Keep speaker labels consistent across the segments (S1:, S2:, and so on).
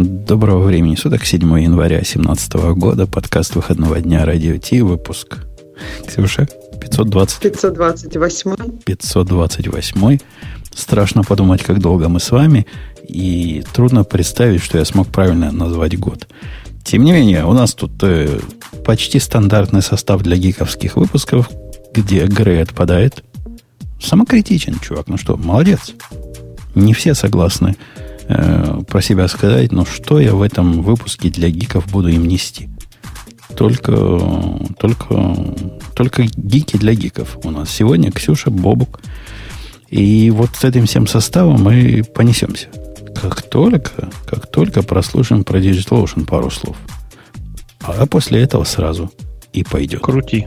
S1: Доброго времени суток, 7 января 2017 года, подкаст выходного дня Радио Ти, выпуск. Ксюша, 520?
S2: 528.
S1: 528. Страшно подумать, как долго мы с вами, и трудно представить, что я смог правильно назвать год. Тем не менее, у нас тут э, почти стандартный состав для гиковских выпусков, где Грей отпадает. Самокритичен, чувак, ну что, молодец. Не все согласны э, про себя сказать, но что я в этом выпуске для гиков буду им нести? Только, только, только гики для гиков у нас. Сегодня Ксюша, Бобук. И вот с этим всем составом мы понесемся. Как только, как только прослушаем про DigitalOcean пару слов. А после этого сразу и пойдет.
S3: Крути.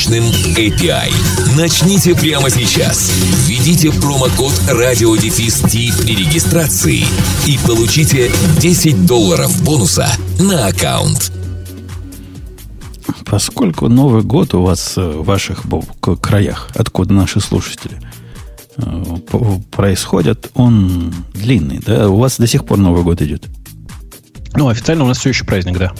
S4: мощным API. Начните прямо сейчас. Введите промокод радиодефис при регистрации и получите 10 долларов бонуса на аккаунт.
S1: Поскольку Новый год у вас э, в ваших краях, откуда наши слушатели э, происходят, он длинный, да? У вас до сих пор Новый год идет?
S3: Ну, официально у нас все еще праздник, да.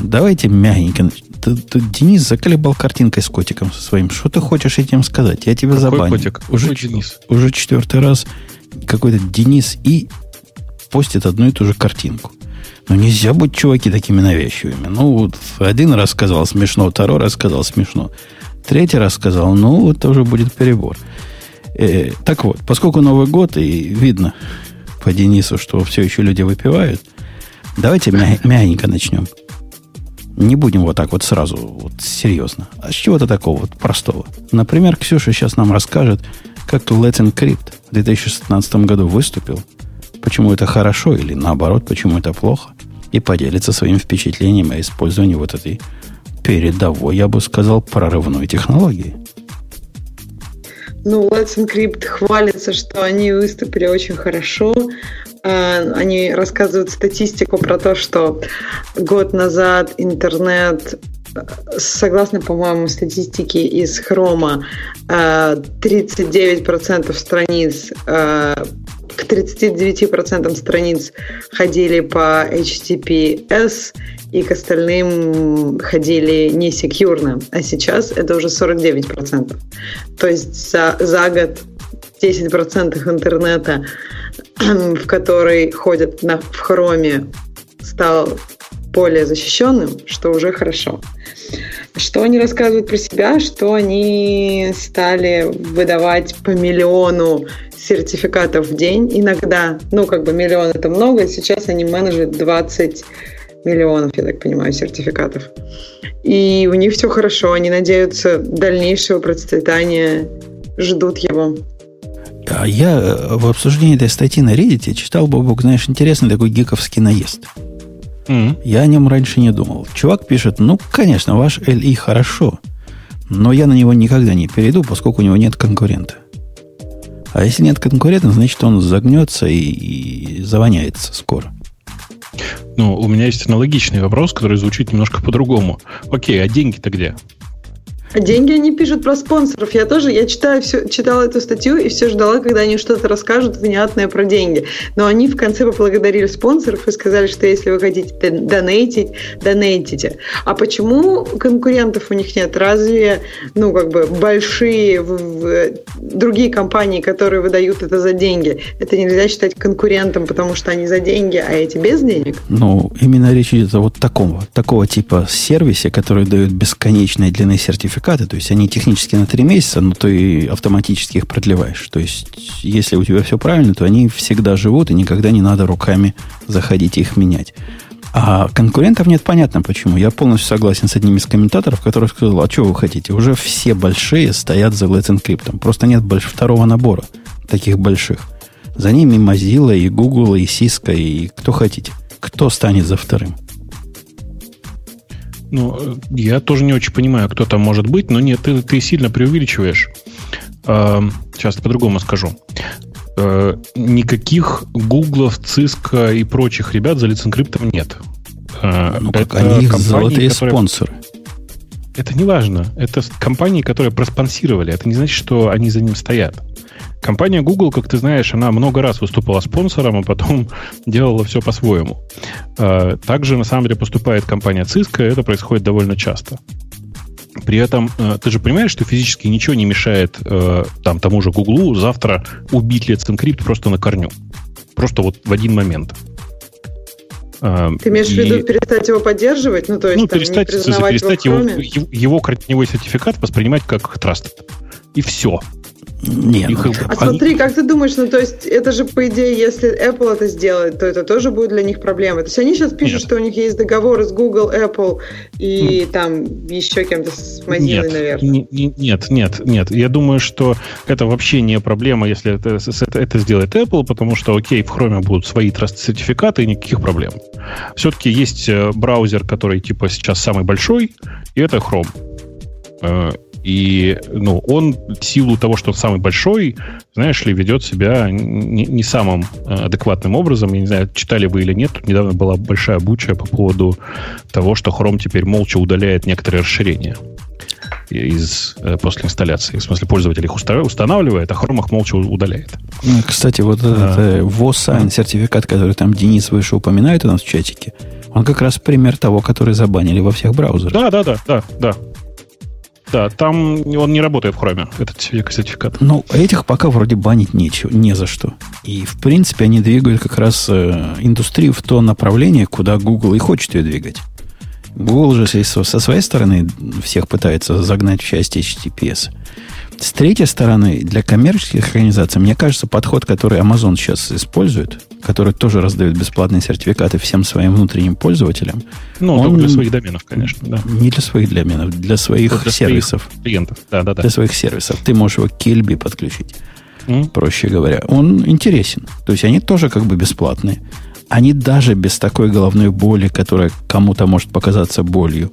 S1: Давайте мягенько ты, ты, Денис заколебал картинкой с котиком со своим. Что ты хочешь этим сказать? Я тебя Какой забаню.
S3: котик? Уже, Какой Денис?
S1: уже четвертый раз какой-то Денис и постит одну и ту же картинку. Ну, нельзя быть, чуваки, такими навязчивыми. Ну, вот один раз сказал смешно, второй раз сказал смешно. Третий раз сказал, ну, это уже будет перебор. Э, так вот, поскольку Новый год, и видно по Денису, что все еще люди выпивают, давайте мя- мягенько начнем. Не будем вот так вот сразу, вот серьезно. А с чего-то такого вот простого. Например, Ксюша сейчас нам расскажет, как Let's Encrypt в 2016 году выступил, почему это хорошо или наоборот, почему это плохо, и поделится своим впечатлением о использовании вот этой передовой, я бы сказал, прорывной технологии.
S2: Ну, Let's Encrypt хвалится, что они выступили очень хорошо. А, они рассказывают статистику про то, что год назад интернет согласно, по-моему, статистике из Хрома, 39% страниц к 39% страниц ходили по HTTPS, и к остальным ходили не секьюрно, а сейчас это уже 49%. То есть за, за год 10% интернета, в который ходят на, в хроме, стал более защищенным, что уже хорошо. Что они рассказывают про себя, что они стали выдавать по миллиону сертификатов в день иногда. Ну, как бы миллион это много, сейчас они менеджат 20 миллионов, я так понимаю, сертификатов. И у них все хорошо, они надеются дальнейшего процветания, ждут его.
S1: Я э, в обсуждении этой статьи на Reddit читал, Бобок, знаешь, интересный такой гиковский наезд. Mm-hmm. Я о нем раньше не думал. Чувак пишет, ну, конечно, ваш LI хорошо, но я на него никогда не перейду, поскольку у него нет конкурента. А если нет конкурента, значит, он загнется и, и завоняется скоро.
S3: Ну, у меня есть аналогичный вопрос, который звучит немножко по-другому. Окей, а деньги-то где?
S2: Деньги они пишут про спонсоров. Я тоже, я читаю все, читала эту статью и все ждала, когда они что-то расскажут внятное про деньги. Но они в конце поблагодарили спонсоров и сказали, что если вы хотите донейтить, донейтите. А почему конкурентов у них нет? Разве, ну, как бы большие в, в, другие компании, которые выдают это за деньги, это нельзя считать конкурентом, потому что они за деньги, а эти без денег?
S1: Ну, именно речь идет о вот таком, такого типа сервисе, который дает бесконечной длины сертификат сертификаты, то есть они технически на три месяца, но ты автоматически их продлеваешь. То есть, если у тебя все правильно, то они всегда живут, и никогда не надо руками заходить и их менять. А конкурентов нет, понятно почему. Я полностью согласен с одним из комментаторов, который сказал, а что вы хотите? Уже все большие стоят за Let's Encrypt. Просто нет больше второго набора таких больших. За ними Mozilla и Google, и Cisco, и кто хотите. Кто станет за вторым?
S3: Ну, я тоже не очень понимаю, кто там может быть, но нет, ты, ты сильно преувеличиваешь. Э, сейчас по-другому скажу. Э, никаких Гуглов, Cisco и прочих ребят за лиценкриптом нет.
S1: Э, ну, как они их золотые которые... спонсоры.
S3: Это не важно. Это компании, которые проспонсировали. Это не значит, что они за ним стоят. Компания Google, как ты знаешь, она много раз выступала спонсором, а потом делала все по-своему. А, также, на самом деле, поступает компания Cisco, и это происходит довольно часто. При этом э, ты же понимаешь, что физически ничего не мешает э, там, тому же Гуглу завтра убить Let's Encrypt просто на корню. Просто вот в один момент.
S2: А, ты имеешь и... в виду перестать его поддерживать? Ну, то есть,
S3: ну, там, перестать, не перестать его, его, его корневой сертификат воспринимать как trusted. И все.
S2: Нет. Их... А смотри, как ты думаешь, ну то есть это же по идее, если Apple это сделает, то это тоже будет для них проблемой. То есть они сейчас пишут, нет. что у них есть договоры с Google, Apple и mm. там еще кем-то с Mozilla, нет, наверное.
S3: Нет, нет, нет. Я думаю, что это вообще не проблема, если это, это, это сделает Apple, потому что, окей, в Chrome будут свои траст-сертификаты и никаких проблем. Все-таки есть э, браузер, который типа сейчас самый большой, и это Chrome э, и ну, он в силу того, что он самый большой, знаешь ли, ведет себя не, не самым э, адекватным образом. Я не знаю, читали вы или нет. Тут недавно была большая буча по поводу того, что Chrome теперь молча удаляет некоторые расширения из, э, после инсталляции. В смысле, пользователь их устанавливает, а Chrome их молча удаляет.
S1: Ну, кстати, вот этот а. Сертификат, который там Денис выше упоминает у нас в чатике, он как раз пример того, который забанили во всех браузерах.
S3: Да, да, да, да, да. Да, там он не работает в хроме, этот сертификат.
S1: Ну, этих пока вроде банить нечего, не за что. И, в принципе, они двигают как раз э, индустрию в то направление, куда Google и хочет ее двигать. Google же со своей стороны всех пытается загнать в часть HTTPS. С третьей стороны, для коммерческих организаций, мне кажется, подход, который Amazon сейчас использует, который тоже раздает бесплатные сертификаты всем своим внутренним пользователям.
S3: Ну, он, для своих доменов, конечно, да.
S1: Не для своих доменов, для своих для сервисов.
S3: Своих клиентов, да, да, да.
S1: Для своих сервисов. Ты можешь его к Кельби подключить, mm. проще говоря. Он интересен. То есть они тоже как бы бесплатные. Они даже без такой головной боли, которая кому-то может показаться болью,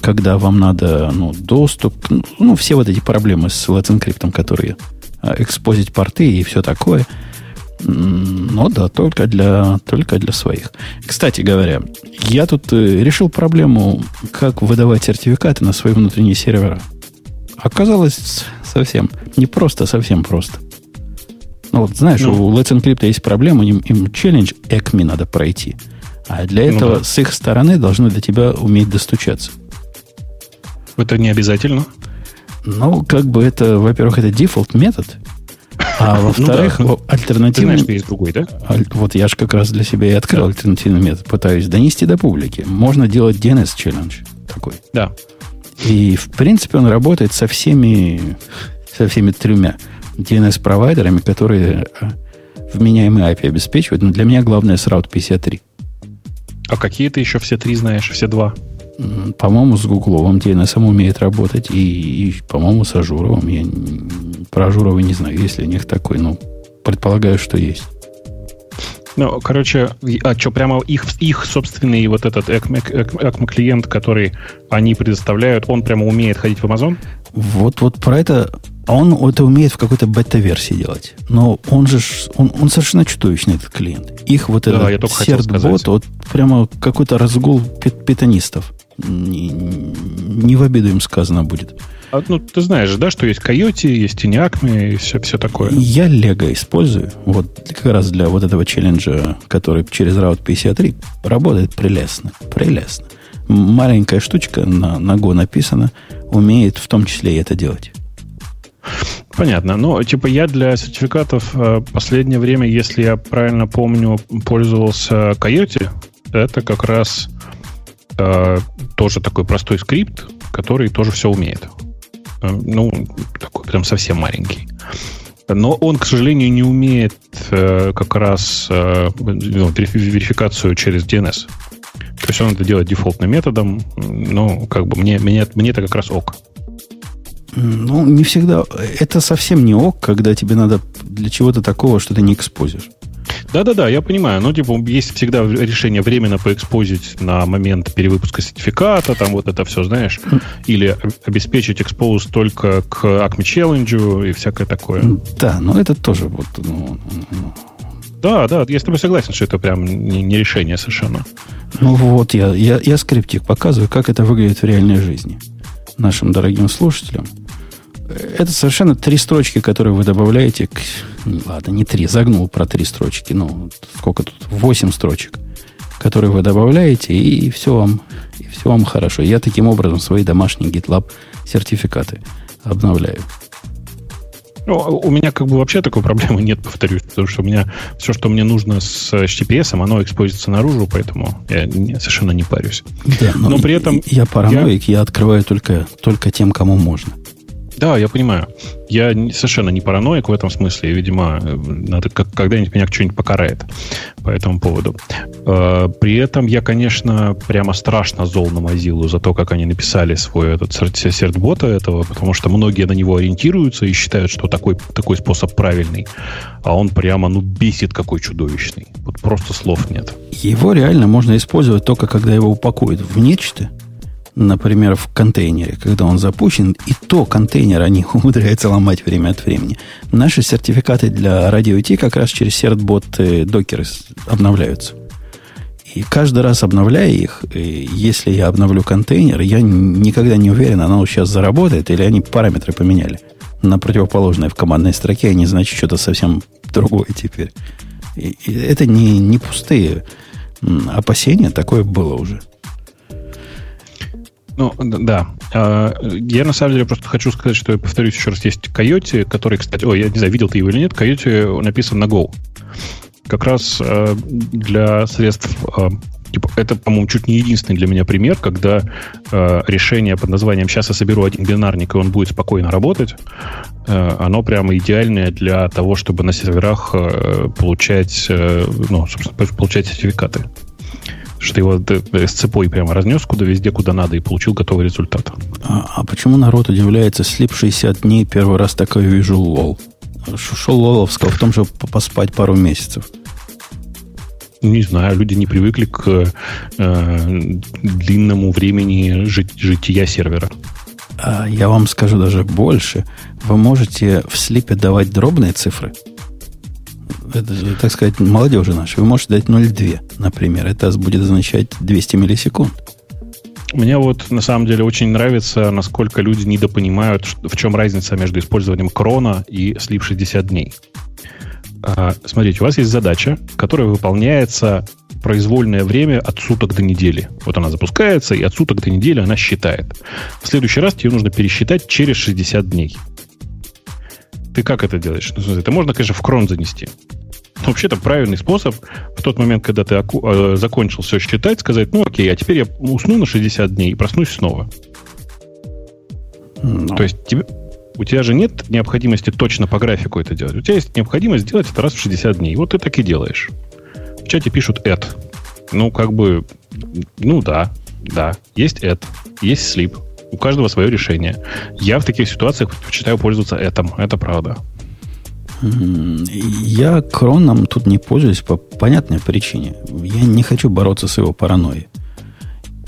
S1: когда вам надо ну, доступ, ну, все вот эти проблемы с Let's Encrypt, которые а, экспозить порты и все такое. Ну да, только для, только для своих. Кстати говоря, я тут э, решил проблему, как выдавать сертификаты на свои внутренние сервера. Оказалось совсем не просто, совсем просто. Ну вот знаешь, ну. у Let's Encrypt есть проблема, им, им челлендж ECMI надо пройти. А для ну этого ну, да. с их стороны должны до тебя уметь достучаться.
S3: Это не обязательно.
S1: Ну, как бы это, во-первых, это дефолт метод, а ну во-вторых, ну, да. альтернативный... Ты
S3: знаешь, что есть другой, да?
S1: Вот я же как раз для себя и открыл да. альтернативный метод. Пытаюсь донести до публики. Можно делать DNS challenge такой.
S3: Да.
S1: И, в принципе, он работает со всеми, со всеми тремя DNS-провайдерами, которые э, вменяемый API обеспечивают. Но для меня главное с Route 53.
S3: А какие ты еще все три знаешь? Все два?
S1: По-моему, с Гугловым DNS умеет работать, и, и по-моему, с Ажуровым. Я про Ажурова не знаю, есть ли у них такой, но предполагаю, что есть.
S3: Ну, короче, а что, прямо их, их собственный вот этот ACME клиент, который они предоставляют, он прямо умеет ходить в Amazon?
S1: Вот, вот про это он это умеет в какой-то бета-версии делать. Но он же он, он совершенно чудовищный, этот клиент. Их вот да, этот certbot, вот прямо какой-то разгул питонистов. Не, не в обиду им сказано будет.
S3: А, ну, ты знаешь, да, что есть Coyote, есть Tiniacme и все, все такое.
S1: Я Lego использую. Вот как раз для вот этого челленджа, который через Route 53 работает прелестно. Прелестно. Маленькая штучка на, на Go написана, умеет в том числе и это делать.
S3: Понятно. Ну, типа я для сертификатов э, последнее время, если я правильно помню, пользовался Coyote. Это как раз э, тоже такой простой скрипт, который тоже все умеет. Э, ну, такой прям совсем маленький. Но он, к сожалению, не умеет э, как раз э, ну, верификацию через DNS. То есть он это делает дефолтным методом. Ну, как бы мне, мне, мне это как раз ок.
S1: Ну, не всегда. Это совсем не ок, когда тебе надо для чего-то такого, что ты не экспозишь.
S3: Да-да-да, я понимаю. Но, типа, есть всегда решение временно поэкспозить на момент перевыпуска сертификата, там вот это все, знаешь, или обеспечить экспоз только к Acme Challenge и всякое такое.
S1: Да, но это тоже вот... Ну,
S3: ну. Да, да, я с тобой согласен, что это прям не, не решение совершенно.
S1: Ну вот, я, я, я скриптик показываю, как это выглядит в реальной жизни нашим дорогим слушателям. Это совершенно три строчки, которые вы добавляете к... Ладно, не три, загнул про три строчки. Ну, сколько тут? Восемь строчек, которые вы добавляете, и все вам, и все вам хорошо. Я таким образом свои домашние GitLab сертификаты обновляю.
S3: Ну, у меня как бы вообще такой проблемы нет, повторюсь, потому что у меня все, что мне нужно с HTTPS, оно экспозится наружу, поэтому я не, совершенно не парюсь.
S1: Да, но, но при этом... Я параноик, я, я открываю только, только тем, кому можно.
S3: Да, я понимаю. Я совершенно не параноик в этом смысле. Видимо, надо как, когда-нибудь меня что-нибудь покарает по этому поводу. Э, при этом я, конечно, прямо страшно зол на Mozilla за то, как они написали свой этот сертбота этого, потому что многие на него ориентируются и считают, что такой, такой способ правильный. А он прямо, ну, бесит какой чудовищный. Вот просто слов нет.
S1: Его реально можно использовать только когда его упакуют в нечто, например, в контейнере, когда он запущен, и то контейнер они умудряются ломать время от времени. Наши сертификаты для радио IT как раз через сертбот докеры обновляются. И каждый раз обновляя их, если я обновлю контейнер, я никогда не уверен, оно сейчас заработает, или они параметры поменяли. На противоположной в командной строке они, значит, что-то совсем другое теперь. И это не, не пустые опасения, такое было уже.
S3: Ну, да. А, я на самом деле просто хочу сказать, что я повторюсь еще раз, есть Coyote, который, кстати, ой, я не знаю, видел ты его или нет, Coyote написан на Go. Как раз а, для средств а, типа, это, по-моему, чуть не единственный для меня пример, когда э, решение под названием «сейчас я соберу один бинарник, и он будет спокойно работать», э, оно прямо идеальное для того, чтобы на серверах э, получать, э, ну, собственно, получать сертификаты что ты его с цепой прямо разнес куда везде, куда надо, и получил готовый результат.
S1: А, а почему народ удивляется, слип 60 дней, первый раз такое вижу лол? Шел лоловского в том же поспать пару месяцев.
S3: Не знаю, люди не привыкли к э, длинному времени жить, жития сервера.
S1: А я вам скажу даже больше. Вы можете в слипе давать дробные цифры – это, так сказать, молодежи нашей, вы можете дать 0,2, например. Это будет означать 200 миллисекунд.
S3: Мне вот на самом деле очень нравится, насколько люди недопонимают, в чем разница между использованием крона и слив 60 дней. А, смотрите, у вас есть задача, которая выполняется произвольное время от суток до недели. Вот она запускается, и от суток до недели она считает. В следующий раз тебе нужно пересчитать через 60 дней. Ты как это делаешь? Ну, это можно, конечно, в крон занести. Вообще-то правильный способ в тот момент, когда ты э, закончил все считать, сказать, ну окей, а теперь я усну на 60 дней и проснусь снова. No. Ну. То есть тебе, у тебя же нет необходимости точно по графику это делать. У тебя есть необходимость сделать это раз в 60 дней. Вот ты так и делаешь. В чате пишут add. Ну, как бы, ну да, да, есть add, есть sleep. У каждого свое решение. Я в таких ситуациях предпочитаю пользоваться этим. Это правда.
S1: Я кроном тут не пользуюсь по понятной причине. Я не хочу бороться с его паранойей.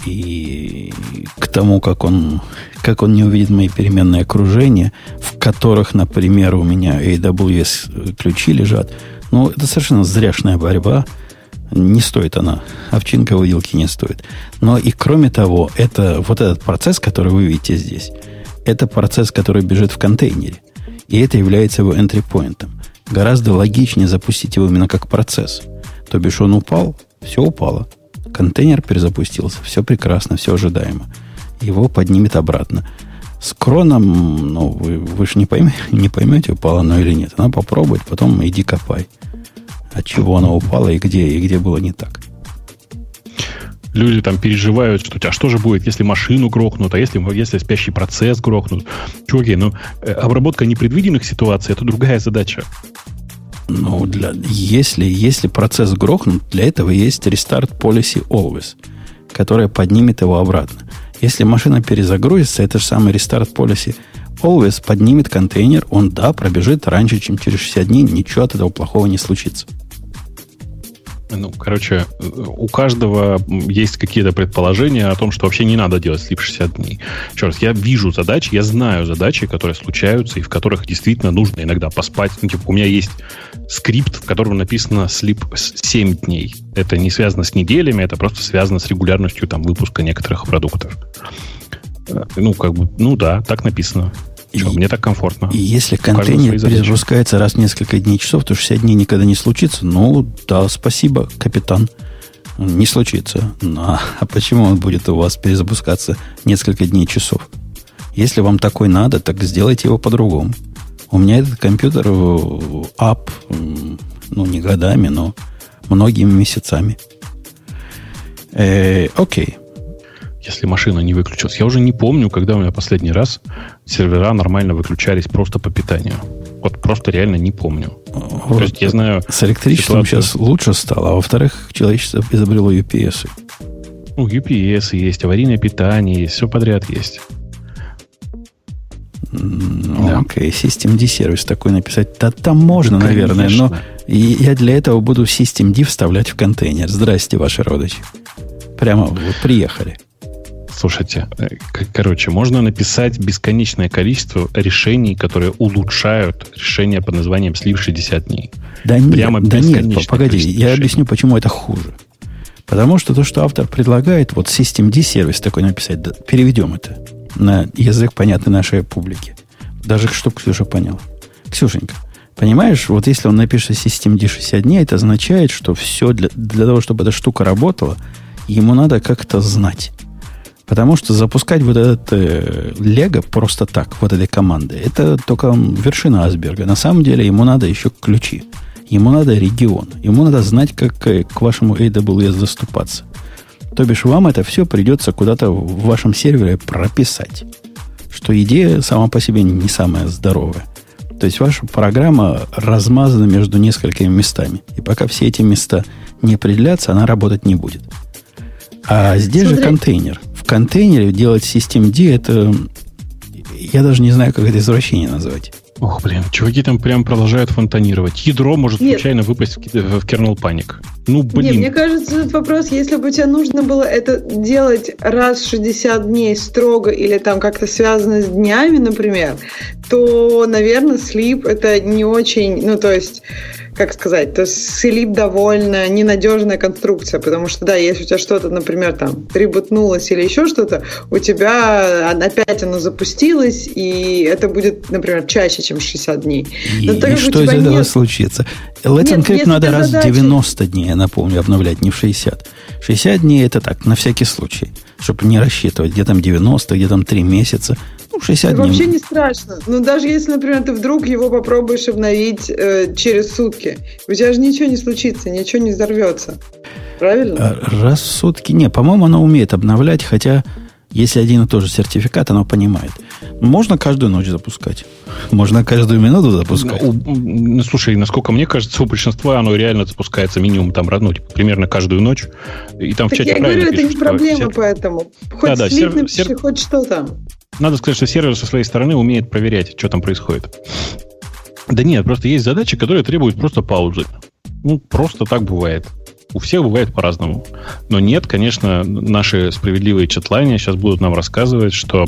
S1: И к тому, как он, как он не увидит мои переменные окружения, в которых, например, у меня AWS ключи лежат, ну, это совершенно зряшная борьба. Не стоит она. Овчинка выделки не стоит. Но и кроме того, это вот этот процесс, который вы видите здесь, это процесс, который бежит в контейнере – и это является его point. Гораздо логичнее запустить его именно как процесс. То бишь он упал, все упало. Контейнер перезапустился, все прекрасно, все ожидаемо. Его поднимет обратно. С кроном, ну, вы, вы же не поймете, не поймете, упало оно или нет. Надо попробовать, потом иди копай. От чего оно упало и где, и где было не так
S3: люди там переживают, что а что же будет, если машину грохнут, а если, если спящий процесс грохнут. Чуваки, ну, э, обработка непредвиденных ситуаций – это другая задача.
S1: Ну, для, если, если процесс грохнут, для этого есть restart policy always, которая поднимет его обратно. Если машина перезагрузится, это же самый restart policy Always поднимет контейнер, он, да, пробежит раньше, чем через 60 дней, ничего от этого плохого не случится.
S3: Ну, короче, у каждого есть какие-то предположения о том, что вообще не надо делать слип 60 дней. Еще раз, я вижу задачи, я знаю задачи, которые случаются, и в которых действительно нужно иногда поспать. Ну, типа, у меня есть скрипт, в котором написано слип 7 дней. Это не связано с неделями, это просто связано с регулярностью там, выпуска некоторых продуктов. Э, ну, как бы, ну да, так написано. Что, и, мне так комфортно.
S1: И если контейнер перезапускается раз в несколько дней часов, то 60 дней никогда не случится. Ну, да, спасибо, капитан. Не случится. А, а почему он будет у вас перезапускаться несколько дней часов? Если вам такой надо, так сделайте его по-другому. У меня этот компьютер ап, ну, не годами, но многими месяцами. Э, окей
S3: если машина не выключилась. Я уже не помню, когда у меня последний раз сервера нормально выключались просто по питанию. Вот просто реально не помню.
S1: Вот, То есть я знаю... С электричеством ситуацию... сейчас лучше стало, а во-вторых, человечество изобрело UPS.
S3: Ну, UPS есть, аварийное питание есть, все подряд есть.
S1: Ну, да. окей, Systemd сервис такой написать. Да там можно, да, наверное, но я для этого буду Systemd вставлять в контейнер. Здрасте, ваши родичи. Прямо вот приехали.
S3: Слушайте, э, короче, можно написать бесконечное количество решений, которые улучшают решение под названием слив 60 дней.
S1: Да Прямо нет, да нет, погоди, я решений. объясню, почему это хуже. Потому что то, что автор предлагает, вот Systemd сервис такой написать, да, переведем это на язык, понятный нашей публике. Даже чтобы Ксюша поняла. Ксюшенька, понимаешь, вот если он напишет Systemd 60 дней, это означает, что все для, для того, чтобы эта штука работала, ему надо как-то знать. Потому что запускать вот этот э, лего просто так, вот этой команды, это только вершина айсберга. На самом деле ему надо еще ключи. Ему надо регион. Ему надо знать, как э, к вашему AWS заступаться. То бишь, вам это все придется куда-то в вашем сервере прописать. Что идея сама по себе не самая здоровая. То есть ваша программа размазана между несколькими местами. И пока все эти места не определятся, она работать не будет. А здесь Смотри. же контейнер. В контейнере делать systemd это... Я даже не знаю, как это извращение назвать.
S3: Ох, блин, чуваки там прям продолжают фонтанировать. Ядро может Нет. случайно выпасть в, в kernel паник. Ну, блин.
S2: Не, мне кажется, этот вопрос, если бы тебе нужно было это делать раз в 60 дней строго или там как-то связано с днями, например, то, наверное, слип это не очень, ну, то есть как сказать, то есть Sleep довольно ненадежная конструкция, потому что, да, если у тебя что-то, например, там, прибутнулось или еще что-то, у тебя опять оно запустилось, и это будет, например, чаще, чем 60 дней.
S1: Но и, и что из этого нет... случится? Let's нет, Encrypt надо раз в 90 дней, я напомню, обновлять, не в 60. 60 дней это так, на всякий случай, чтобы не рассчитывать, где там 90, где там 3 месяца. Ну, 60
S2: дней. Вообще не страшно. Ну, даже если, например, ты вдруг его попробуешь обновить э, через сутки, у тебя же ничего не случится, ничего не взорвется. Правильно?
S1: А, раз в сутки. Не, по-моему, оно умеет обновлять, хотя если один и тот же сертификат, оно понимает. Можно каждую ночь запускать. Можно каждую минуту запускать. Ну,
S3: слушай, насколько мне кажется, у большинства оно реально запускается минимум там, ну, типа, примерно каждую ночь. И там так в чате
S2: я говорю, это не проблема, сер... поэтому. Хоть да, да, слив напиши, сер... хоть что там.
S3: Надо сказать, что сервер со своей стороны умеет проверять, что там происходит. Да нет, просто есть задачи, которые требуют просто паузы. Ну, просто так бывает. У всех бывает по-разному. Но нет, конечно, наши справедливые чатлайны сейчас будут нам рассказывать, что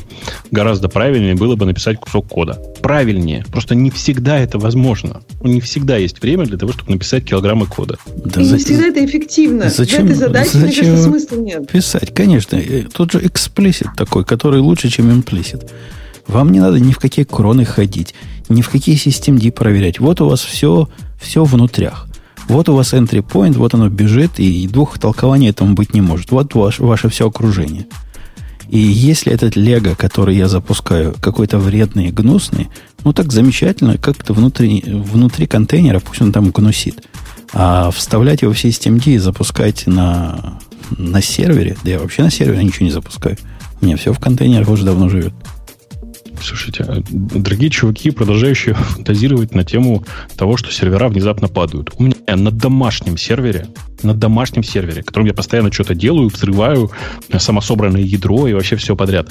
S3: гораздо правильнее было бы написать кусок кода. Правильнее. Просто не всегда это возможно. Не всегда есть время для того, чтобы написать килограммы кода.
S2: Да, И за... не всегда это эффективно. Зачем, В этой задаче, зачем мне кажется, смысла нет.
S1: Писать, конечно. Тут же эксплисит такой, который лучше, чем имплисит. Вам не надо ни в какие кроны ходить, ни в какие системы проверять. Вот у вас все, все внутрях. Вот у вас entry point, вот оно бежит, и двух толкований этому быть не может. Вот ваш, ваше все окружение. И если этот лего, который я запускаю, какой-то вредный и гнусный, ну так замечательно, как-то внутри, внутри контейнера, пусть он там гнусит. А вставлять его в systemd и запускать на, на сервере, да я вообще на сервере ничего не запускаю. У меня все в контейнерах уже давно живет.
S3: Слушайте, а, дорогие чуваки, продолжающие фантазировать на тему того, что сервера внезапно падают. У меня на домашнем сервере, на домашнем сервере, которым я постоянно что-то делаю, взрываю самособранное ядро и вообще все подряд.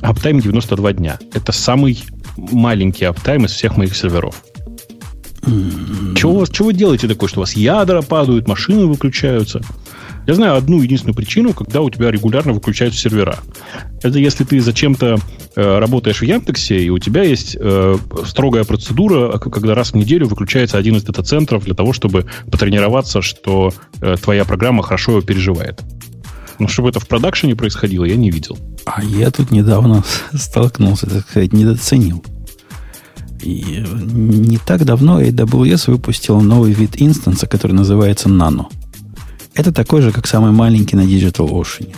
S3: Uptime 92 дня. Это самый маленький uptime из всех моих серверов. Чего, у вас, чего вы делаете такое, что у вас ядра падают, машины выключаются? Я знаю одну единственную причину, когда у тебя регулярно выключаются сервера. Это если ты зачем-то э, работаешь в Яндексе, и у тебя есть э, строгая процедура, когда раз в неделю выключается один из дата-центров для того, чтобы потренироваться, что э, твоя программа хорошо его переживает. Но чтобы это в продакшене происходило, я не видел.
S1: А я тут недавно столкнулся, так сказать, недооценил. И не так давно AWS выпустил новый вид инстанса, который называется Nano. Это такой же, как самый маленький на Digital Ocean.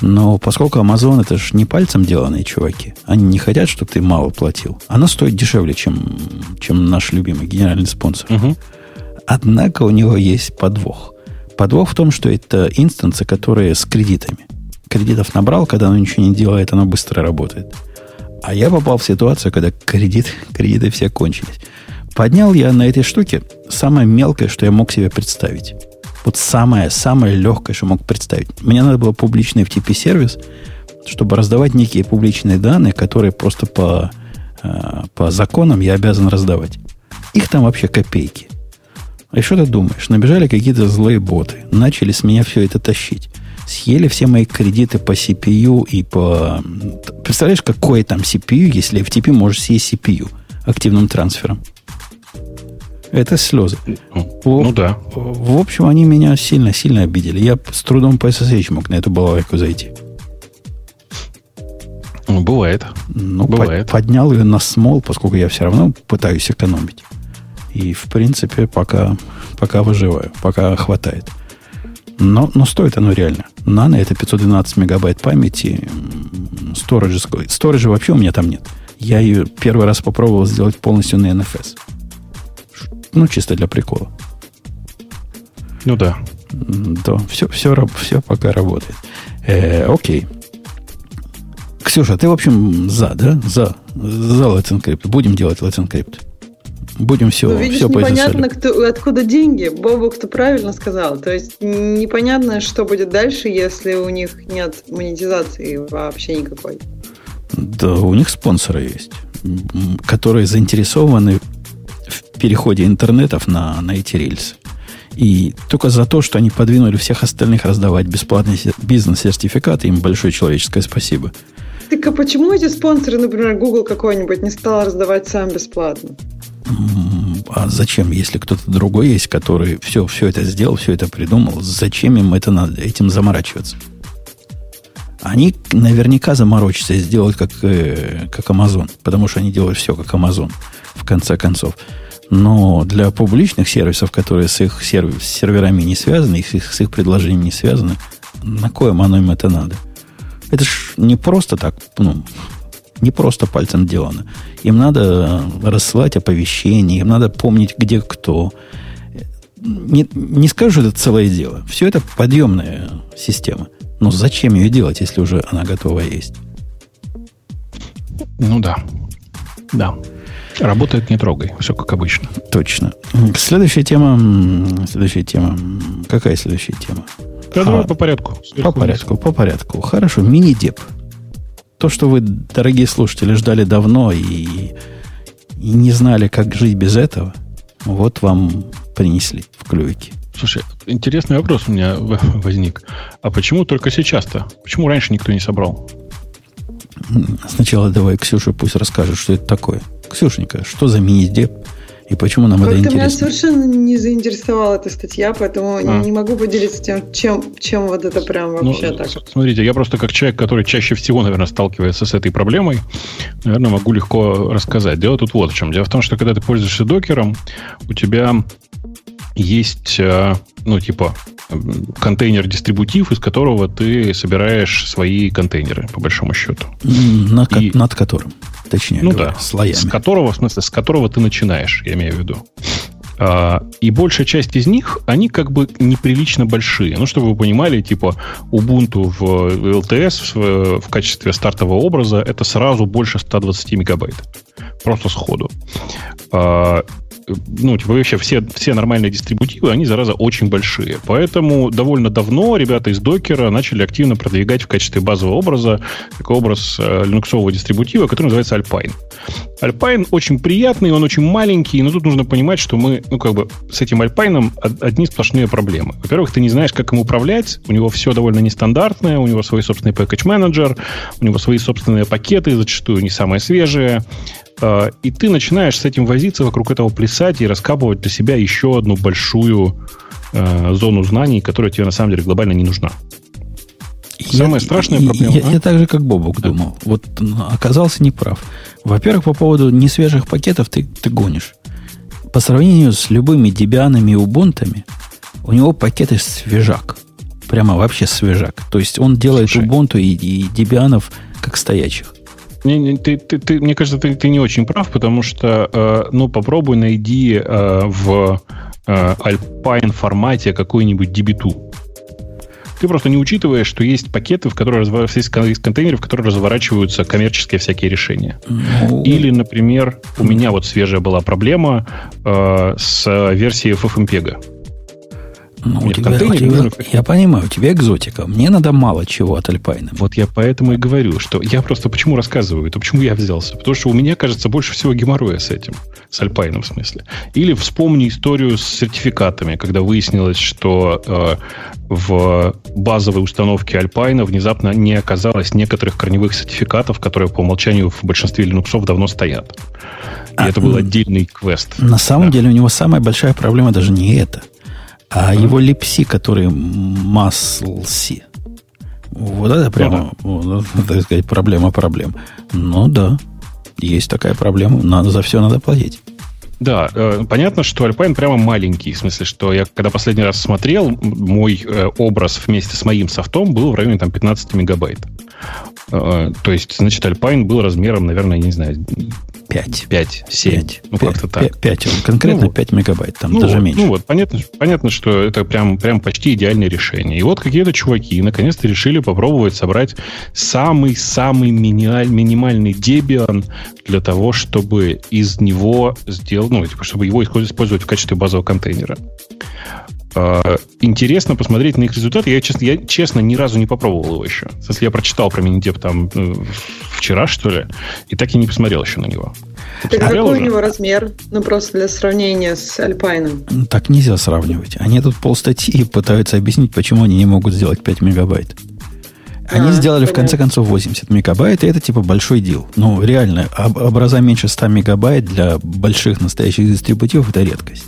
S1: Но поскольку Amazon это же не пальцем деланные чуваки, они не хотят, чтобы ты мало платил. Оно стоит дешевле, чем, чем наш любимый генеральный спонсор. Угу. Однако у него есть подвох. Подвох в том, что это инстансы, которые с кредитами. Кредитов набрал, когда оно ничего не делает, оно быстро работает. А я попал в ситуацию, когда кредит, кредиты все кончились. Поднял я на этой штуке самое мелкое, что я мог себе представить. Вот самое, самое легкое, что мог представить. Мне надо было публичный FTP-сервис, чтобы раздавать некие публичные данные, которые просто по, э, по законам я обязан раздавать. Их там вообще копейки. И что ты думаешь? Набежали какие-то злые боты, начали с меня все это тащить съели все мои кредиты по CPU и по... Представляешь, какое там CPU, если FTP можешь съесть CPU активным трансфером? Это слезы.
S3: Ну, в, ну да.
S1: В общем, они меня сильно-сильно обидели. Я с трудом по SSH мог на эту балалайку зайти.
S3: Ну, бывает.
S1: Ну, бывает. Под, поднял ее на смол, поскольку я все равно пытаюсь экономить. И, в принципе, пока, пока выживаю, пока хватает. Но, но стоит оно реально. Нано это 512 мегабайт памяти. Сторожа вообще у меня там нет. Я ее первый раз попробовал сделать полностью на NFS. Ну, чисто для прикола.
S3: Ну да.
S1: Да, все, все, все пока работает. Э, окей. Ксюша, ты, в общем, за, да? За. За Let's Encrypt. Будем делать Let's Encrypt. Будем все, ну, видишь,
S2: все непонятно, кто, откуда деньги. Бобу кто правильно сказал. То есть непонятно, что будет дальше, если у них нет монетизации вообще никакой.
S1: Да, у них спонсоры есть, которые заинтересованы в переходе интернетов на, на эти рельсы. И только за то, что они подвинули всех остальных раздавать бесплатные бизнес-сертификаты, им большое человеческое спасибо.
S2: Так а почему эти спонсоры, например, Google какой-нибудь не стал раздавать сам бесплатно?
S1: А зачем, если кто-то другой есть, который все, все это сделал, все это придумал, зачем им это надо, этим заморачиваться? Они наверняка заморочатся и сделают как, э, как Amazon, потому что они делают все как Amazon, в конце концов. Но для публичных сервисов, которые с их сервис, с серверами не связаны, с их, с их предложениями не связаны, на коем оно им это надо? Это ж не просто так, ну, не просто пальцем делано. Им надо рассылать оповещения, им надо помнить, где кто. Не, не скажу, что это целое дело. Все это подъемная система. Но зачем ее делать, если уже она готова есть?
S3: Ну да. Да. Работает не трогай. Все как обычно.
S1: Точно. Следующая тема. Следующая тема. Какая следующая тема?
S3: Да, а, давай по порядку.
S1: По порядку, по порядку. Хорошо. Мини-деп то, что вы, дорогие слушатели, ждали давно и, и не знали, как жить без этого, вот вам принесли в клювике.
S3: Слушай, интересный вопрос у меня возник. А почему только сейчас-то? Почему раньше никто не собрал?
S1: Сначала давай Ксюша пусть расскажет, что это такое. Ксюшенька, что за мини-деп? И почему нам Как-то это интересно?
S2: меня совершенно не заинтересовала эта статья, поэтому а. не могу поделиться тем, чем, чем вот это прям ну, вообще ну, так.
S3: Смотрите, я просто как человек, который чаще всего, наверное, сталкивается с этой проблемой, наверное, могу легко рассказать. Дело тут вот в чем. Дело в том, что когда ты пользуешься докером, у тебя есть, э, ну, типа, контейнер-дистрибутив, из которого ты собираешь свои контейнеры, по большому счету.
S1: На, и, над которым? точнее
S3: ну говоря, да, слоями. С которого, в смысле, с которого ты начинаешь, я имею в виду. А, и большая часть из них, они как бы неприлично большие. Ну, чтобы вы понимали, типа Ubuntu в LTS в, в качестве стартового образа это сразу больше 120 мегабайт. Просто сходу. Ну, типа, вообще все, все нормальные дистрибутивы, они, зараза, очень большие. Поэтому довольно давно ребята из докера начали активно продвигать в качестве базового образа такой образ э, линуксового дистрибутива, который называется Alpine. Alpine очень приятный, он очень маленький, но тут нужно понимать, что мы, ну, как бы, с этим Alpine одни сплошные проблемы. Во-первых, ты не знаешь, как им управлять, у него все довольно нестандартное, у него свой собственный package менеджер у него свои собственные пакеты, зачастую не самые свежие, и ты начинаешь с этим возиться, вокруг этого плясать и раскапывать для себя еще одну большую э, зону знаний, которая тебе на самом деле глобально не нужна.
S1: Самая страшная проблема. Я, а? я так же, как Бобук да. думал. Вот оказался неправ. Во-первых, по поводу несвежих пакетов ты, ты гонишь. По сравнению с любыми дебианами и убунтами, у него пакеты свежак. Прямо вообще свежак. То есть он делает Слушай. Ubuntu и, и дебианов как стоячих.
S3: Не, не, ты, ты, ты, мне кажется, ты, ты не очень прав, потому что, э, ну, попробуй найди э, в э, Alpine формате какой-нибудь дебиту. Ты просто не учитываешь, что есть пакеты, в которые есть контейнеры, в которые разворачиваются коммерческие всякие решения. Ну... Или, например, у меня вот свежая была проблема э, с версией FFmpeg.
S1: Ну, у тебя, у тебя, я понимаю, у тебя экзотика. Мне надо мало чего от Альпайна.
S3: Вот я поэтому и говорю, что я просто почему рассказываю это, почему я взялся. Потому что у меня, кажется, больше всего геморроя с этим. С Альпайном, в смысле. Или вспомни историю с сертификатами, когда выяснилось, что э, в базовой установке Альпайна внезапно не оказалось некоторых корневых сертификатов, которые по умолчанию в большинстве линуксов давно стоят. И а, это был отдельный квест.
S1: На самом да. деле у него самая большая проблема даже не это. А mm-hmm. его липси, который маслси, вот это прямо, ну, да. так сказать, проблема проблем. Ну да, есть такая проблема. Надо за все надо платить.
S3: Да, э, понятно, что Alpine прямо маленький. В смысле, что я когда последний раз смотрел, мой э, образ вместе с моим софтом был в районе там, 15 мегабайт. Э, то есть, значит, Alpine был размером, наверное, не знаю,
S1: 5.
S3: 5, 7. 5, ну, как-то так.
S1: 5, конкретно ну, 5 мегабайт, там ну, даже меньше.
S3: Ну вот, понятно, понятно, что это прям, прям почти идеальное решение. И вот какие-то чуваки наконец-то решили попробовать собрать самый-самый минималь, минимальный Debian для того, чтобы из него сделать, ну, типа, чтобы его использовать в качестве базового контейнера. А, интересно посмотреть на их результаты. Я, честно, я, честно, ни разу не попробовал его еще. Если я прочитал про Минидеп там э, вчера, что ли, и так и не посмотрел еще на него.
S2: Так какой уже? у него размер? Ну, просто для сравнения с Альпайном.
S1: Так нельзя сравнивать. Они тут полстатьи пытаются объяснить, почему они не могут сделать 5 мегабайт. Они а, сделали, понятно. в конце концов, 80 мегабайт, и это типа большой дел. Ну, реально, образа меньше 100 мегабайт для больших настоящих дистрибутивов – это редкость.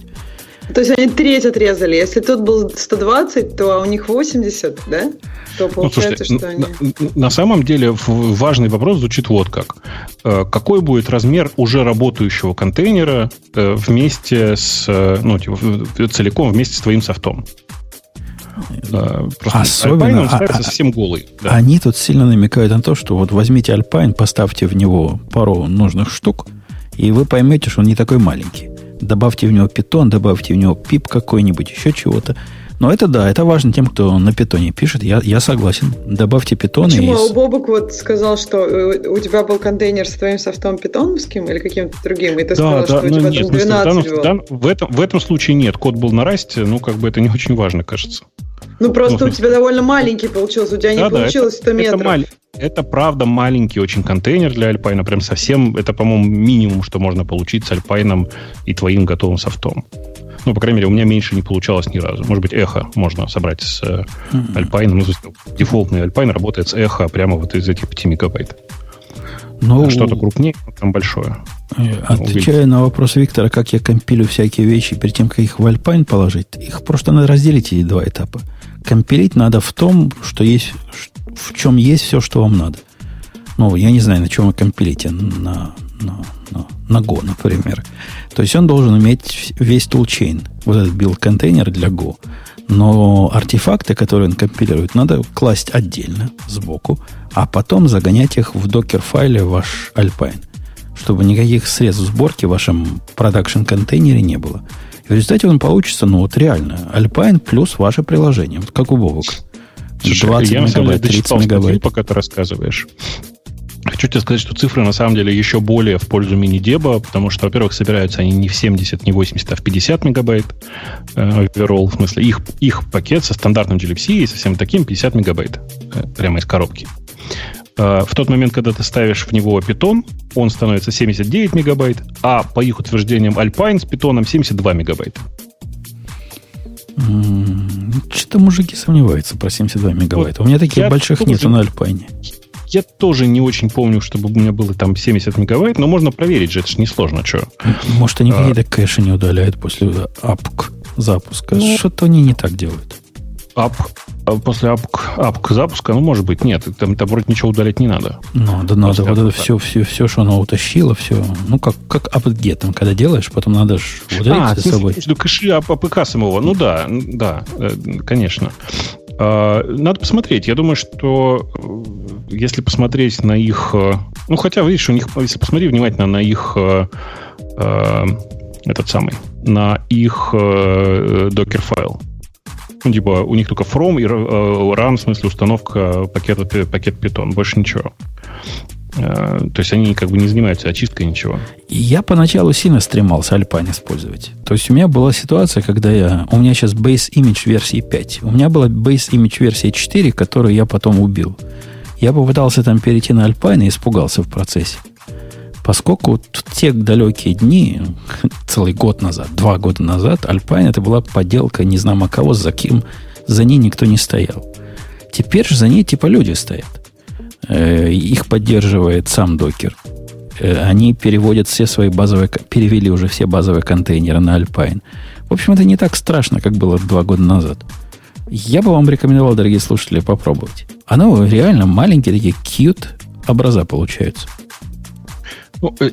S2: То есть они треть отрезали. Если тут был 120, то у них 80, да? То получается, ну, слушайте, что
S3: они... На, на самом деле важный вопрос звучит вот как. Э, какой будет размер уже работающего контейнера э, вместе с, э, ну, типа, целиком вместе с твоим софтом?
S1: Просто Особенно,
S3: Alpine, он а, совсем голый.
S1: Да. Они тут сильно намекают на то, что вот возьмите Alpine, поставьте в него пару нужных штук, и вы поймете, что он не такой маленький. Добавьте в него питон, добавьте в него пип какой-нибудь, еще чего-то. Но это да, это важно тем, кто на питоне пишет. Я, я согласен. Добавьте питон.
S2: Почему? И... Бобок вот сказал, что э, у тебя был контейнер с твоим софтом питоновским или каким-то другим, и ты да, сказал, да, что у тебя нет, там 12
S3: в, данном, в, этом, в этом случае нет. Код был на расте, ну, как бы это не очень важно, кажется.
S2: Ну, просто ну, у тебя довольно маленький получился, у тебя да, не да, получилось это, 100 метров. Это,
S3: правда маленький очень контейнер для Альпайна, прям совсем, это, по-моему, минимум, что можно получить с Альпайном и твоим готовым софтом. Ну, по крайней мере, у меня меньше не получалось ни разу. Может быть, эхо можно собрать с mm-hmm. Ну, дефолтный Alpine работает с эхо прямо вот из этих 5 мегабайт. Ну, а что-то крупнее, там большое.
S1: Э, отвечая на вопрос Виктора, как я компилю всякие вещи перед тем, как их в Alpine положить, их просто надо разделить эти два этапа. Компилить надо в том, что есть, в чем есть все, что вам надо. Ну, я не знаю, на чем вы компилите. На, на, на, на Go, например. То есть он должен иметь весь toolchain, вот этот build-контейнер для Go. Но артефакты, которые он компилирует, надо класть отдельно, сбоку, а потом загонять их в докер-файле ваш Alpine, чтобы никаких средств сборки в вашем production-контейнере не было. И в результате он получится, ну вот реально, Alpine плюс ваше приложение, вот как у Бобок.
S3: 20 я, мегабайт, 30 мегабайт. Пока ты рассказываешь. Хочу тебе сказать, что цифры на самом деле еще более в пользу мини-деба, потому что, во-первых, собираются они не в 70, не 80, а в 50 мегабайт э, overall, в смысле их, их пакет со стандартным GLPC и совсем таким 50 мегабайт э, прямо из коробки. Э, в тот момент, когда ты ставишь в него питон, он становится 79 мегабайт, а по их утверждениям Alpine с питоном 72 мегабайта.
S1: Что-то мужики сомневаются про 72 мегабайта. У меня таких я больших тоже, нету на Альпайне.
S3: Я тоже не очень помню, чтобы у меня было там 70 мегабайт, но можно проверить же, это же несложно, что.
S1: Может, они а, какие-то кэши не удаляют после апк запуска. Ну, Что-то они не так делают.
S3: Ап, а после апк, апк запуска, ну, может быть, нет. Там, там вроде ничего удалять не надо.
S1: Ну, да надо. Вот это все, все, все, что оно утащило, все. Ну, как, как там, когда делаешь, потом надо же удалить а, за собой.
S3: Между кэши APK самого. Ну, да, да, э, конечно. А, надо посмотреть. Я думаю, что э, если посмотреть на их... Э, ну, хотя, видишь, у них, если посмотреть внимательно на их этот самый, на их Docker файл, ну, типа, у них только from и э, run, в смысле установка пакета, пакет Python, больше ничего. Э, то есть они как бы не занимаются очисткой ничего.
S1: Я поначалу сильно стремался Alpine использовать. То есть у меня была ситуация, когда я... У меня сейчас base image версии 5. У меня была base image версии 4, которую я потом убил. Я попытался там перейти на Alpine и испугался в процессе. Поскольку те далекие дни, целый год назад, два года назад, Alpine это была подделка не знамо кого, за кем за ней никто не стоял. Теперь же за ней типа люди стоят. Э, их поддерживает сам докер. Э, они переводят все свои базовые, перевели уже все базовые контейнеры на Alpine. В общем, это не так страшно, как было два года назад. Я бы вам рекомендовал, дорогие слушатели, попробовать. Оно реально маленькие такие cute образа получаются.
S3: Ну, э,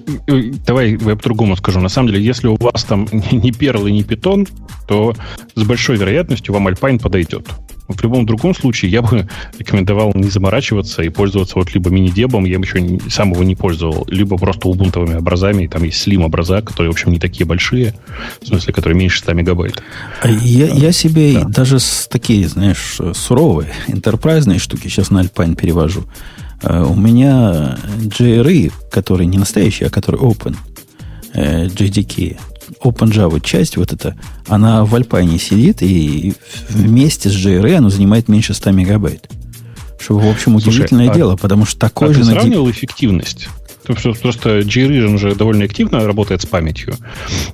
S3: давай я по-другому скажу. На самом деле, если у вас там не перл и не питон, то с большой вероятностью вам Alpine подойдет. В любом другом случае я бы рекомендовал не заморачиваться и пользоваться вот либо мини-дебом, я бы еще сам его не пользовал, либо просто убунтовыми образами. Там есть Slim образа, которые, в общем, не такие большие, в смысле, которые меньше 100 мегабайт.
S1: А я, я себе да. даже с такие, знаешь, суровые, интерпрайзные штуки сейчас на Alpine перевожу. Э, у меня JRE, который не настоящий, а который Open, э, JDK, Open Java часть вот эта, она в Alpine сидит, и вместе с JRE она занимает меньше 100 мегабайт. Что, в общем, удивительное Слушай, а дело, потому что такой а же...
S3: ты сравнивал эффективность? Просто JReason уже довольно активно работает с памятью.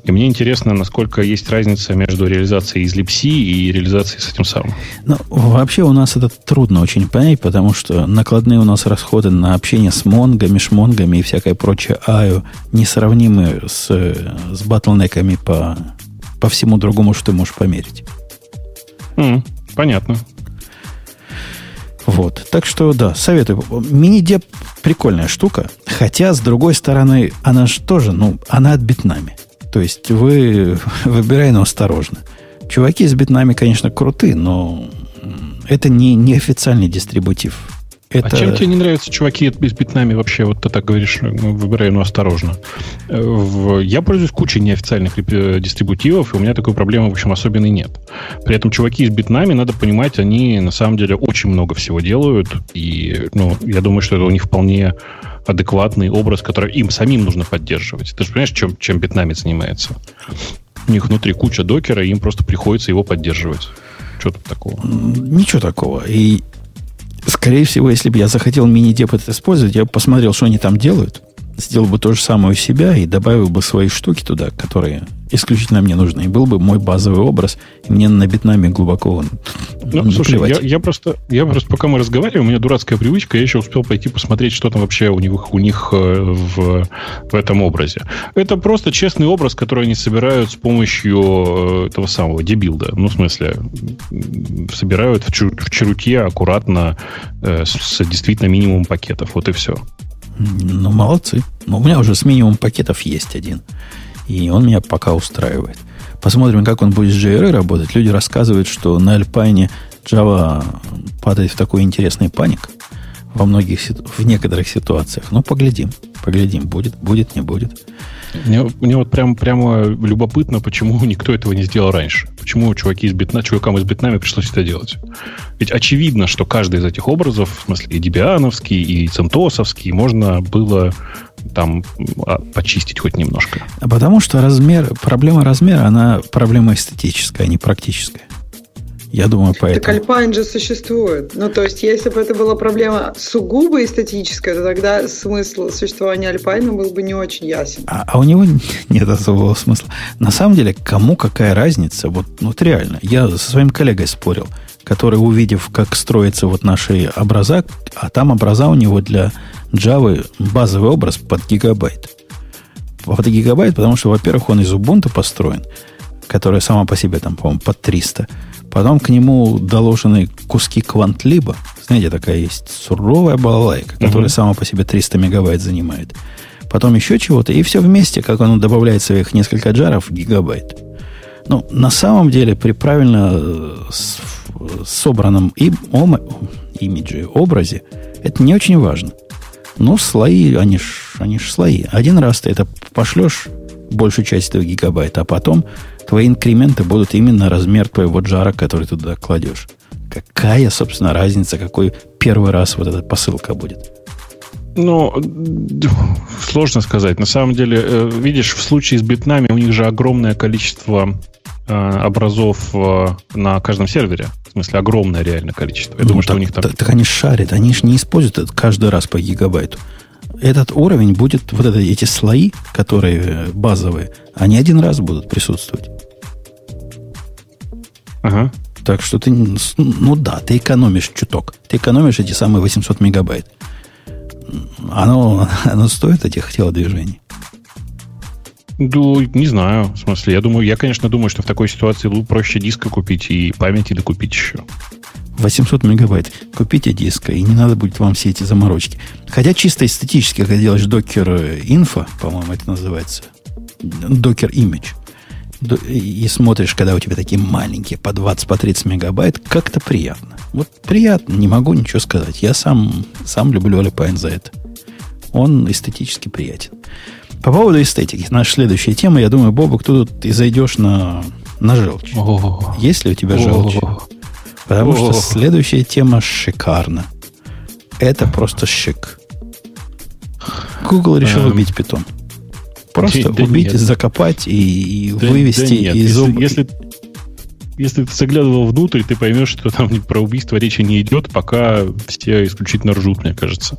S3: И мне интересно, насколько есть разница между реализацией из libc и реализацией с этим самым.
S1: Ну, вообще у нас это трудно очень понять, потому что накладные у нас расходы на общение с монгами, шмонгами и всякое прочее аю несравнимы с, с батлнеками по, по всему другому, что ты можешь померить.
S3: Mm, понятно.
S1: Вот. Так что, да, советую. Мини-деп прикольная штука. Хотя, с другой стороны, она же тоже, ну, она от битнами. То есть вы выбирай, но осторожно. Чуваки с битнами, конечно, крутые, но это не, не официальный дистрибутив. Это...
S3: А чем тебе не нравятся чуваки с битнами вообще? Вот ты так говоришь, ну, выбирай, ну, осторожно. Э, я пользуюсь кучей неофициальных э, дистрибутивов, и у меня такой проблемы, в общем, особенной нет. При этом чуваки с битнами, надо понимать, они на самом деле очень много всего делают, и, ну, я думаю, что это у них вполне адекватный образ, который им самим нужно поддерживать. Ты же понимаешь, чем, чем битнами занимается? У них внутри куча докера, и им просто приходится его поддерживать. Что тут такого?
S1: Ничего такого. И Скорее всего, если бы я захотел мини-деп это использовать, я бы посмотрел, что они там делают, сделал бы то же самое у себя и добавил бы свои штуки туда, которые исключительно мне нужны. И был бы мой базовый образ, и мне на битнами глубоко
S3: ну, слушай, я, я, просто, я просто, пока мы разговариваем, у меня дурацкая привычка, я еще успел пойти посмотреть, что там вообще у них, у них э, в, в этом образе. Это просто честный образ, который они собирают с помощью этого самого дебилда. Ну, в смысле, собирают в, чу, в черуте аккуратно э, с, с действительно минимум пакетов. Вот и все.
S1: Ну, молодцы. Ну, у меня уже с минимум пакетов есть один. И он меня пока устраивает. Посмотрим, как он будет с JRE работать. Люди рассказывают, что на Alpine Java падает в такой интересный паник. Во многих, в некоторых ситуациях. Ну, поглядим, поглядим, будет, будет, не будет.
S3: Мне, мне вот прям, прямо любопытно, почему никто этого не сделал раньше. Почему чуваки из битна, чувакам из битнами пришлось это делать. Ведь очевидно, что каждый из этих образов, в смысле и Дебиановский, и Центосовский, можно было там а, почистить хоть немножко.
S1: А потому что размер, проблема размера, она проблема эстетическая, а не практическая. Я думаю, поэтому.
S2: Так Alpine же существует. Ну, то есть, если бы это была проблема сугубо эстетическая, то тогда смысл существования Alpine был бы не очень ясен.
S1: А, а у него нет особого смысла. На самом деле, кому какая разница? Вот, вот реально. Я со своим коллегой спорил, который, увидев, как строятся вот наши образа, а там образа у него для Java базовый образ под гигабайт. Под гигабайт, потому что, во-первых, он из Ubuntu построен, которая сама по себе там, по-моему, под 300. Потом к нему доложены куски квантлиба. Знаете, такая есть суровая балалайка, которая угу. сама по себе 300 мегабайт занимает. Потом еще чего-то, и все вместе, как он добавляет своих несколько джаров, гигабайт. Ну, на самом деле, при правильно э, собранном им, ом, имидже, образе, это не очень важно. Ну, слои, они ж, они ж слои. Один раз ты это пошлешь большую часть этого гигабайта, а потом твои инкременты будут именно размер твоего джара, который ты туда кладешь. Какая, собственно, разница, какой первый раз вот эта посылка будет?
S3: Ну, сложно сказать. На самом деле, э, видишь, в случае с битнами у них же огромное количество э, образов э, на каждом сервере. В смысле, огромное реально количество. Я
S1: ну, думаю, так, что у них там... Так, так они шарят, они же не используют это каждый раз по гигабайту этот уровень будет, вот это, эти слои, которые базовые, они один раз будут присутствовать. Ага. Так что ты, ну да, ты экономишь чуток. Ты экономишь эти самые 800 мегабайт. Оно, оно стоит этих телодвижений?
S3: Ну, не знаю. В смысле, я думаю, я, конечно, думаю, что в такой ситуации проще диска купить и памяти докупить еще.
S1: 800 мегабайт. Купите диска, и не надо будет вам все эти заморочки. Хотя чисто эстетически, когда делаешь докер инфо, по-моему, это называется, докер image, и смотришь, когда у тебя такие маленькие, по 20, по 30 мегабайт, как-то приятно. Вот приятно, не могу ничего сказать. Я сам, сам люблю Alpine за это. Он эстетически приятен. По поводу эстетики, наша следующая тема, я думаю, Бобок, ты тут и зайдешь на, на желчь. О-о-о. Есть ли у тебя желчь? Потому О-о-о. что следующая тема шикарна. Это просто шик. Google решил эм. убить питон. Просто да убить, нет. закопать и, и да, вывести да из...
S3: Если, если, если ты заглядывал внутрь, ты поймешь, что там про убийство речи не идет, пока все исключительно ржут, мне кажется.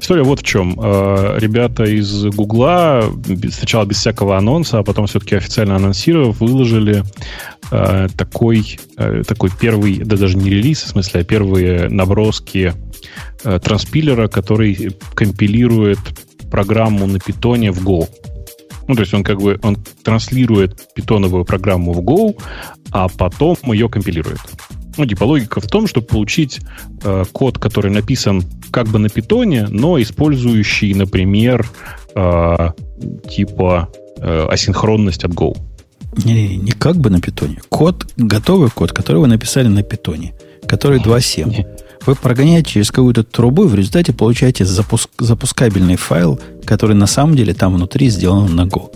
S3: История вот в чем. Э, ребята из Гугла сначала без всякого анонса, а потом все-таки официально анонсировав, выложили э, такой, э, такой первый, да даже не релиз, в смысле, а первые наброски транспилера, который компилирует программу на питоне в Go. Ну, то есть он как бы он транслирует питоновую программу в Go, а потом ее компилирует. Ну, типа логика в том, чтобы получить э, код, который написан как бы на питоне, но использующий, например, э, типа э, асинхронность от Go.
S1: Не, не как бы на питоне. Код, готовый код, который вы написали на питоне, который 2.7 вы прогоняете через какую-то трубу, и в результате получаете запуск, запускабельный файл, который на самом деле там внутри сделан на Go.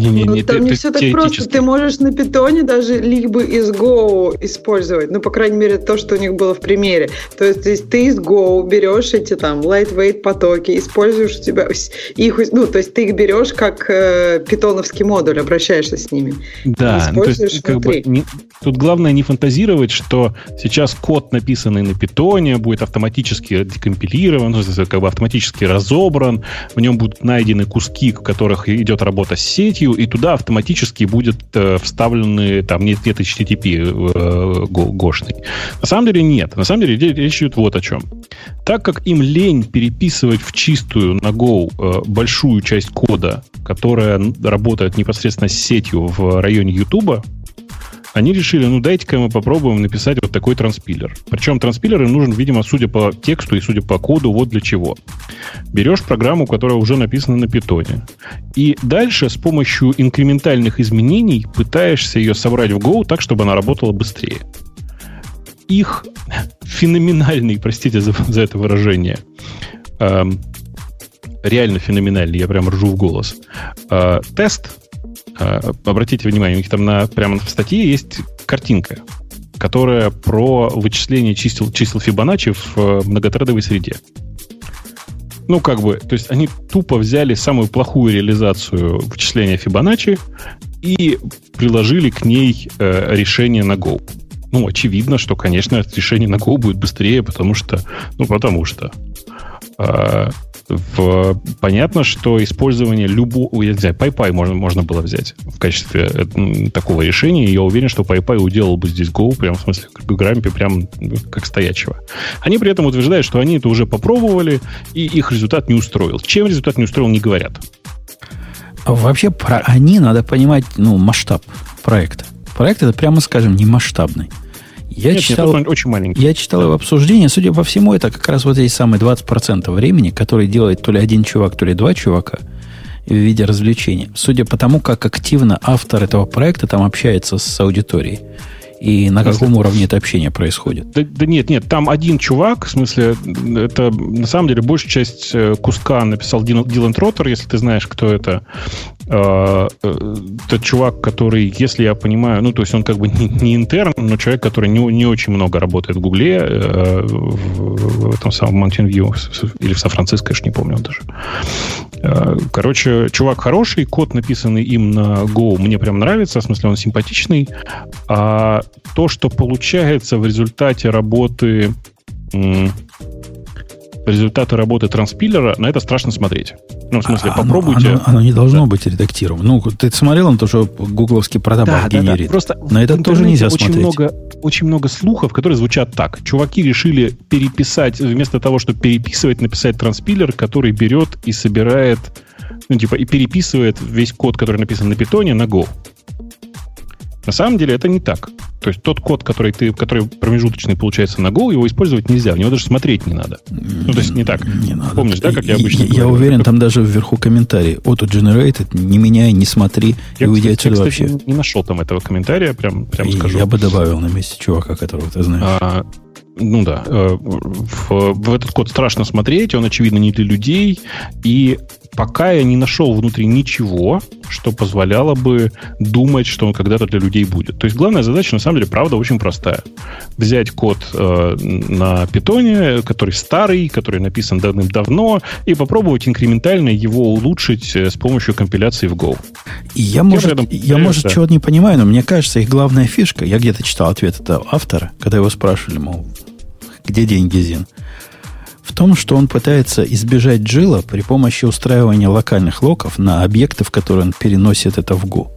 S2: Не, не, не, ну, там не все так просто. Ты можешь на питоне даже либо из Go использовать. Ну, по крайней мере, то, что у них было в примере. То есть, то есть ты из Go берешь эти там lightweight потоки, используешь у тебя их, ну, то есть ты их берешь как э, питоновский модуль, обращаешься с ними.
S3: Да, ну, то есть, как бы, не, тут главное не фантазировать, что сейчас код, написанный на питоне, будет автоматически декомпилирован, ну, как бы автоматически разобран, в нем будут найдены куски, в которых идет работа с сетью, сетью, и туда автоматически будет э, вставлены, там нет, нет HTTP э, гошный. На самом деле нет. На самом деле речь идет вот о чем. Так как им лень переписывать в чистую на Go э, большую часть кода, которая работает непосредственно с сетью в районе YouTube, они решили, ну дайте-ка мы попробуем написать вот такой транспилер. Причем транспилер им нужен, видимо, судя по тексту и судя по коду, вот для чего. Берешь программу, которая уже написана на питоне, и дальше с помощью инкрементальных изменений пытаешься ее собрать в Go так, чтобы она работала быстрее. их феноменальный, простите за, за это выражение, э, реально феноменальный, я прям ржу в голос, э, тест, обратите внимание, у них там на, прямо в статье есть картинка, которая про вычисление чисел, чисел Фибоначчи в э, многотредовой среде. Ну, как бы, то есть они тупо взяли самую плохую реализацию вычисления Фибоначчи и приложили к ней э, решение на Go. Ну, очевидно, что, конечно, решение на Go будет быстрее, потому что... Ну, потому что... Э, в, понятно, что использование любого, я не знаю, PyPy можно, можно было взять в качестве э, такого решения. И я уверен, что PyPy уделал бы здесь Go, прям в смысле, грампе, прям как стоячего. Они при этом утверждают, что они это уже попробовали, и их результат не устроил. Чем результат не устроил, не говорят.
S1: А вообще про они надо понимать ну, масштаб проекта. Проект это, прямо скажем, не масштабный. Я
S3: Нет,
S1: читал,
S3: нет, очень маленький.
S1: Я читал его обсуждение. Судя по всему, это как раз вот эти самые 20% времени, которые делает то ли один чувак, то ли два чувака в виде развлечения. Судя по тому, как активно автор этого проекта там общается с аудиторией и на каком уровне это общение происходит?
S3: Да, да нет, нет, там один чувак, в смысле, это на самом деле большая часть э, куска написал Дилан, Дилан Троттер, если ты знаешь, кто это. Э, э, тот чувак, который, если я понимаю, ну, то есть он как бы не, не интерн, но человек, который не, не очень много работает в Гугле, э, в, в этом самом Mountain View или в Сан-Франциско, я же не помню даже. Э, короче, чувак хороший, код, написанный им на Go, мне прям нравится, в смысле он симпатичный, а то, что получается в результате работы результаты работы транспилера, на это страшно смотреть. Ну, в смысле, а, попробуйте.
S1: Оно, оно не должно да. быть редактировано. Ну, ты смотрел на то, что гугловский продабаг да, генерит. Да, да.
S3: Просто
S1: на это тоже нельзя
S3: очень
S1: смотреть.
S3: Много, очень много слухов, которые звучат так. Чуваки решили переписать, вместо того, чтобы переписывать, написать транспилер, который берет и собирает, ну, типа, и переписывает весь код, который написан на питоне, на Go. На самом деле это не так. То есть тот код, который, ты, который промежуточный получается на Go, его использовать нельзя. В него даже смотреть не надо. Ну, то есть не так.
S1: Не надо.
S3: Помнишь, да, как я обычно
S1: Я, говорю? я уверен, там даже вверху комментарий. Auto-generated, не меняй, не смотри,
S3: я,
S1: и уйди
S3: отсюда
S1: я, вообще.
S3: не нашел там этого комментария, прям, прям скажу.
S1: Я бы добавил на месте чувака, которого ты знаешь. А,
S3: ну да, э, в, в этот код страшно смотреть, он, очевидно, не для людей, и пока я не нашел внутри ничего, что позволяло бы думать, что он когда-то для людей будет. То есть главная задача, на самом деле, правда, очень простая. Взять код э, на питоне, который старый, который написан давным-давно, и попробовать инкрементально его улучшить э, с помощью компиляции в Go.
S1: И я, может, я, я, может, да. чего-то не понимаю, но мне кажется, их главная фишка, я где-то читал ответ этого автора, когда его спрашивали, мол, где деньги, Зин? Том, что он пытается избежать джила при помощи устраивания локальных локов на объекты, в которые он переносит это в Go.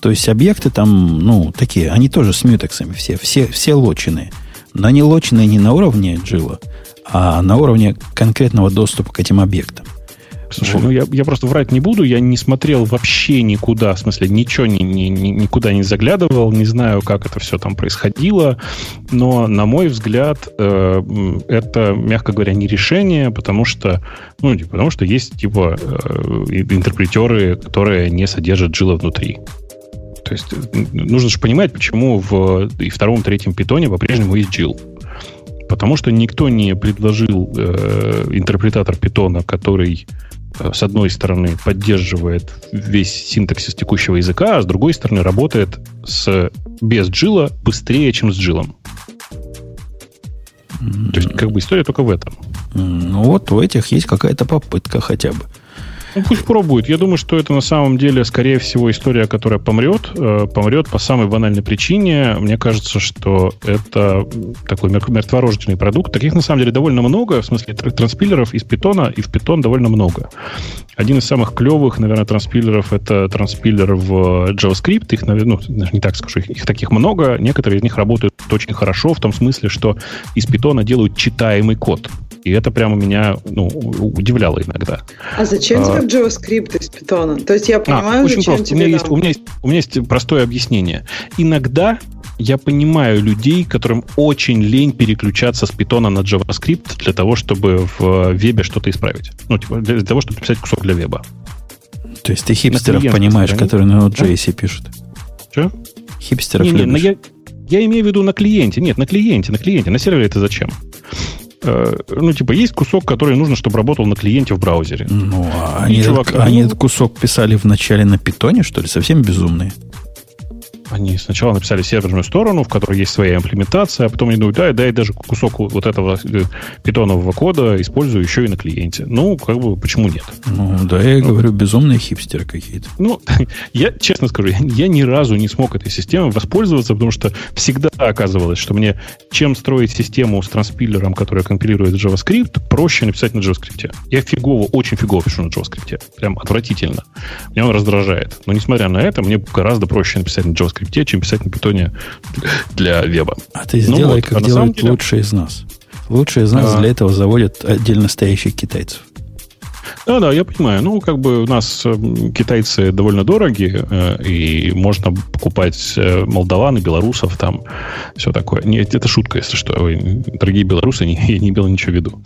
S1: То есть объекты там, ну, такие, они тоже с мютексами все, все, все лоченные. Но они лоченные не на уровне джила, а на уровне конкретного доступа к этим объектам.
S3: Слушай, ну я, я просто врать не буду, я не смотрел вообще никуда, в смысле, ничего ни, ни, ни, никуда не заглядывал, не знаю, как это все там происходило, но, на мой взгляд, э, это, мягко говоря, не решение, потому что, ну, типа, потому что есть, типа, э, интерпретеры, которые не содержат джилы внутри. То есть нужно же понимать, почему в и втором, третьем питоне по-прежнему есть джил. Потому что никто не предложил э, интерпретатор питона, который с одной стороны, поддерживает весь синтаксис текущего языка, а с другой стороны, работает с, без джила быстрее, чем с джилом. То есть, как бы история только в этом.
S1: Ну вот, у этих есть какая-то попытка хотя бы.
S3: Ну, пусть пробует. Я думаю, что это на самом деле, скорее всего, история, которая помрет. Э, помрет по самой банальной причине. Мне кажется, что это такой мертворожденный продукт. Таких, на самом деле, довольно много. В смысле, транспилеров из питона и в питон довольно много. Один из самых клевых, наверное, транспилеров это транспилер в JavaScript. Их, наверное, ну, не так скажу, их таких много. Некоторые из них работают очень хорошо в том смысле, что из питона делают читаемый код. И это прямо меня ну, удивляло иногда.
S2: А зачем тебе а, JavaScript из Python? То есть я а, понимаю,
S3: а, очень зачем просто. тебе у меня, есть, у, меня есть, у меня есть простое объяснение. Иногда я понимаю людей, которым очень лень переключаться с Python на JavaScript для того, чтобы в вебе что-то исправить. Ну, типа, для, того, чтобы написать кусок для веба.
S1: То есть ты хипстеров понимаешь, которые на Node.js да? пишут?
S3: Что?
S1: Хипстеров не, не,
S3: любишь? Я, Я имею в виду на клиенте. Нет, на клиенте, на клиенте. На сервере это зачем? Э, ну, типа, есть кусок, который нужно, чтобы работал на клиенте в браузере.
S1: Ну, а они, чувак, они ну, этот кусок писали вначале на питоне, что ли? Совсем безумные.
S3: Они сначала написали серверную сторону, в которой есть своя имплементация, а потом они думают, да, дай даже кусок вот этого э, питонового кода использую еще и на клиенте. Ну, как бы, почему нет?
S1: Ну, да, я ну, говорю, безумные хипстеры какие-то.
S3: Ну, я честно скажу, я, ни разу не смог этой системой воспользоваться, потому что всегда оказывалось, что мне чем строить систему с транспилером, которая компилирует JavaScript, проще написать на JavaScript. Я фигово, очень фигово пишу на JavaScript. Прям отвратительно. Меня он раздражает. Но несмотря на это, мне гораздо проще написать на JavaScript скрипте, чем писать на питоне для веба.
S1: А ты сделай, ну, вот, как а делают деле... лучшие из нас. Лучшие из нас а... для этого заводят отдельно стоящих китайцев.
S3: Да, да, я понимаю. Ну, как бы у нас э, китайцы довольно дорогие, э, и можно покупать э, молдаван и белорусов там, все такое. Нет, это шутка, если что. Ой, дорогие белорусы, не, я не имел ничего в виду.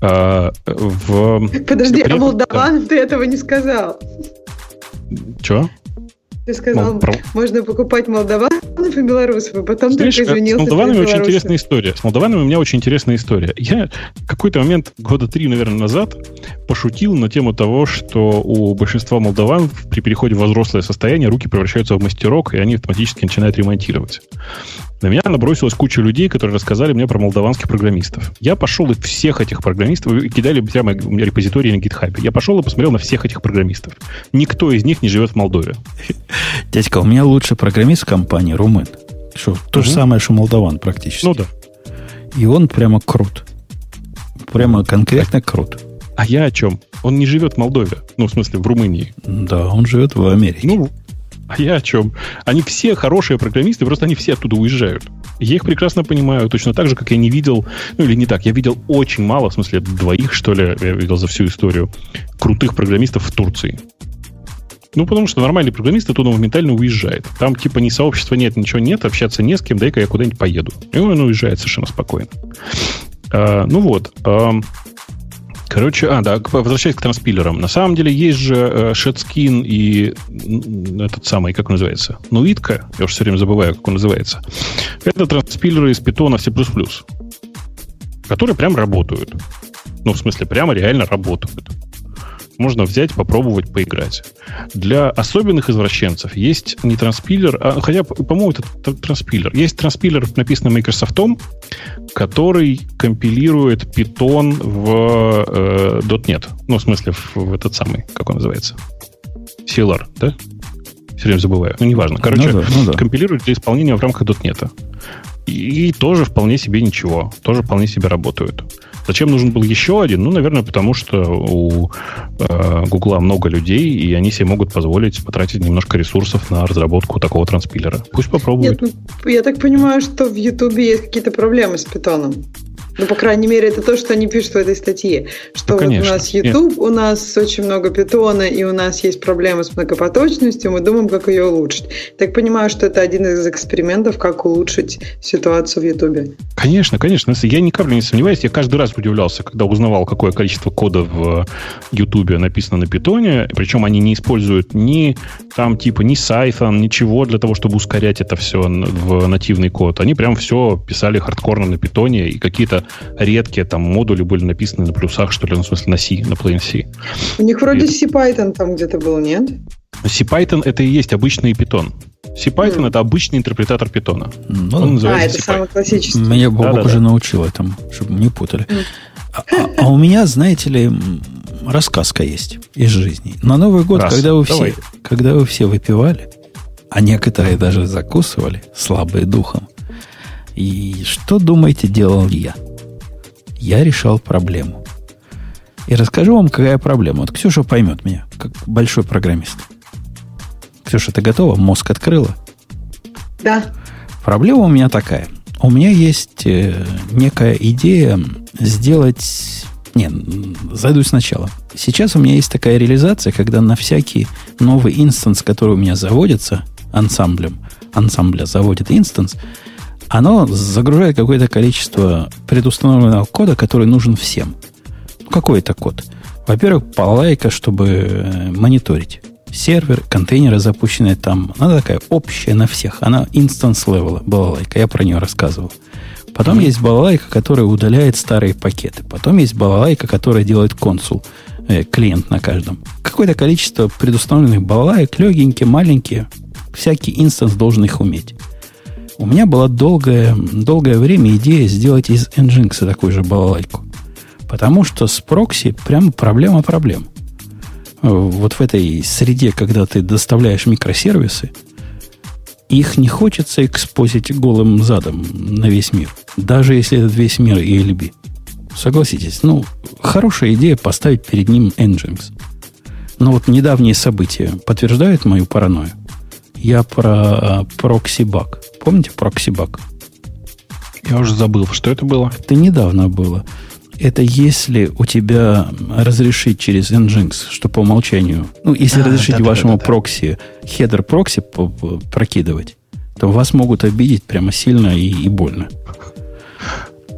S2: А, в... Подожди, а молдаван да. ты этого не сказал?
S3: Чего?
S2: Ты сказал, Мол, про... можно покупать молдаванов и белорусов, и потом Знаешь, только извинился.
S3: С молдаванами очень интересная история. С молдаванами у меня очень интересная история. Я в какой-то момент, года три, наверное, назад, пошутил на тему того, что у большинства молдаван при переходе в взрослое состояние руки превращаются в мастерок, и они автоматически начинают ремонтировать. На меня набросилась куча людей, которые рассказали мне про молдаванских программистов. Я пошел и всех этих программистов, кидали прямо у меня репозитории на GitHub. Я пошел и посмотрел на всех этих программистов. Никто из них не живет в Молдове.
S1: Дядька, у меня лучший программист в компании румын. Что, то же самое, что молдаван практически.
S3: Ну да.
S1: И он прямо крут. Прямо конкретно крут.
S3: А я о чем? Он не живет в Молдове. Ну, в смысле, в Румынии.
S1: Да, он живет в Америке.
S3: Ну, а я о чем? Они все хорошие программисты, просто они все оттуда уезжают. Я их прекрасно понимаю, точно так же, как я не видел, ну или не так, я видел очень мало, в смысле двоих, что ли, я видел за всю историю, крутых программистов в Турции. Ну, потому что нормальный программист оттуда моментально уезжает. Там типа ни сообщества нет, ничего нет, общаться не с кем, дай-ка я куда-нибудь поеду. И он уезжает совершенно спокойно. А, ну вот. А, Короче, а, да, возвращаясь к транспилерам. На самом деле есть же э, Shetskin и этот самый, как он называется? Нуитка, я уже все время забываю, как он называется. Это транспилеры из Python C++, которые прям работают. Ну, в смысле, прямо реально работают можно взять, попробовать, поиграть. Для особенных извращенцев есть не транспилер, а, хотя, по-моему, это транспилер. Есть транспилер, написанный Microsoft, который компилирует Python в э, .NET. Ну, в смысле, в, в этот самый, как он называется? CLR, да? Все время забываю. Ну, неважно. Короче, ну да, ну да. компилирует для исполнения в рамках .NET. И, и тоже вполне себе ничего. Тоже вполне себе работают. Зачем нужен был еще один? Ну, наверное, потому что у э, Гугла много людей, и они себе могут позволить потратить немножко ресурсов на разработку такого транспилера. Пусть попробуют. Нет,
S2: ну, я так понимаю, что в Ютубе есть какие-то проблемы с питоном. Ну, по крайней мере, это то, что они пишут в этой статье. Что ну, вот у нас YouTube, Нет. у нас очень много питона, и у нас есть проблемы с многопоточностью, мы думаем, как ее улучшить. Так понимаю, что это один из экспериментов, как улучшить ситуацию в YouTube.
S3: Конечно, конечно. Я ни капли не сомневаюсь. Я каждый раз удивлялся, когда узнавал, какое количество кода в YouTube написано на питоне. Причем они не используют ни там типа ни Python, ничего для того, чтобы ускорять это все в нативный код. Они прям все писали хардкорно на питоне и какие-то редкие там модули были написаны на плюсах, что ли, ну, в смысле на C, на plain C.
S2: У них вроде C-Python там где-то был, нет?
S3: C-Python это и есть обычный питон. C-Python mm. это обычный интерпретатор питона.
S2: Ну, Он а, это самый классический.
S1: Меня Бобок да, да, уже да. научил этому, чтобы не путали. Mm. А, а, а у меня, знаете ли, рассказка есть из жизни. На Новый год, Раз. когда вы, все, когда вы все выпивали, а некоторые даже закусывали, слабые духом, и что, думаете, делал я? Я решал проблему. И расскажу вам, какая проблема. Вот Ксюша поймет меня, как большой программист. Ксюша, ты готова? Мозг открыла?
S2: Да.
S1: Проблема у меня такая. У меня есть э, некая идея сделать... Не, зайду сначала. Сейчас у меня есть такая реализация, когда на всякий новый instance, который у меня заводится Ansible ом, Ansible заводит instance, оно загружает какое-то количество предустановленного кода, который нужен всем. Какой это код? Во-первых, балалайка, чтобы э, мониторить сервер, контейнеры запущенные там. Она такая общая на всех. Она instance level а балалайка. Я про нее рассказывал. Потом mm-hmm. есть балалайка, которая удаляет старые пакеты. Потом есть балалайка, которая делает консул, э, клиент на каждом. Какое-то количество предустановленных балалайк, легенькие, маленькие. Всякий инстанс должен их уметь. У меня была долгое, долгое время идея сделать из Nginx такую же балалайку. Потому что с прокси прям проблема проблем. Вот в этой среде, когда ты доставляешь микросервисы, их не хочется экспозить голым задом на весь мир. Даже если этот весь мир ELB. Согласитесь, ну, хорошая идея поставить перед ним Nginx. Но вот недавние события подтверждают мою паранойю. Я про прокси-баг. Помните прокси-баг?
S3: Я уже забыл, что это было.
S1: Это недавно было. Это если у тебя разрешить через Nginx, что по умолчанию, ну, если а, разрешить да, вашему да, да, прокси, header proxy прокидывать, то вас могут обидеть прямо сильно и, и больно.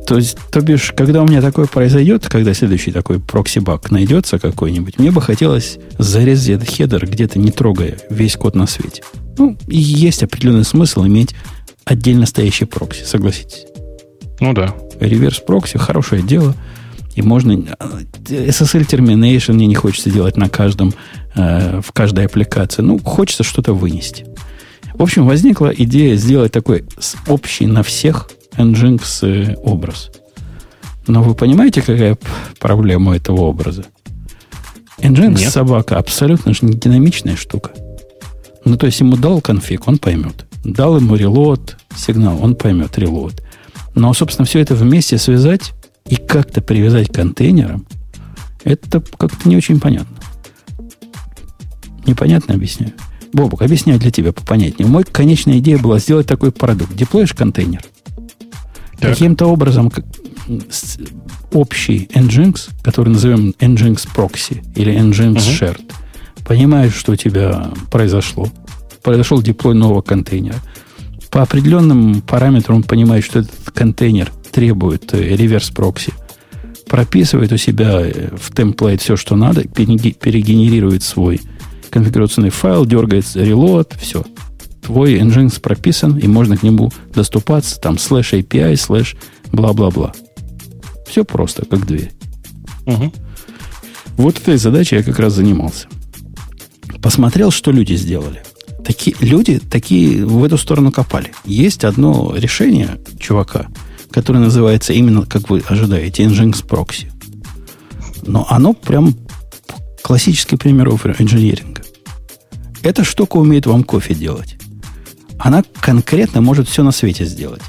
S1: То есть, то бишь, когда у меня такое произойдет, когда следующий такой proxy-баг найдется какой-нибудь, мне бы хотелось зарезать этот header, где-то не трогая весь код на свете. Ну, и есть определенный смысл иметь отдельно стоящий прокси, согласитесь.
S3: Ну да.
S1: Reverse proxy хорошее дело. И можно... SSL termination мне не хочется делать на каждом, э, в каждой аппликации. Ну, хочется что-то вынести. В общем, возникла идея сделать такой общий на всех Nginx э, образ. Но вы понимаете, какая проблема этого образа? Nginx Нет. собака абсолютно же не динамичная штука. Ну, то есть ему дал конфиг, он поймет. Дал ему релот, сигнал, он поймет релот. Но, собственно, все это вместе связать и как-то привязать к контейнерам, это как-то не очень понятно. Непонятно объясняю. Бобок, объясняю для тебя попонятнее. Мой конечная идея была сделать такой продукт. Деплоишь контейнер. Так. Каким-то образом общий Nginx, который назовем Nginx Proxy или Nginx uh-huh. Shared, понимаешь, что у тебя произошло. Произошел деплой нового контейнера. По определенным параметрам он понимает, что этот контейнер требует э, реверс прокси. Прописывает у себя э, в template все, что надо, перегенерирует свой конфигурационный файл, дергает reload, все. Твой Nginx прописан, и можно к нему доступаться, там, слэш API, слэш бла-бла-бла. Все просто, как дверь. Угу. Вот этой задачей я как раз занимался. Посмотрел, что люди сделали. Такие, люди такие в эту сторону копали. Есть одно решение чувака, которое называется именно, как вы ожидаете, Nginx Proxy. Но оно прям классический пример инженеринга. Эта штука умеет вам кофе делать. Она конкретно может все на свете сделать.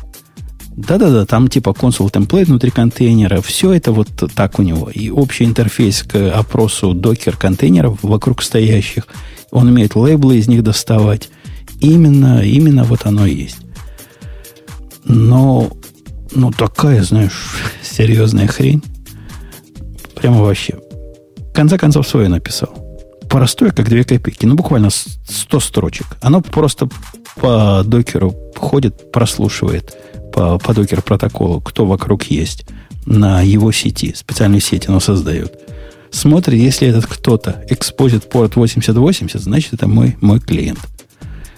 S1: Да-да-да, там типа консул темплейт внутри контейнера. Все это вот так у него. И общий интерфейс к опросу докер контейнеров вокруг стоящих. Он умеет лейблы из них доставать. Именно, именно вот оно и есть. Но, ну, такая, знаешь, серьезная хрень. Прямо вообще. В конце концов, свое написал. Простое, как две копейки. Ну, буквально 100 строчек. Оно просто по докеру ходит, прослушивает по, по докер протоколу, кто вокруг есть на его сети, специальной сети оно создает. Смотрит, если этот кто-то экспозит порт 8080, значит, это мой, мой клиент.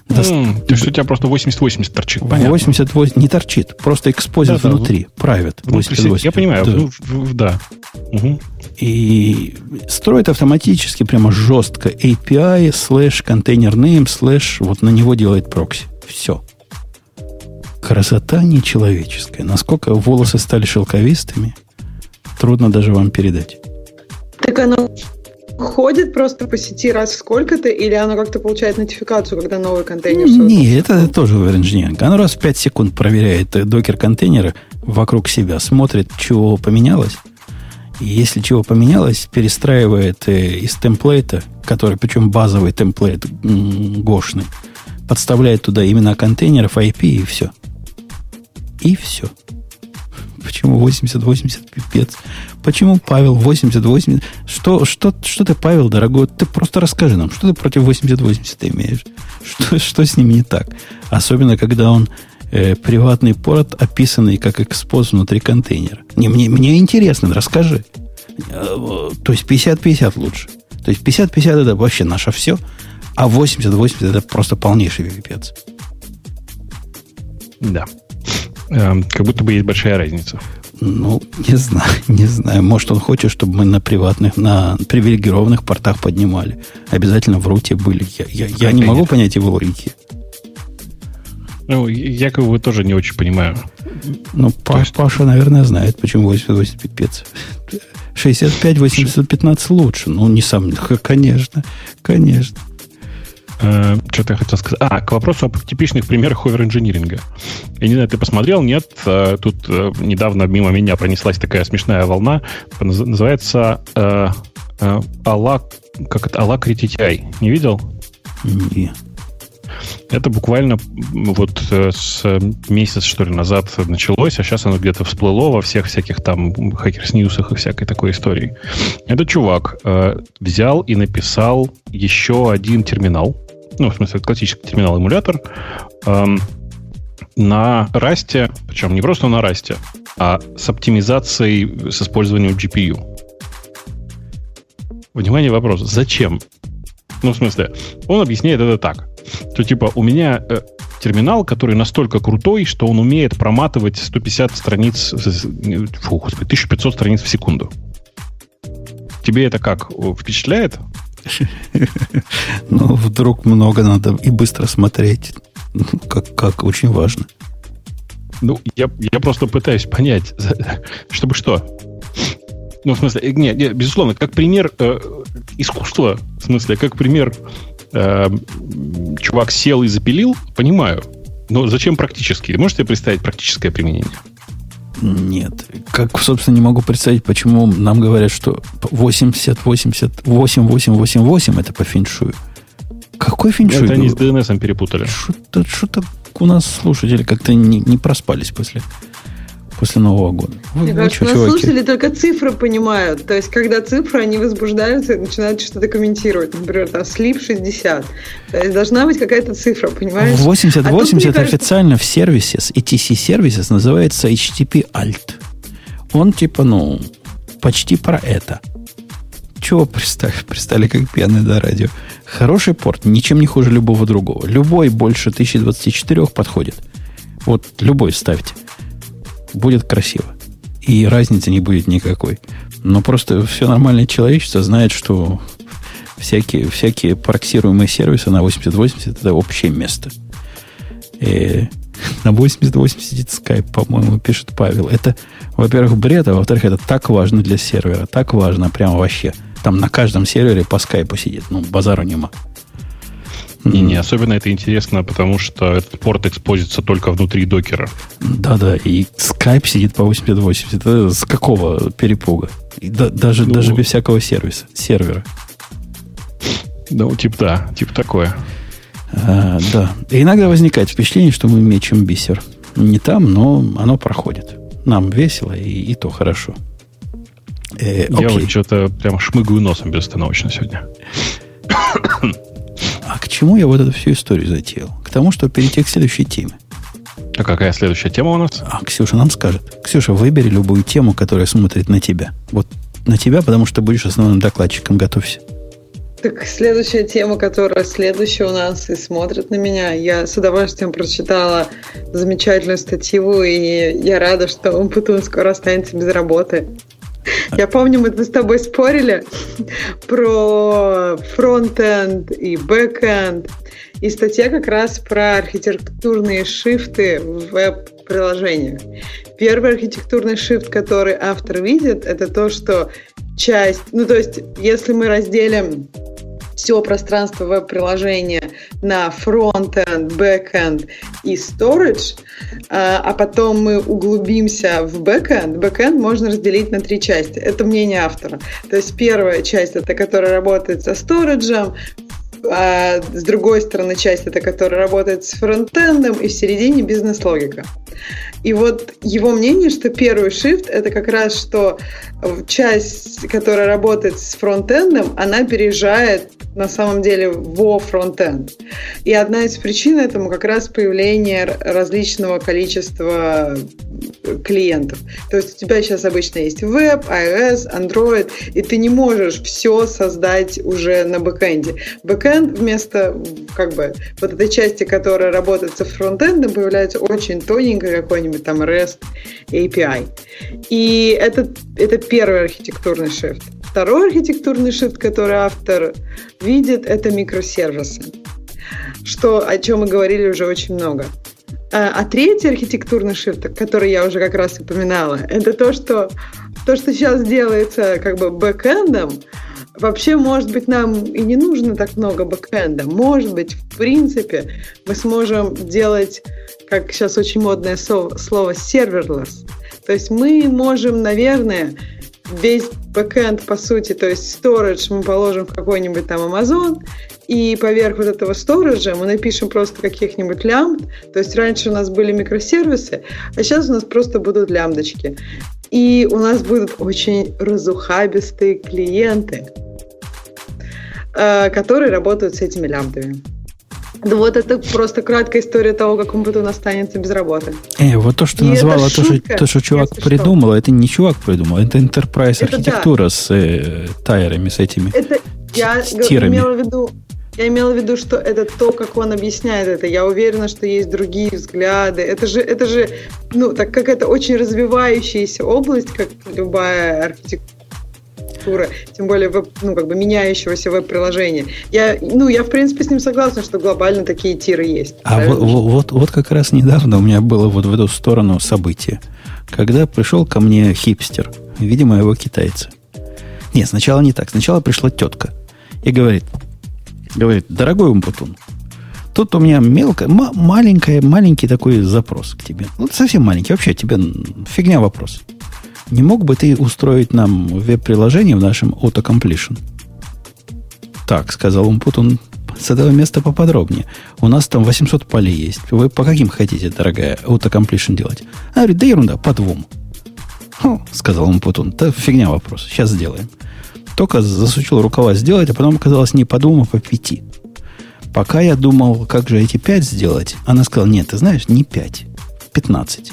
S3: До... Mm, то есть у тебя просто 8080 торчит, понятно.
S1: 88 не торчит, просто expose ит да, внутри, да.
S3: Внутри 8080. Я понимаю, да. Ну, да. Угу.
S1: И строит автоматически прямо жестко API слэш container name слэш вот на него делает прокси. Все. Красота нечеловеческая. Насколько волосы стали шелковистыми, трудно даже вам передать.
S2: Так оно ходит просто по сети раз в сколько-то, или оно как-то получает нотификацию, когда новый контейнер
S1: создан? Не, это тоже оверинжиниринг. Оно раз в 5 секунд проверяет докер-контейнеры вокруг себя, смотрит, чего поменялось. И если чего поменялось, перестраивает э, из темплейта, который, причем базовый темплейт гошный, подставляет туда именно контейнеров IP и все. И все. Почему 80-80 пипец? Почему Павел 80-80? Что, что, что ты, Павел, дорогой, ты просто расскажи нам, что ты против 80-80 имеешь? Что, что с ним не так? Особенно, когда он э, приватный порт, описанный как экспоз внутри контейнера. Не, мне, мне интересно, расскажи. Э, то есть 50-50 лучше. То есть 50-50 это вообще наше все, А 80-80 это просто полнейший пипец.
S3: Да. Эм, как будто бы есть большая разница.
S1: Ну, не знаю, не знаю. Может, он хочет, чтобы мы на приватных, на привилегированных портах поднимали. Обязательно в руте были. Я, я, я не могу понять его логики.
S3: Ну, я как бы тоже не очень понимаю.
S1: Ну, Паш, есть... Паша, наверное, знает, почему 88 пипец. 65, 80, 15 лучше. Ну, не сам, конечно, конечно.
S3: Э, что-то я хотел сказать. А, к вопросу об типичных примерах овер-инжиниринга. Я не знаю, ты посмотрел, нет? Э, тут э, недавно мимо меня пронеслась такая смешная волна. Называется Алла, как это, Алла TTI. Не видел?
S1: Нет.
S3: Это буквально вот с месяц, что ли, назад началось, а сейчас оно где-то всплыло во всех всяких там хакерс-ньюсах и всякой такой истории. Этот чувак э, взял и написал еще один терминал, ну, в смысле, классический терминал-эмулятор, эм, на расте, причем не просто на расте, а с оптимизацией с использованием GPU. Внимание, вопрос. Зачем? Ну, в смысле, он объясняет это так. То типа у меня э, терминал, который настолько крутой, что он умеет проматывать 150 страниц, фу, господи, 1500 страниц в секунду. Тебе это как, впечатляет?
S1: Ну, вдруг много надо и быстро смотреть. Как, как очень важно.
S3: Ну, я, я просто пытаюсь понять, чтобы что? Ну, в смысле, нет, нет безусловно, как пример э, искусства, в смысле, как пример э, чувак сел и запилил, понимаю. Но зачем практически? Можете представить практическое применение?
S1: Нет. Как, собственно, не могу представить, почему нам говорят, что 80, 80, 8, 8, 8, 8 это по феншую. Какой феншуй?
S3: Это они с DNS перепутали.
S1: Что-то, что-то у нас слушатели как-то не, не проспались после после Нового года.
S2: Вы, Мне кажется, что, слушатели только цифры понимают. То есть, когда цифры, они возбуждаются и начинают что-то комментировать. Например, там слип 60. То есть, должна быть какая-то цифра, понимаешь?
S1: 80, а 80 кажется... официально в сервисе, ETC сервисе называется HTTP Alt. Он типа, ну, почти про это. Чего пристали, пристали как пьяные до радио? Хороший порт, ничем не хуже любого другого. Любой больше 1024 подходит. Вот любой ставьте будет красиво. И разницы не будет никакой. Но просто все нормальное человечество знает, что всякие, всякие проксируемые сервисы на 8080 это общее место. И на 8080 сидит Skype, по-моему, пишет Павел. Это, во-первых, бред, а во-вторых, это так важно для сервера. Так важно, прямо вообще. Там на каждом сервере по скайпу сидит. Ну, базару нема.
S3: Не, не, особенно это интересно, потому что этот порт экспозится только внутри докера.
S1: Да-да, и Skype сидит по 8080. Это с какого перепуга? И да, даже, ну, даже без всякого сервиса, сервера.
S3: Ну, типа да, типа такое.
S1: А, да. И иногда возникает впечатление, что мы мечем бисер. Не там, но оно проходит. Нам весело, и, и то хорошо.
S3: Э, Я вот что-то прям шмыгаю носом безостановочно сегодня.
S1: А к чему я вот эту всю историю затеял? К тому, что перейти к следующей теме.
S3: А какая следующая тема у нас?
S1: А Ксюша нам скажет. Ксюша, выбери любую тему, которая смотрит на тебя. Вот на тебя, потому что будешь основным докладчиком. Готовься.
S2: Так следующая тема, которая следующая у нас и смотрит на меня, я с удовольствием прочитала замечательную статью, и я рада, что Умпутун скоро останется без работы. Я помню, мы с тобой спорили про фронт-энд и бэк-энд. И статья как раз про архитектурные shift ы в веб-приложениях. Первый архитектурный shift, который автор видит, это то, что часть... Ну, то есть, если мы разделим все пространство веб-приложения на фронт-энд, бэк-энд и storage, а, а потом мы углубимся в бэк-энд. Бэк-энд можно разделить на три части. Это мнение автора. То есть первая часть это которая работает со storage м, а с другой стороны часть это которая работает с фронтендом, и в середине бизнес-логика. И вот его мнение, что первый shift это как раз, что часть, которая работает с фронтендом, она переезжает на самом деле во фронтенд. И одна из причин этому как раз появление различного количества клиентов. То есть у тебя сейчас обычно есть веб, iOS, Android, и ты не можешь все создать уже на бэкэнде. Бэкэнд вместо как бы вот этой части, которая работает со фронтендом, появляется очень тоненький какой-нибудь там REST API. И это, это первый архитектурный shift. Второй архитектурный shift, который автор видит, это микросервисы. Что, о чем мы говорили уже очень много. А, а третий архитектурный shift, который я уже как раз упоминала, это то, что то, что сейчас делается как бы бэкэндом, вообще, может быть, нам и не нужно так много бэкэнда. Может быть, в принципе, мы сможем делать, как сейчас очень модное слово, serverless. То есть мы можем, наверное, весь бэкэнд, по сути, то есть storage мы положим в какой-нибудь там Amazon, и поверх вот этого сториджа мы напишем просто каких-нибудь лямбд. То есть раньше у нас были микросервисы, а сейчас у нас просто будут лямбдочки. И у нас будут очень разухабистые клиенты, э, которые работают с этими лямбдами. Да вот это просто краткая история того, как Умпутун останется без работы.
S1: Э, вот то, что назвала, то, что, то, что чувак придумал, что. это не чувак придумал, это enterprise архитектура да. с э, тайерами, с этими
S2: это я тирами. имела в виду я имела в виду, что это то, как он объясняет это. Я уверена, что есть другие взгляды. Это же, это же, ну, так как это очень развивающаяся область, как любая архитектура архитектуры, тем более веб, ну, как бы меняющегося веб-приложения. Я, ну, я, в принципе, с ним согласна, что глобально такие тиры есть.
S1: А вот, вот, вот как раз недавно у меня было вот в эту сторону событие. Когда пришел ко мне хипстер, видимо, его китайцы. Нет, сначала не так. Сначала пришла тетка и говорит, говорит, дорогой Умпутун, тут у меня мелко, маленькая, маленький такой запрос к тебе. Вот совсем маленький, вообще тебе фигня вопрос. Не мог бы ты устроить нам веб-приложение в нашем autocompletion? Так, сказал Умпутун, с этого места поподробнее. У нас там 800 полей есть. Вы по каким хотите, дорогая, autocompletion делать? А говорит, да ерунда, по двум. Хо, сказал Умпутун, да фигня вопрос, сейчас сделаем. Только засучил рукава сделать, а потом оказалось не по двум, а по пяти. Пока я думал, как же эти пять сделать, она сказала, нет, ты знаешь, не пять, пятнадцать.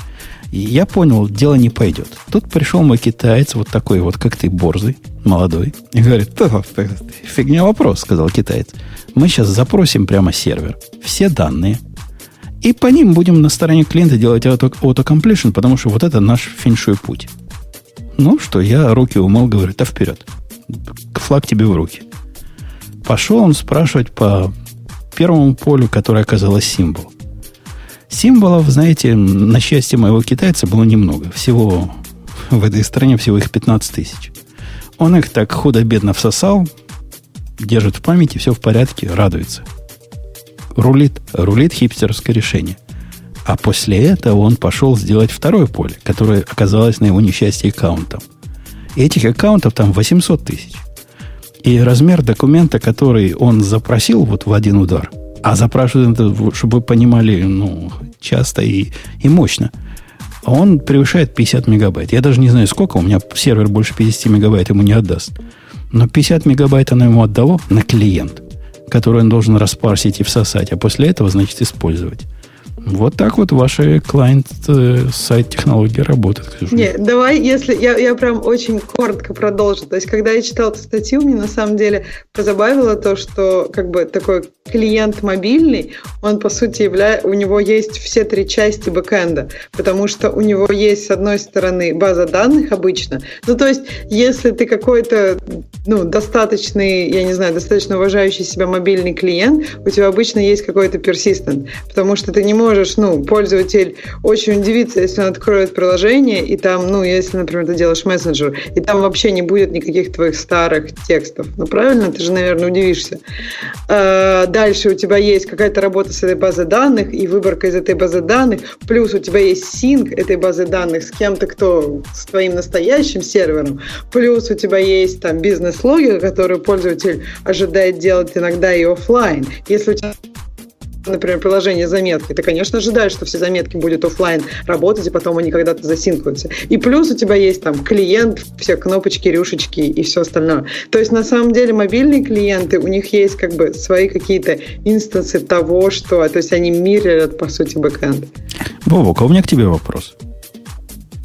S1: И я понял, дело не пойдет. Тут пришел мой китаец, вот такой вот, как ты, борзый, молодой, и говорит, фигня вопрос, сказал китаец. Мы сейчас запросим прямо сервер, все данные, и по ним будем на стороне клиента делать автокомплишн, потому что вот это наш феншуй путь. Ну что, я руки умыл, говорю, да вперед. Флаг тебе в руки. Пошел он спрашивать по первому полю, которое оказалось символ. Символов, знаете, на счастье моего китайца было немного. Всего в этой стране всего их 15 тысяч. Он их так худо-бедно всосал, держит в памяти, все в порядке, радуется. Рулит, рулит хипстерское решение. А после этого он пошел сделать второе поле, которое оказалось на его несчастье аккаунтом. Этих аккаунтов там 800 тысяч. И размер документа, который он запросил вот в один удар – а запрашивают это, чтобы вы понимали, ну, часто и, и мощно. Он превышает 50 мегабайт. Я даже не знаю, сколько. У меня сервер больше 50 мегабайт ему не отдаст. Но 50 мегабайт она ему отдало на клиент, который он должен распарсить и всосать, а после этого, значит, использовать. Вот так вот ваши клиент-сайт э, технологии работают.
S2: Не, давай, если я, я прям очень коротко продолжу. То есть, когда я читала эту статью, мне на самом деле позабавило то, что как бы такой клиент мобильный, он по сути является, у него есть все три части бэкэнда, потому что у него есть с одной стороны база данных обычно. Ну, то есть, если ты какой-то ну, достаточный, я не знаю, достаточно уважающий себя мобильный клиент, у тебя обычно есть какой-то persistent, потому что ты не можешь можешь, ну, пользователь очень удивится, если он откроет приложение, и там, ну, если, например, ты делаешь мессенджер, и там вообще не будет никаких твоих старых текстов. Ну, правильно? Ты же, наверное, удивишься. А, дальше у тебя есть какая-то работа с этой базой данных и выборка из этой базы данных, плюс у тебя есть синк этой базы данных с кем-то, кто с твоим настоящим сервером, плюс у тебя есть там бизнес-логика, которую пользователь ожидает делать иногда и офлайн. Если у тебя например, приложение заметки, ты, конечно, ожидаешь, что все заметки будут офлайн работать, и потом они когда-то засинкаются. И плюс у тебя есть там клиент, все кнопочки, рюшечки и все остальное. То есть, на самом деле, мобильные клиенты, у них есть как бы свои какие-то инстансы того, что... То есть, они мирят, по сути, бэкэнд.
S1: Бобок, а у меня к тебе вопрос.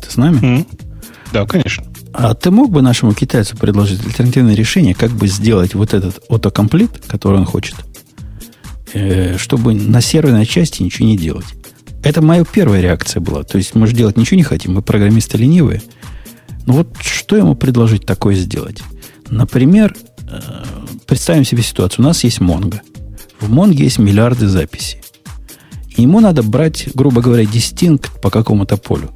S1: с нами?
S3: М. Да, конечно.
S1: А ты мог бы нашему китайцу предложить альтернативное решение, как бы сделать вот этот автокомплит, который он хочет, чтобы на серверной части ничего не делать? Это моя первая реакция была. То есть мы же делать ничего не хотим, мы программисты ленивые. Ну вот что ему предложить такое сделать? Например, э, представим себе ситуацию. У нас есть Mongo. В Mongo есть миллиарды записей. Ему надо брать, грубо говоря, дистинкт по какому-то полю.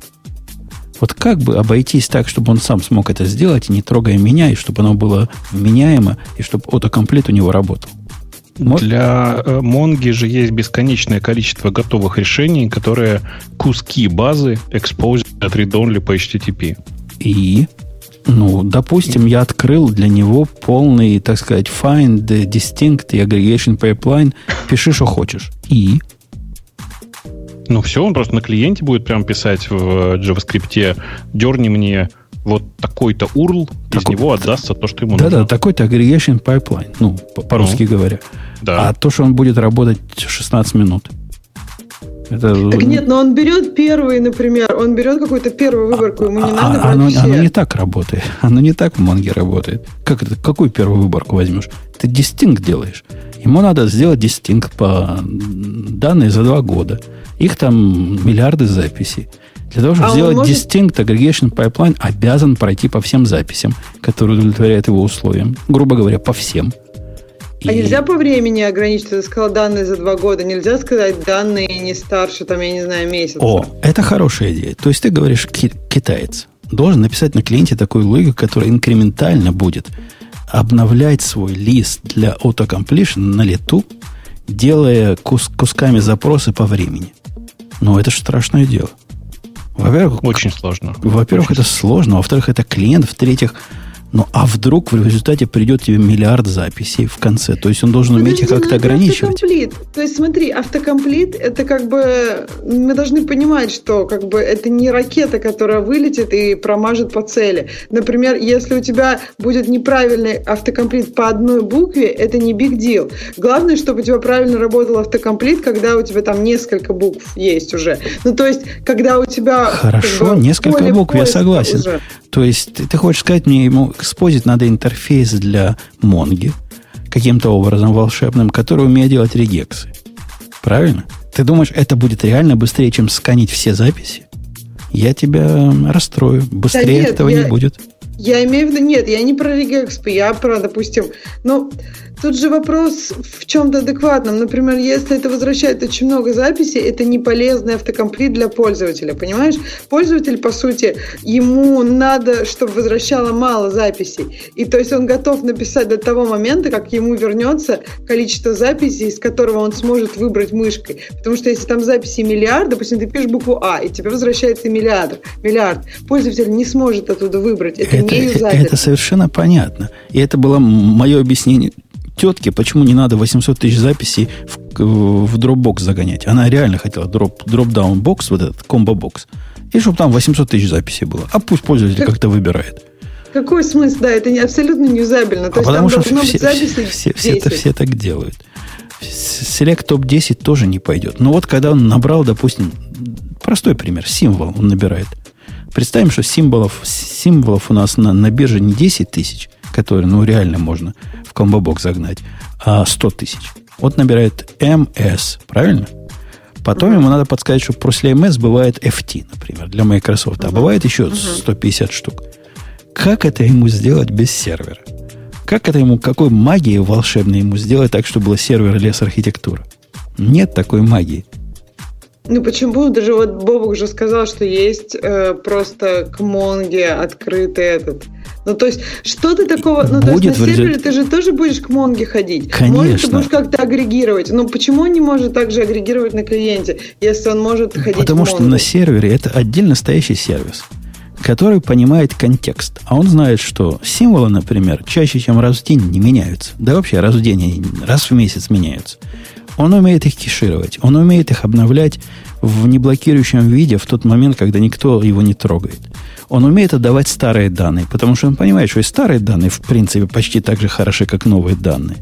S1: Вот как бы обойтись так, чтобы он сам смог это сделать, не трогая меня, и чтобы оно было вменяемо, и чтобы автокомплект у него работал? Мож-
S3: Для э, Монги же есть бесконечное количество готовых решений, которые куски базы экспозят read-only по HTTP.
S1: И, ну, допустим, я открыл для него полный, так сказать, find, distinct и aggregation pipeline. Пиши, что хочешь. И
S3: Ну все, он просто на клиенте будет прям писать в JavaScript, дерни мне вот такой-то URL, из
S1: Такой-
S3: него отдастся то, что ему
S1: да-да,
S3: нужно.
S1: такой-то aggregation pipeline, ну, по- по-русски говоря.
S3: Да.
S1: А то, что он будет работать 16 минут. Это,
S2: Так нет, но он берет первый, например, он берет какую-то первую выборку, ему не
S1: а-
S2: надо
S1: а- оно,
S2: все.
S1: оно не так работает. Оно не так в Монге работает. Как это? Какую первую выборку возьмешь? Ты дистинкт делаешь. Ему надо сделать дистинкт по данные за два года. Их там миллиарды записей. Для того, чтобы
S2: А
S1: сделать
S2: может-
S1: distinct aggregation pipeline, обязан пройти по всем записям, которые удовлетворяют его условиям. Грубо говоря, по всем.
S2: А
S1: И-
S2: нельзя по времени ограничить? Ты сказал данные за два года. Нельзя сказать данные не старше, там, я не знаю, месяца.
S1: О, это хорошая идея. То есть ты говоришь, ки- китаец должен написать на клиенте такую логику, которая инкрементально будет обновлять свой лист для autocompletion на лету, делая кус- кусками запросы по времени. Ну, это же страшное дело. Во-первых,
S3: Очень сложно.
S1: во-первых, это сложно, во-вторых, это клиент, в-третьих, ну, а вдруг в результате придет тебе миллиард записей в конце? То есть он должен уметь их
S2: Подожди, ну
S1: как-то
S2: это
S1: ограничивать.
S2: автокомплит. То есть смотри, автокомплит это как бы мы должны понимать, что как бы это не ракета, которая вылетит и промажет по цели. Например, если у тебя будет неправильный автокомплит по одной букве, это не big deal. Главное, чтобы у тебя правильно работал автокомплит, когда у тебя там несколько букв есть уже. Ну то есть, когда у тебя
S1: Хорошо,
S2: как бы,
S1: несколько букв, я согласен.
S2: уже.
S1: То есть ты, ты хочешь сказать мне, ему экспозить надо интерфейс для Монги каким-то образом волшебным, который умеет делать регексы. Правильно? Ты думаешь, это будет реально быстрее, чем сканить все записи? Я тебя расстрою. Быстрее
S2: нет,
S1: этого
S2: я-
S1: не будет.
S2: Я имею в виду, нет, я не про регэкспы, я про, допустим, ну, тут же вопрос в чем-то адекватном. Например, если это возвращает очень много записей, это не полезный автокомплит для пользователя, понимаешь? Пользователь, по сути, ему надо, чтобы возвращало мало записей. И то есть он готов написать до того момента, как ему вернется количество записей, из которого он сможет выбрать мышкой. Потому что если там записи миллиард, допустим, ты пишешь букву А, и тебе возвращается миллиард, миллиард, пользователь не сможет оттуда выбрать. Это,
S1: Это,
S2: не
S1: это,
S2: юзабельно.
S1: это совершенно понятно. И это было мое объяснение тетке, почему не надо 800 тысяч записей в, в Dropbox загонять. Она реально хотела дроп, дроп-даун бокс, вот этот комбо-бокс, и чтобы там 800 тысяч записей было. А пусть пользователь как-то выбирает.
S2: Какой смысл? Да, это не, абсолютно не юзабельно. То
S1: а
S2: есть
S1: потому
S2: там
S1: что все,
S2: записи
S1: все, все, это,
S2: 10.
S1: все так делают. Select топ-10 тоже не пойдет. Но вот когда он набрал, допустим, простой пример, символ он набирает. Представим, что символов, символов у нас на, на бирже не 10 тысяч, которые, ну, реально можно в комбо-бокс загнать, а 100 тысяч. Вот набирает MS, правильно? Потом ему надо подсказать, что после MS бывает FT, например, для Microsoft, а бывает еще 150 штук. Как это ему сделать без сервера? Как это ему, какой магией волшебной ему сделать так, чтобы было сервер лес архитектура? Нет такой магии.
S2: Ну почему? Даже вот Бобок уже сказал, что есть э, просто к Монге открытый этот. Ну то есть что ты такого... Ну то есть на
S1: в результ-
S2: сервере ты же тоже будешь к Монге ходить.
S1: Конечно.
S2: Может, ты будешь как-то агрегировать. Но почему он не может также агрегировать на клиенте, если он может ходить
S1: Потому что на сервере это отдельно стоящий сервис, который понимает контекст. А он знает, что символы, например, чаще, чем раз в день не меняются. Да вообще раз в день раз в месяц меняются. Он умеет их кешировать, он умеет их обновлять в неблокирующем виде в тот момент, когда никто его не трогает. Он умеет отдавать старые данные, потому что он понимает, что и старые данные, в принципе, почти так же хороши, как новые данные.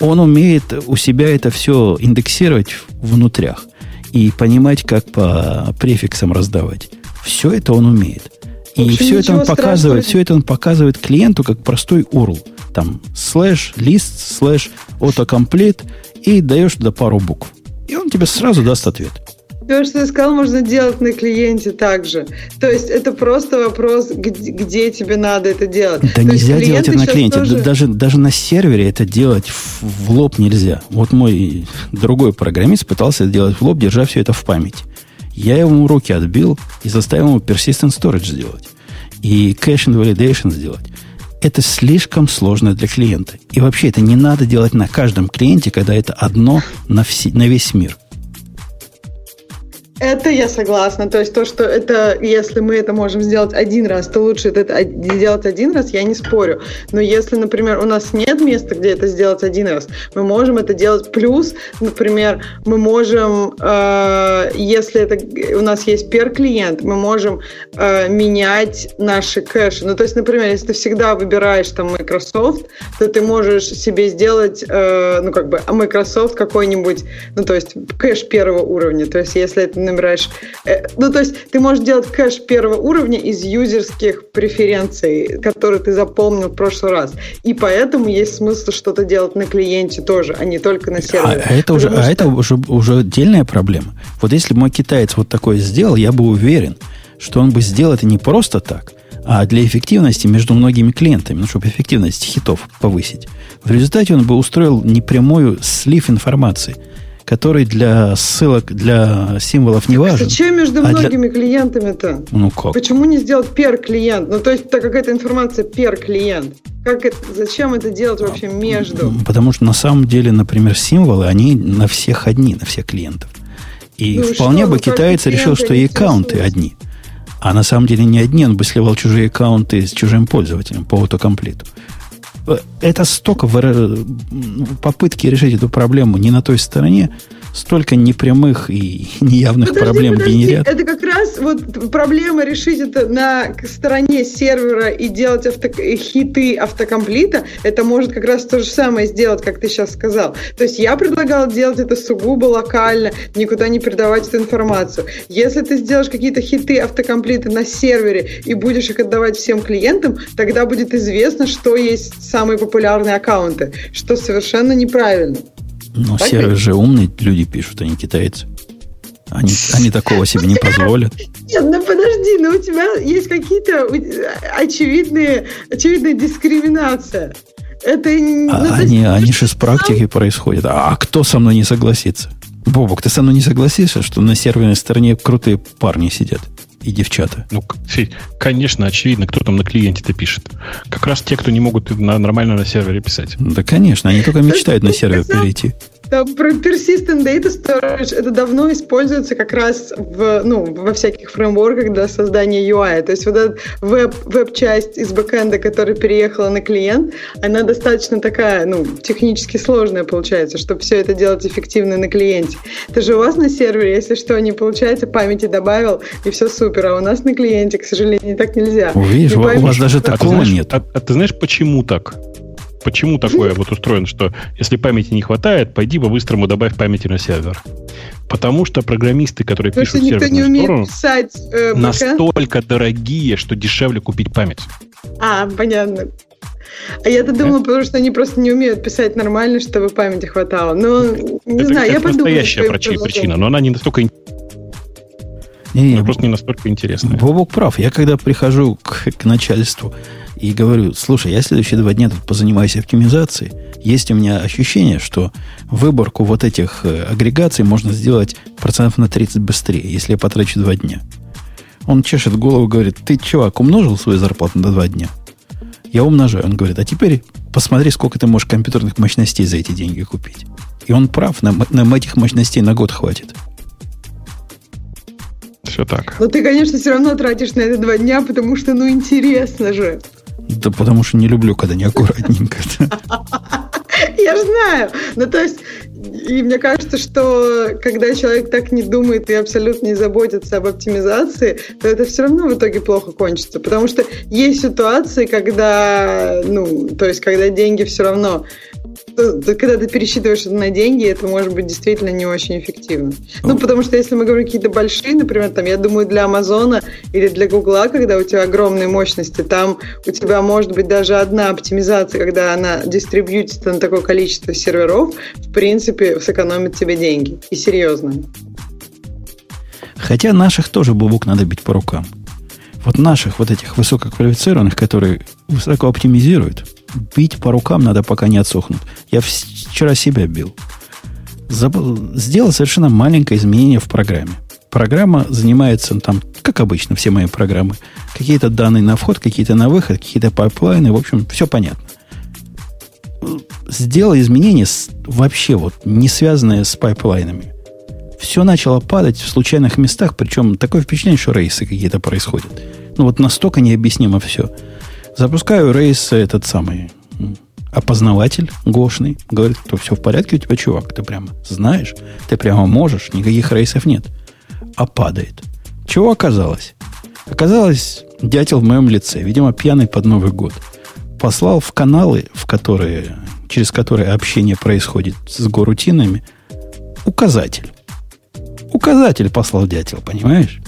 S1: Он умеет у себя это все индексировать внутрях и понимать, как по префиксам раздавать. Все это он умеет. И
S2: общем,
S1: все это он показывает,
S2: страшного.
S1: все это он показывает клиенту как простой URL. Там слэш, list, слэш, autocomplete, и даешь туда пару букв. И он тебе сразу даст ответ.
S2: То, что ты сказал, можно делать на клиенте также. То есть это просто вопрос, где, где тебе надо это делать.
S1: Да
S2: То
S1: нельзя делать это на клиенте.
S2: тоже-
S1: Да Даже, даже на сервере это делать в, в лоб нельзя. Вот мой другой программист пытался это делать в лоб, держа все это в памяти. Я ему руки отбил и заставил ему persistent storage сделать. И cache invalidation сделать. Это слишком сложно для клиента. И вообще это не надо делать на каждом клиенте, когда это одно на, все, на весь мир.
S2: Это я согласна. То есть то, что это, если мы это можем сделать один раз, то лучше это од- делать один раз, я не спорю. Но если, например, у нас нет места, где это сделать один раз, мы можем это делать плюс, например, мы можем, э, если это у нас есть пер клиент, мы можем э, менять наши кэши. Ну, то есть, например, если ты всегда выбираешь там Microsoft, то ты можешь себе сделать, э, ну, как бы, а Microsoft какой-нибудь, ну, то есть, кэш первого уровня. То есть, если ты набираешь... э, ну, то есть, ты можешь делать кэш первого уровня из юзерских преференций, которые ты запомнил в прошлый раз. И поэтому есть смысл что-то делать на клиенте тоже, а не только на
S1: А,
S2: сервере.
S1: а это, уже, а это уже, уже отдельная проблема. Вот если бы мой китаец вот такое сделал, я бы уверен, что он бы сделал это не просто так, а для эффективности между многими клиентами, ну, чтобы эффективность хитов повысить. В результате он бы устроил непрямую слив информации, который для ссылок, для символов не важен.
S2: Зачем между
S1: А для-
S2: многими клиентами-то?
S1: Ну как?
S2: Почему не сделать пер клиент? Ну, то есть, это какая-то информация пер клиент. Как это, зачем это делать вообще между?
S1: Потому что на самом деле, например, символы, они на всех одни, на всех клиентов. И
S2: Ну
S1: вполне
S2: что,
S1: бы
S2: ну, только
S1: китаец решил, что и аккаунты одни. А на самом деле не одни, он бы сливал чужие аккаунты с чужим пользователем по аутокомплиту. Это столько попытки решить эту проблему не на той стороне, столько непрямых и неявных
S2: Подожди,
S1: проблем
S2: подожди,
S1: генерят.
S2: Это как раз вот проблема решить это на стороне сервера и делать авто, хиты автокомплита. Это может как раз то же самое сделать, как ты сейчас сказал. То есть я предлагала делать это сугубо локально, никуда не передавать эту информацию. Если ты сделаешь какие-то хиты автокомплита на сервере и будешь их отдавать всем клиентам, тогда будет известно, что есть самые популярные аккаунты, что совершенно неправильно.
S1: Но
S2: так
S1: сервер
S2: ведь?
S1: же умный, люди пишут, а не китайцы. Они, они такого себе не позволят.
S2: Нет, ну подожди, ну у тебя есть какие-то очевидные, очевидная дискриминация. Это не- ну,
S1: А
S2: то
S1: они,
S2: есть,
S1: они же с практики происходят. А кто со мной не согласится? Бобок, ты со мной не согласишься, что на серверной стороне крутые парни сидят и девчата?
S3: Ну, конечно, очевидно, кто там на клиенте-то пишет. Как раз те, кто не могут на- нормально на сервере писать.
S1: Да, конечно, они только мечтают на сервер перейти.
S2: Про persistent data storage это давно используется как раз в, ну, во всяких фреймворках для создания UI. То есть вот эта веб, веб-часть из бэкэнда, которая переехала на клиент, она достаточно такая, ну, технически сложная получается, чтобы все это делать эффективно на клиенте. Это же у вас на сервере, если что, не получается, памяти добавил, и все супер. А у нас на клиенте, к сожалению, так нельзя.
S1: Видишь,
S2: Не
S1: у- вас даже
S3: А ты
S1: такого
S3: знаешь,
S1: нет.
S3: А, а ты знаешь, почему так? Почему такое вот устроено, что если памяти не хватает, пойди по-быстрому добавь памяти на сервер. Потому что программисты, которые
S2: Потому что
S3: пишут
S2: никто не
S3: серверную
S2: умеет
S3: сторону,
S2: писать э,
S3: настолько дорогие, что дешевле купить память.
S2: А, понятно. А я-то думала, потому что они просто не умеют писать нормально, чтобы памяти хватало. Ну, не
S3: это,
S2: знаю, я
S3: это
S2: подумаю.
S3: настоящая причина, причина, но она не настолько,
S1: Не,
S3: она просто не настолько интересная.
S1: Бобок прав. Я когда прихожу к, к начальству и говорю, слушай, я следующие два дня тут позанимаюсь оптимизацией, есть у меня ощущение, что выборку вот этих э, агрегаций можно сделать процентов на 30 быстрее, если я потрачу два дня. Он чешет голову, говорит, ты, чувак, умножил свою зарплату на два дня? Я умножаю. Он говорит, а теперь посмотри, сколько ты можешь компьютерных мощностей за эти деньги купить. И он прав, нам, нам этих мощностей на год хватит.
S3: Все так.
S2: Но ты, конечно, все равно тратишь на это два дня, потому что, ну, интересно же.
S1: Да потому что не люблю, когда неаккуратненько.
S2: Я знаю. Ну, то есть, и мне кажется, что когда человек так не думает и абсолютно не заботится об оптимизации, то это все равно в итоге плохо кончится. Потому что есть ситуации, когда, ну, то есть, когда деньги все равно когда ты пересчитываешь это на деньги, это может быть действительно не очень эффективно. Ну, потому что если мы говорим какие-то большие, например, там, я думаю, для Амазона или для Гугла, когда у тебя огромные мощности, там у тебя может быть даже одна оптимизация, когда она дистрибьютится на такое количество серверов, в принципе, сэкономит тебе деньги. И серьезно.
S1: Хотя наших тоже бубук надо бить по рукам. Вот наших, вот этих высококвалифицированных, которые высоко оптимизируют, бить по рукам надо, пока не отсохнут. Я вчера себя бил. Забыл, сделал совершенно маленькое изменение в программе. Программа занимается там, как обычно, все мои программы. Какие-то данные на вход, какие-то на выход, какие-то пайплайны. В общем, все понятно. Сделал изменения вообще вот не связанные с пайплайнами. Все начало падать в случайных местах, причем такое впечатление, что race ы какие-то происходят. Ну вот настолько необъяснимо все. Запускаю рейс этот самый опознаватель гошный. Говорит, что все в порядке у тебя, чувак. Ты прямо знаешь, ты прямо можешь, никаких рейсов нет. А падает. Чего оказалось? Оказалось, дятел в моем лице, видимо, пьяный под Новый год. Послал в каналы, в которые, через которые общение происходит с горутинами, указатель. Указатель послал дятел, понимаешь?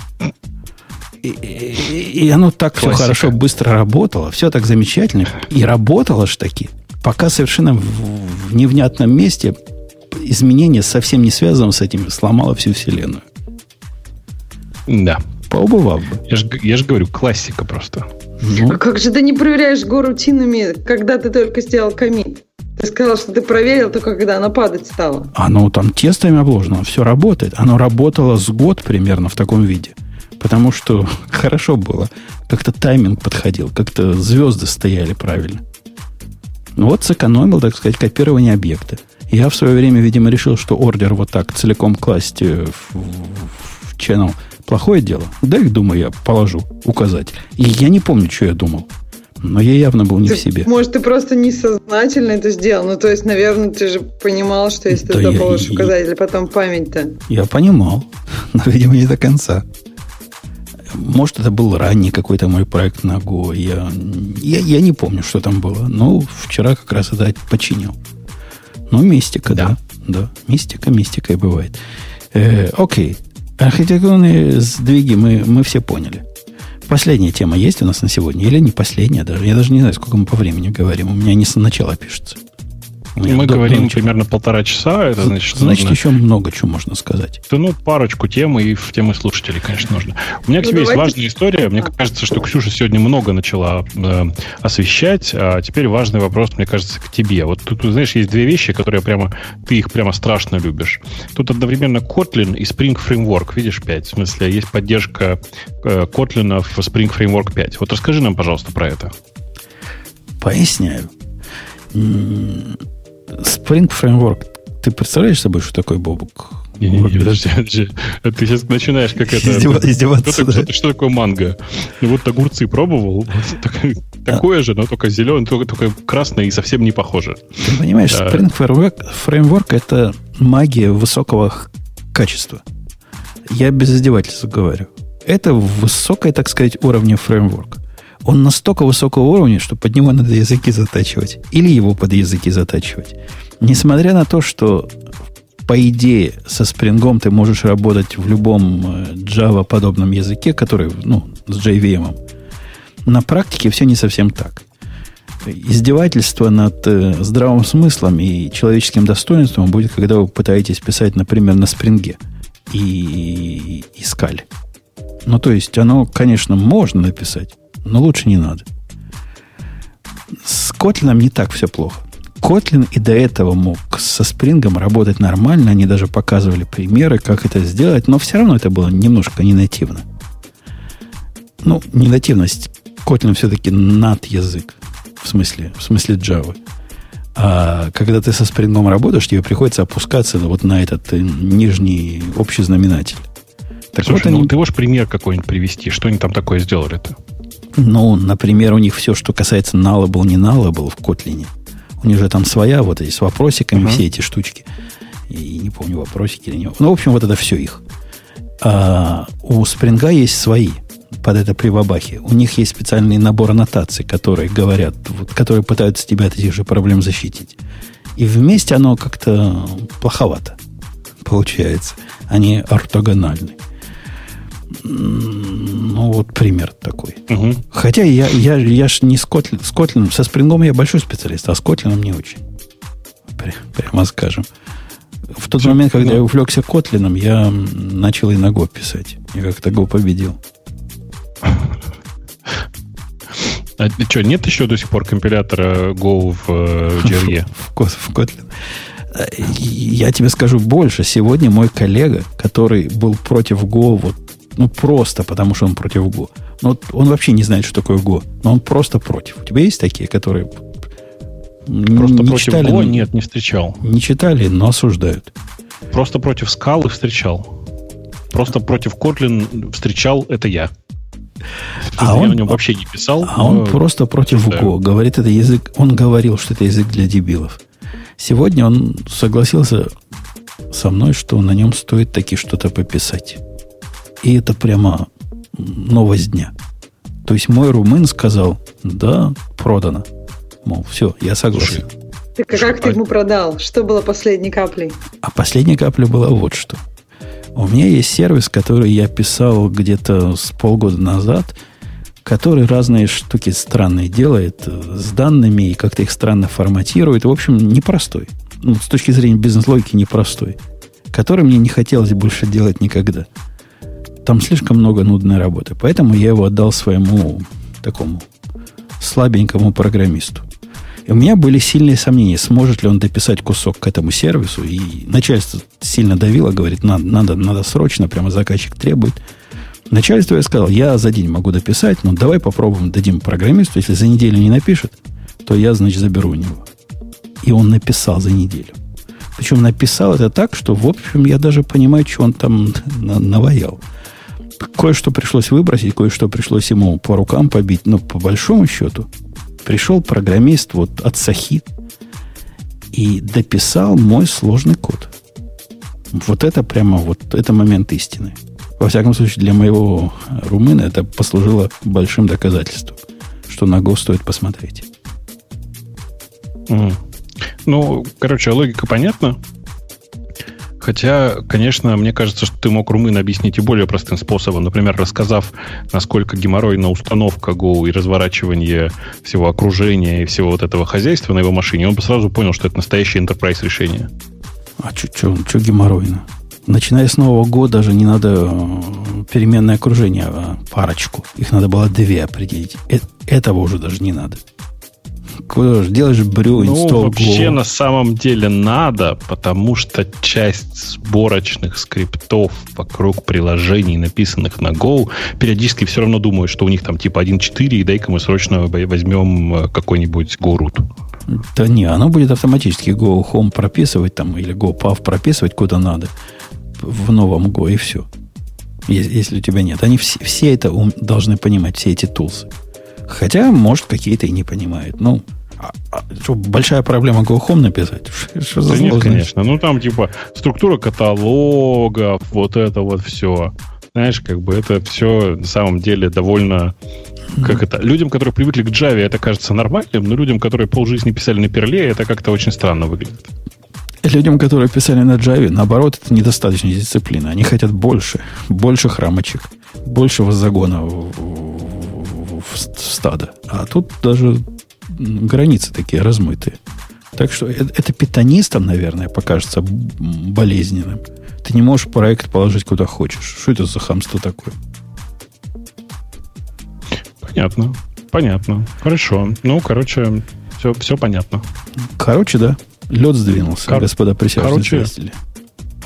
S1: И, и, и оно так Классика. все хорошо, быстро работало, все так замечательно. И работало ж таки, пока совершенно в, в невнятном месте изменение совсем не связано с этим сломало всю Вселенную.
S3: Да.
S1: Поубывал бы.
S3: Я же я ж говорю, классика просто.
S2: Ну. А как же ты не проверяешь горутинами, когда ты только сделал комит? Ты сказал, что ты проверил только когда она падать стала.
S1: Оно там тестами обложено, все работает. Оно работало с год примерно в таком виде. Потому что хорошо было. Как-то тайминг подходил, как-то звезды стояли правильно. Ну вот сэкономил, так сказать, копирование объекта. Я в свое время, видимо, решил, что ордер вот так целиком класть в, в, в channel плохое дело. Да их, думаю, я положу указатель. И я не помню, что я думал. Но я явно был не
S2: ты,
S1: в себе.
S2: Может, ты просто несознательно это сделал? Ну, то есть, наверное, ты же понимал, что если да ты туда положишь указатель, потом память-то...
S1: Я понимал, но, видимо, не до конца. Может, это был ранний какой-то мой проект на Go. Я, я, я не помню, что там было. Но вчера как раз это починил. Ну, мистика, да. Да, да. мистика, мистика и бывает. Э, окей. Архитектурные сдвиги мы, мы все поняли. Последняя тема есть у нас на сегодня? Или не последняя даже? Я даже не знаю, сколько мы по времени говорим. У меня не с начала пишется.
S3: Мы до, говорим до примерно полтора часа. Это значит,
S1: что значит нужно... еще много чего можно сказать.
S3: Да, ну, парочку тем и в темы слушателей, конечно, нужно. У меня к ну, тебе есть важная история. Мне кажется, что Ксюша сегодня много начала э, освещать, а теперь важный вопрос, мне кажется, к тебе. Вот тут, знаешь, есть две вещи, которые прямо, ты их прямо страшно любишь. Тут одновременно Kotlin и Spring Framework, видишь, 5. В смысле, есть поддержка э, Kotlin в Spring Framework 5. Вот расскажи нам, пожалуйста, про это.
S1: Поясняю Spring Framework. Ты представляешь собой, что такое Бобук?
S3: Не, не, не, подожди, подожди. Ты сейчас начинаешь как это...
S1: Издеваться,
S3: что, да. что, что такое манго? Ну вот огурцы пробовал. Такое же, но только зеленое, только, только красное и совсем не похоже.
S1: Ты понимаешь, да. Spring Framework, Framework это магия высокого качества. Я без издевательства говорю. Это высокое, так сказать, уровня фреймворк он настолько высокого уровня, что под него надо языки затачивать. Или его под языки затачивать. Несмотря на то, что по идее со спрингом ты можешь работать в любом э, Java подобном языке, который, ну, с JVM. На практике все не совсем так. Издевательство над э, здравым смыслом и человеческим достоинством будет, когда вы пытаетесь писать, например, на спринге и, и скале. Ну, то есть, оно, конечно, можно написать, но лучше не надо. С Kotlin не так все плохо. Kotlin и до этого мог со спрингом работать нормально. Они даже показывали примеры, как это сделать, но все равно это было немножко не нативно. Ну, не нативность. Kotlin все-таки над язык. В смысле, в смысле Java. А когда ты со спрингом работаешь, тебе приходится опускаться вот на этот э, нижний общий знаменатель.
S3: Так Слушай, вот они... ну ты можешь пример какой-нибудь привести? Что они там такое сделали-то?
S1: Ну, например, у них все, что касается nullable, не nullable в Kotlin. У них же там своя, вот эти с вопросиками, uh-huh. все эти штучки. И не помню, вопросики или не. Ну, в общем, вот это все их. А у Spring есть свои. под это прибабахи. У них есть специальный набор аннотаций, которые говорят, вот, которые пытаются тебя от этих же проблем защитить. И вместе оно как-то плоховато получается. Они ортогональны. Ну, вот пример такой. Угу. Хотя я, я, я ж не с Kotlin. С Kotlin, со спрингом я большой специалист, а с Kotlin не очень. Прямо скажем. В тот Все, момент, когда ну. я увлекся Котлином, я начал и на Go писать. Я как-то Go победил.
S3: А что, нет еще до сих пор компилятора Go в э, JRE?
S1: В, в, в Kotlin. Я тебе скажу больше. Сегодня мой коллега, который был против Go, вот, ну просто потому, что он против Go. Ну, он вообще не знает, что такое Go. Но он просто против. У тебя есть такие, которые
S3: Просто не против читали, Go нет, не встречал.
S1: Не читали, но осуждают.
S3: Просто против скалы встречал. Просто против Kotlin встречал это я.
S1: А я он, на нем вообще не писал. А он просто против Go. Говорит, это язык. Он говорил, что это язык для дебилов. Сегодня он согласился со мной, что на нем стоит таки что-то пописать. И это прямо новость дня. То есть мой румын сказал, да, продано. Мол, все, я согласен.
S2: Так а как ты ему продал? Что было последней каплей?
S1: А последней каплей было вот что. У меня есть сервис, который я писал где-то с полгода назад, который разные штуки странные делает э, с данными и как-то их странно форматирует. В общем, непростой. Ну, с точки зрения бизнес-логики непростой. Который мне не хотелось больше делать никогда. Там слишком много нудной работы. Поэтому я его отдал своему такому слабенькому программисту. И у меня были сильные сомнения, сможет ли он дописать кусок к этому сервису. И начальство сильно давило, говорит, надо, надо, надо срочно, прямо заказчик требует. Начальство я сказал, я за день могу дописать, но давай попробуем, дадим программисту. Если за неделю не напишет, то я, значит, заберу у него. И он написал за неделю. Причем написал это так, что, в общем, я даже понимаю, что он там наваял. Кое-что пришлось выбросить, кое-что пришлось ему по рукам побить, но по большому счету пришел программист вот от Сахит и дописал мой сложный код. Вот это прямо вот это момент истины. Во всяком случае, для моего румына это послужило большим доказательством, что на Go стоит посмотреть.
S3: Mm. Ну, короче, логика понятна. Хотя, конечно, мне кажется, что ты мог румын объяснить и более простым способом. Например, рассказав, насколько геморройна установка Go и разворачивание всего окружения и всего вот этого хозяйства на его машине, он бы сразу понял, что это настоящее enterprise решение.
S1: А что геморройно? Начиная с Нового года даже не надо э, переменное окружение, а парочку. Их надо было две определить. Э этого уже даже не надо. Куда же делаешь брю,
S3: Ну, вообще Go. на самом деле надо, потому что часть сборочных скриптов вокруг приложений, написанных на Go, периодически все равно думают, что у них там типа 1.4, и дай-ка мы срочно возьмем э, какой-нибудь Go root.
S1: Да не, оно будет автоматически Go Home прописывать там, или Go Path прописывать куда надо в новом Go, и все. Если у тебя нет. Они все, все это должны понимать, все эти тулсы. Хотя, может, какие-то и не понимают. Ну, а, а, что, большая проблема Home написать?
S3: Что за да нет, конечно. Ну, там, типа, структура каталогов, вот это вот все. Знаешь, как бы это все на самом деле довольно... Как это? Людям, которые привыкли к Java, это кажется нормальным, но людям, которые полжизни писали на Перле, это как-то очень странно выглядит.
S1: Людям, которые писали на Java, наоборот, это недостаточно дисциплины. Они хотят больше, больше храмочек, большего загона в, в стадо. А тут даже границы такие размытые. Так что это, это питанистам, наверное, покажется болезненным. Ты не можешь проект положить куда хочешь. Что это за хамство такое?
S3: Понятно. Понятно. Хорошо. Ну, короче, все, все понятно.
S1: Короче, да. Лед сдвинулся, Кор- господа присяжные
S3: короче,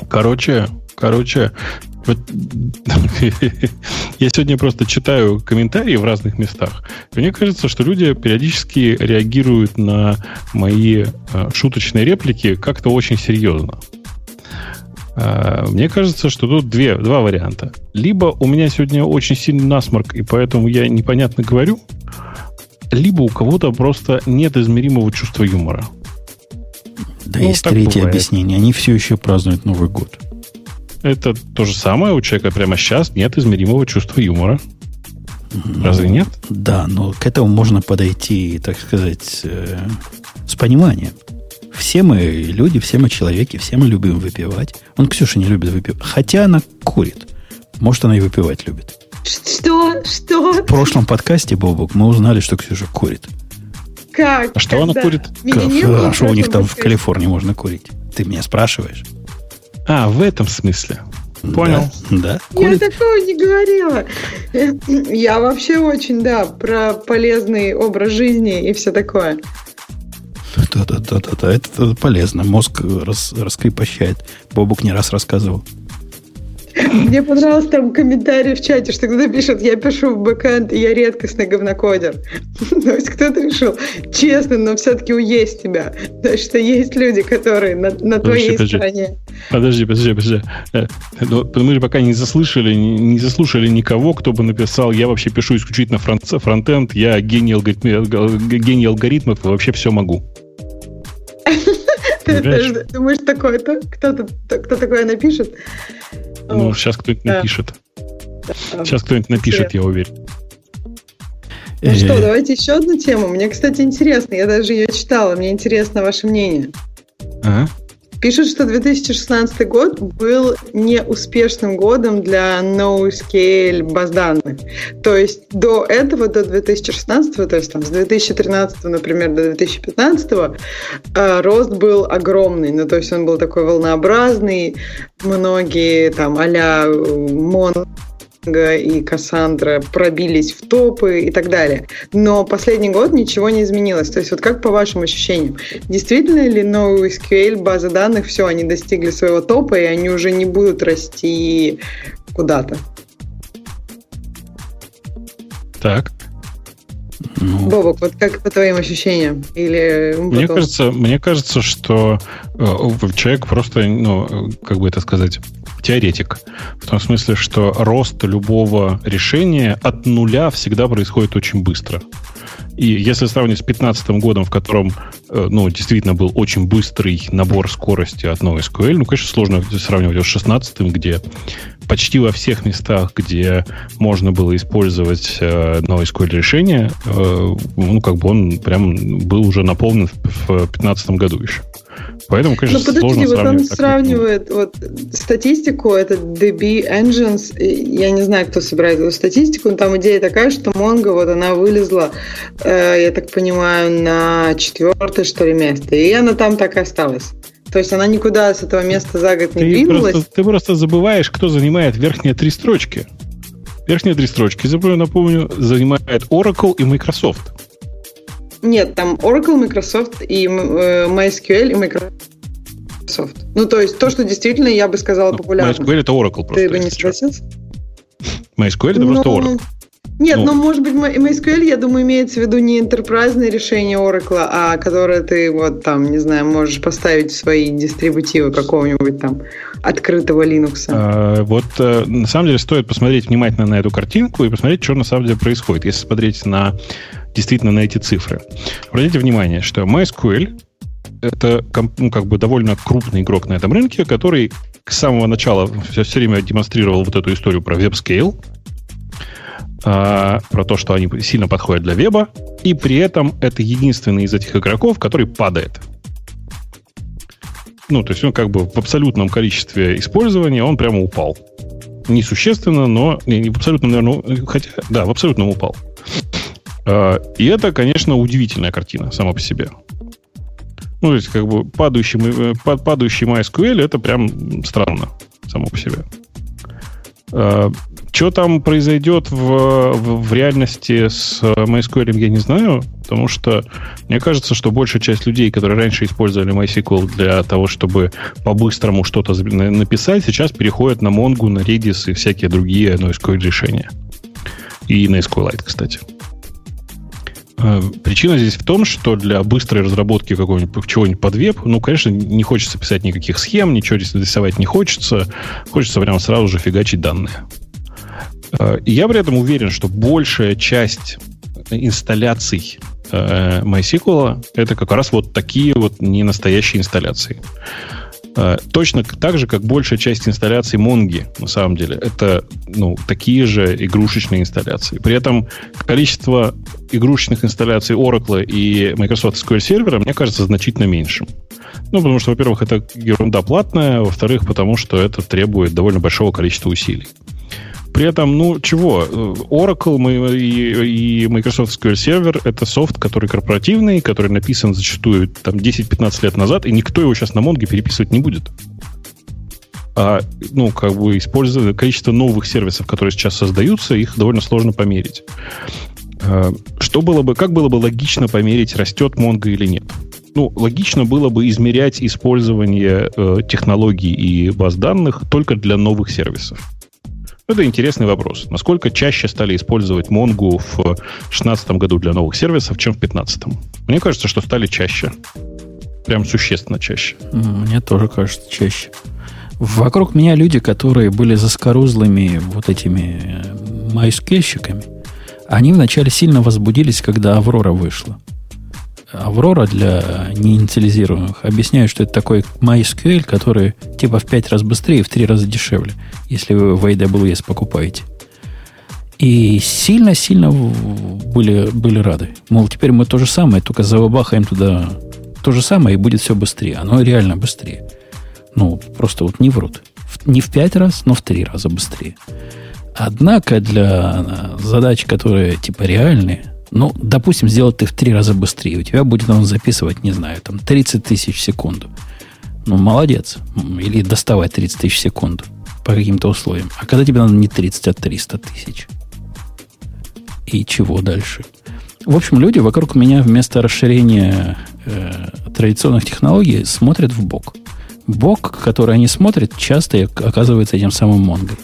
S3: короче, короче, вот, я сегодня просто читаю комментарии в разных местах. И мне кажется, что люди периодически реагируют на мои э, шуточные реплики как-то очень серьезно. Э, мне кажется, что тут две, два варианта. Либо у меня сегодня очень сильный насморк, и поэтому я непонятно говорю, либо у кого-то просто нет измеримого чувства юмора.
S1: Да, ну, есть третье бывает. объяснение. Они все еще празднуют Новый год.
S3: Это то же самое. У человека прямо сейчас нет измеримого чувства юмора. Разве нет?
S1: Да, но к этому можно подойти, так сказать, э, с пониманием. Все мы люди, все мы человеки, все мы любим выпивать. Он Ксюша не любит выпивать. Хотя она курит. Может, она и выпивать любит.
S2: Что? Что?
S1: В прошлом подкасте, Бобок, мы узнали, что Ксюша курит.
S2: Как?
S3: А что она
S2: Когда?
S3: курит?
S2: Меня
S1: Как?
S2: не было
S1: А что у них там в Калифорнии можно курить? Ты меня спрашиваешь?
S3: А, в этом смысле. Понял.
S1: Да, да.
S2: Я такого не говорила. Я вообще очень, да, про полезный образ жизни и все такое.
S1: Да-да-да-да, это полезно. Мозг рас, раскрепощает. Бобук не раз рассказывал.
S2: Мне понравился там комментарий в чате, что кто-то пишет, я пишу в бэкэнд, и я редкостный говнокодер. То есть кто-то решил, честно, но все-таки уесть тебя. То есть что есть люди, которые на, на твоей
S3: подожди.
S2: стороне.
S3: Подожди, подожди, подожди. Э, ну, Мы же пока не заслышали, не заслушали никого, кто бы написал, я вообще пишу исключительно фронт- фронтенд, я гений, алгоритми- алго- гений алгоритмов вообще все могу.
S2: Ты ты думаешь, такое-то? Кто-то, кто такое напишет?
S3: Ну, сейчас кто-нибудь
S2: да.
S3: напишет.
S2: да.
S3: Сейчас кто-нибудь напишет, я уверен.
S2: Ну что,
S1: Э,
S2: давайте еще одну тему. Мне, кстати, интересно. Я даже ее читала. Мне интересно ваше мнение.
S3: Ага.
S2: Пишут, что 2016 год был неуспешным годом для NoScale баз данных. То есть до этого, до 2016, то есть там с 2013, например, до 2015, э, рост был огромный. Ну, то есть он был такой волнообразный. Многие там а-ля Mon и Кассандра пробились в топы и так далее. Но последний год ничего не изменилось. То есть вот как по вашим ощущениям, действительно ли NoSQL, база данных, все, они достигли своего топа, и они уже не будут расти куда-то?
S3: Так.
S1: ну,
S2: Бобок, вот как по твоим ощущениям? Или
S3: Мне
S2: потом-
S3: кажется, мне кажется, что э, человек просто, ну, э, как бы это сказать, теоретик. В том смысле, что рост любого решения от нуля всегда происходит очень быстро. И если сравнить с 2015 годом, в котором, э, ну, действительно был очень быстрый набор скорости от NoSQL, ну, конечно, сложно сравнивать с 16 где почти во всех местах, где можно было использовать э, NoSQL решение, э, ну, как бы он прям был уже наполнен в 2015 году еще. Поэтому, конечно,
S2: Ну подожди,
S3: сложно
S2: вот он сравнивает вот статистику, это DB Engines, я не знаю, кто собирает эту статистику, но там идея такая, что Mongo, вот она вылезла, э, я так понимаю, на четвертое, что ли, место, и она там так и осталась. То есть она никуда с этого места за год не
S3: Ты
S2: двинулась.
S3: просто, ты просто забываешь, кто занимает верхние три строчки. Верхние три строчки, напомню, занимает Oracle и Microsoft.
S2: Нет, там Oracle, Microsoft и э, MySQL и Microsoft. Ну, то есть то, что действительно, я бы сказала,
S3: Ну,
S2: популярно.
S3: MySQL это Oracle просто.
S2: Ты бы не согласился?
S3: MySQL это
S2: Ну,
S3: просто Oracle.
S2: Нет,
S3: Ну.
S2: ну, может быть, MySQL, я думаю, имеется в виду не enterprise решение Oracle, а которое ты вот там, не знаю, можешь поставить в свои дистрибутивы какого-нибудь там открытого Linux.
S3: А, Вот э, на самом деле стоит посмотреть внимательно на эту картинку и посмотреть, что на самом деле происходит, если смотреть на действительно на эти цифры. Обратите внимание, что MySQL это ну, как бы довольно крупный игрок на этом рынке, который с самого начала все, все время демонстрировал вот эту историю про WebScale, а, про то, что они сильно подходят для веба, и при этом это единственный из этих игроков, который падает. Ну, то есть он как бы в абсолютном количестве использования он прямо упал. Несущественно, но не, не в абсолютном, наверное, хотя, да, в абсолютном упал. А, И это, конечно, удивительная картина сама по себе. Ну, то есть, как бы падающий, э, па- падающий MySQL это прям странно само по себе. Что там произойдет в, в, в реальности с э, MySQL, я не знаю, потому что мне кажется, что большая часть людей, которые раньше использовали MySQL для того, чтобы по-быстрому что-то написать, сейчас переходят на Mongo, на Redis и всякие другие NoSQL решения. И на SQLite, кстати. Э, Причина здесь в том, что для быстрой разработки какого-нибудь чего-нибудь под веб, ну, конечно, не хочется писать никаких схем, ничего здесь рисовать не хочется. Хочется прямо сразу же фигачить данные. Э, И я при этом уверен, что большая часть инсталляций э, MySQL это как раз вот такие вот не настоящие инсталляции. Э, точно так же, как большая часть инсталляций Монги, на самом деле, это ну, такие же игрушечные инсталляции. При этом количество игрушечных инсталляций Oracle и Microsoft SQL Server, мне кажется, значительно меньшим. Ну, потому что, во-первых, это ерунда платная, во-вторых, потому что это требует довольно большого количества усилий. При этом, ну, чего? Oracle и, Microsoft SQL Server — это софт, который корпоративный, который написан зачастую там 10-15 лет назад, и никто его сейчас на Монге переписывать не будет. А, ну, как бы, используя количество новых сервисов, которые сейчас создаются, их довольно сложно померить. А, что было бы, как было бы логично померить, растет Mongo или нет? Ну, логично было бы измерять использование э, технологий и баз данных только для новых сервисов. Это интересный вопрос. Насколько чаще стали использовать Mongo в 2016 году для новых сервисов, чем в 2015? Мне кажется, что стали чаще. Прям существенно чаще.
S1: Мне тоже кажется чаще. Вокруг меня люди, которые были заскорузлыми вот этими MySQL-щиками, они вначале сильно возбудились, когда Аврора вышла. Аврора для неинициализированных. Объясняю, что это такой MySQL, который типа в 5 раз быстрее и в 3 раза дешевле, если вы в AWS покупаете. И сильно-сильно были, были рады. Мол, теперь мы то же самое, только забабахаем туда то же самое, и будет все быстрее. Оно реально быстрее. Ну, просто вот не врут. Не в 5 раз, но в 3 раза быстрее. Однако для задач, которые типа реальные, ну, допустим, сделать ты в три раза быстрее. У тебя будет он записывать, не знаю, там 30 тысяч в секунду. Ну, молодец. Или доставать 30 тысяч в секунду по каким-то условиям. А когда тебе надо не 30, а 300 тысяч? И чего дальше? В общем, люди вокруг меня вместо расширения э, традиционных технологий смотрят в бок. Бок, который они смотрят, часто оказывается этим самым Монгой.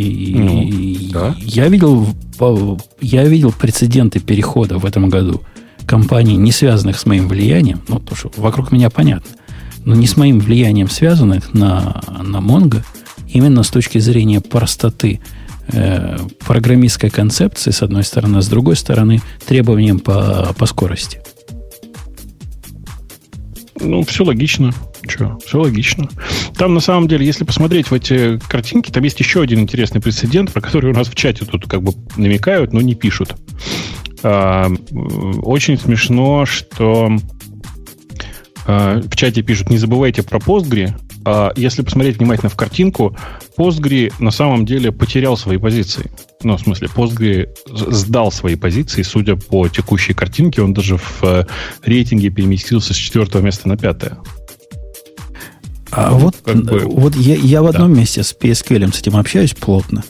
S1: И, ну, да. я видел я видел прецеденты перехода в этом году компаний, не связанных с моим влиянием, ну, потому что вокруг меня понятно, но не с моим влиянием связанных на, на Mongo, именно с точки зрения простоты э, программистской концепции, с одной стороны, а с другой стороны, требованиям по, по скорости.
S3: Ну, все логично. Че, все логично. Там, на самом деле, если посмотреть в эти картинки, там есть еще один интересный прецедент, про который у нас в чате тут как бы намекают, но не пишут. А, очень смешно, что а, в чате пишут, не забывайте про Postgre. А если посмотреть внимательно в картинку, Postgre на самом деле потерял свои позиции. Ну, в смысле, Postgre сдал свои позиции, судя по текущей картинке, он даже в э, рейтинге переместился с четвертого места на пятое.
S1: А вот, как бы, вот я, я в одном да. месте с PSQL с этим общаюсь плотно.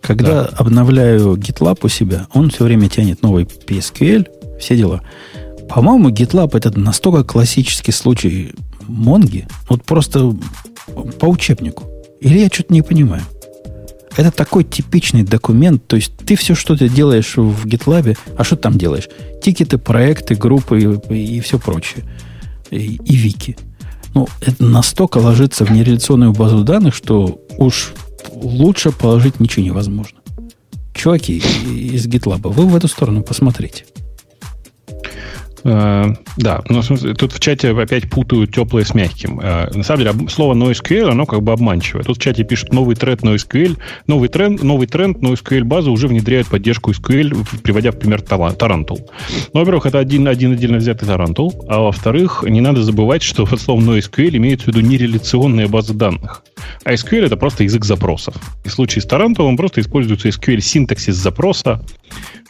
S1: Когда да. обновляю GitLab у себя, он все время тянет новый PSQL, все дела. По-моему, GitLab это настолько классический случай Монги, вот просто по учебнику. Или я что-то не понимаю. Это такой типичный документ, то есть ты все, что ты делаешь в GitLab, а что ты там делаешь? Тикеты, проекты, группы и, и все прочее. И, и вики. Ну, это настолько ложится в нереляционную базу данных, что уж лучше положить ничего невозможно. Чуваки из GitLab, вы в эту сторону посмотрите.
S3: Э, да, но тут в чате опять путают теплое с мягким. Э, на самом деле, слово NoSQL, оно как бы обманчивое. Тут в чате пишут новый тренд NoSQL. Новый тренд, новый тренд NoSQL базы уже внедряют поддержку SQL, приводя в пример Tarantul. Ну, во-первых, это один, один отдельно взятый Tarantul, а во-вторых, не надо забывать, что под словом NoSQL имеется в виду нереляционная база данных. А SQL это просто язык запросов. И в случае с Tarantul просто используется SQL синтаксис запроса,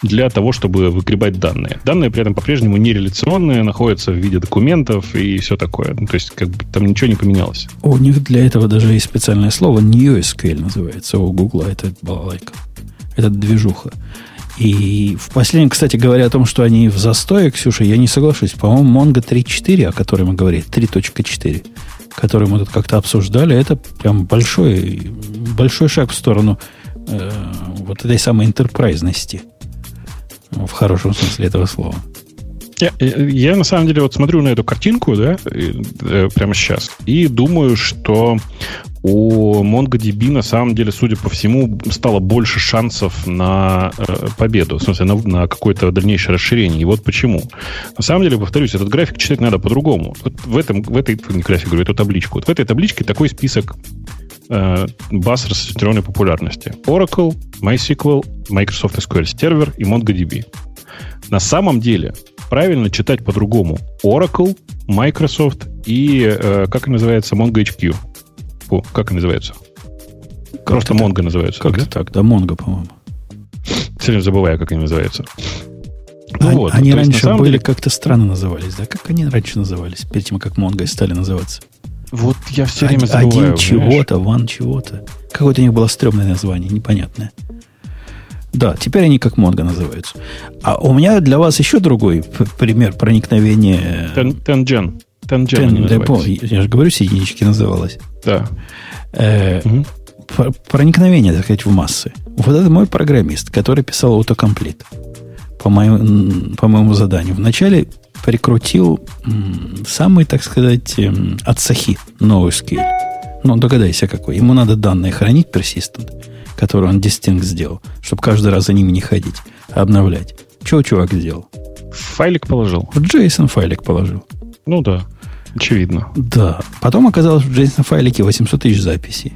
S3: для того, чтобы выгребать данные. Данные при этом по-прежнему нереляционные, находятся в виде документов и все такое. Ну, то есть, как бы там ничего не поменялось.
S1: У них для этого даже есть специальное слово NewSQL называется. У Гугла это балалайка. Это движуха. И в последнем, кстати, говоря о том, что они в застое, Ксюша, я не соглашусь. По-моему, Mongo 3.4, о которой мы говорили, 3.4, который мы тут как-то обсуждали, это прям большой, большой шаг в сторону э, вот этой самой интерпрайзности. В хорошем смысле этого слова.
S3: Я, я, на самом деле вот смотрю на эту картинку, да, э, прямо сейчас, и думаю, что у MongoDB на самом деле, судя по всему, стало больше шансов на э, победу, в смысле, на, на какое-то дальнейшее расширение. И вот почему. На самом деле, повторюсь, этот график читать надо по-другому. Вот в, этом, в этой не графике, говорю, эту табличку. Вот в этой табличке такой список э, распространенной популярности. Oracle, MySQL, Microsoft SQL Server и MongoDB. На самом деле, правильно читать по-другому. Oracle, Microsoft и, э, как называется, MongoHQ. Фу, как называется? Как Просто Mongo так? называется.
S1: Как да? так? Да, Mongo, по-моему.
S3: Все время забываю, как они называются.
S1: Ну, они вот, они раньше есть, были деле... как-то странно назывались, да? Как они раньше назывались, перед тем, как Mongo стали называться?
S3: Вот я все время забываю.
S1: Один чего-то, ван чего-то. Какое-то у них было стрёмное название, непонятное. Да, теперь они как Mongo называются. А у меня для вас еще другой пример проникновения...
S3: Tengen.
S1: Tengen Ten, я же говорю, единички называлась.
S3: Да.
S1: Э, угу. Проникновение, так сказать, в массы. Вот это мой программист, который писал автокомплит по моему, по моему заданию. Вначале прикрутил самый, так сказать, м, отсахи новый скилл. Ну, догадайся какой. Ему надо данные хранить, persistent, который он distinct сделал, чтобы каждый раз за ними не ходить, а обновлять. Чего чувак сделал?
S3: Файлик положил.
S1: В JSON файлик положил.
S3: Ну да. Очевидно.
S1: Да. Потом оказалось в JSON файлике 800 тысяч записей.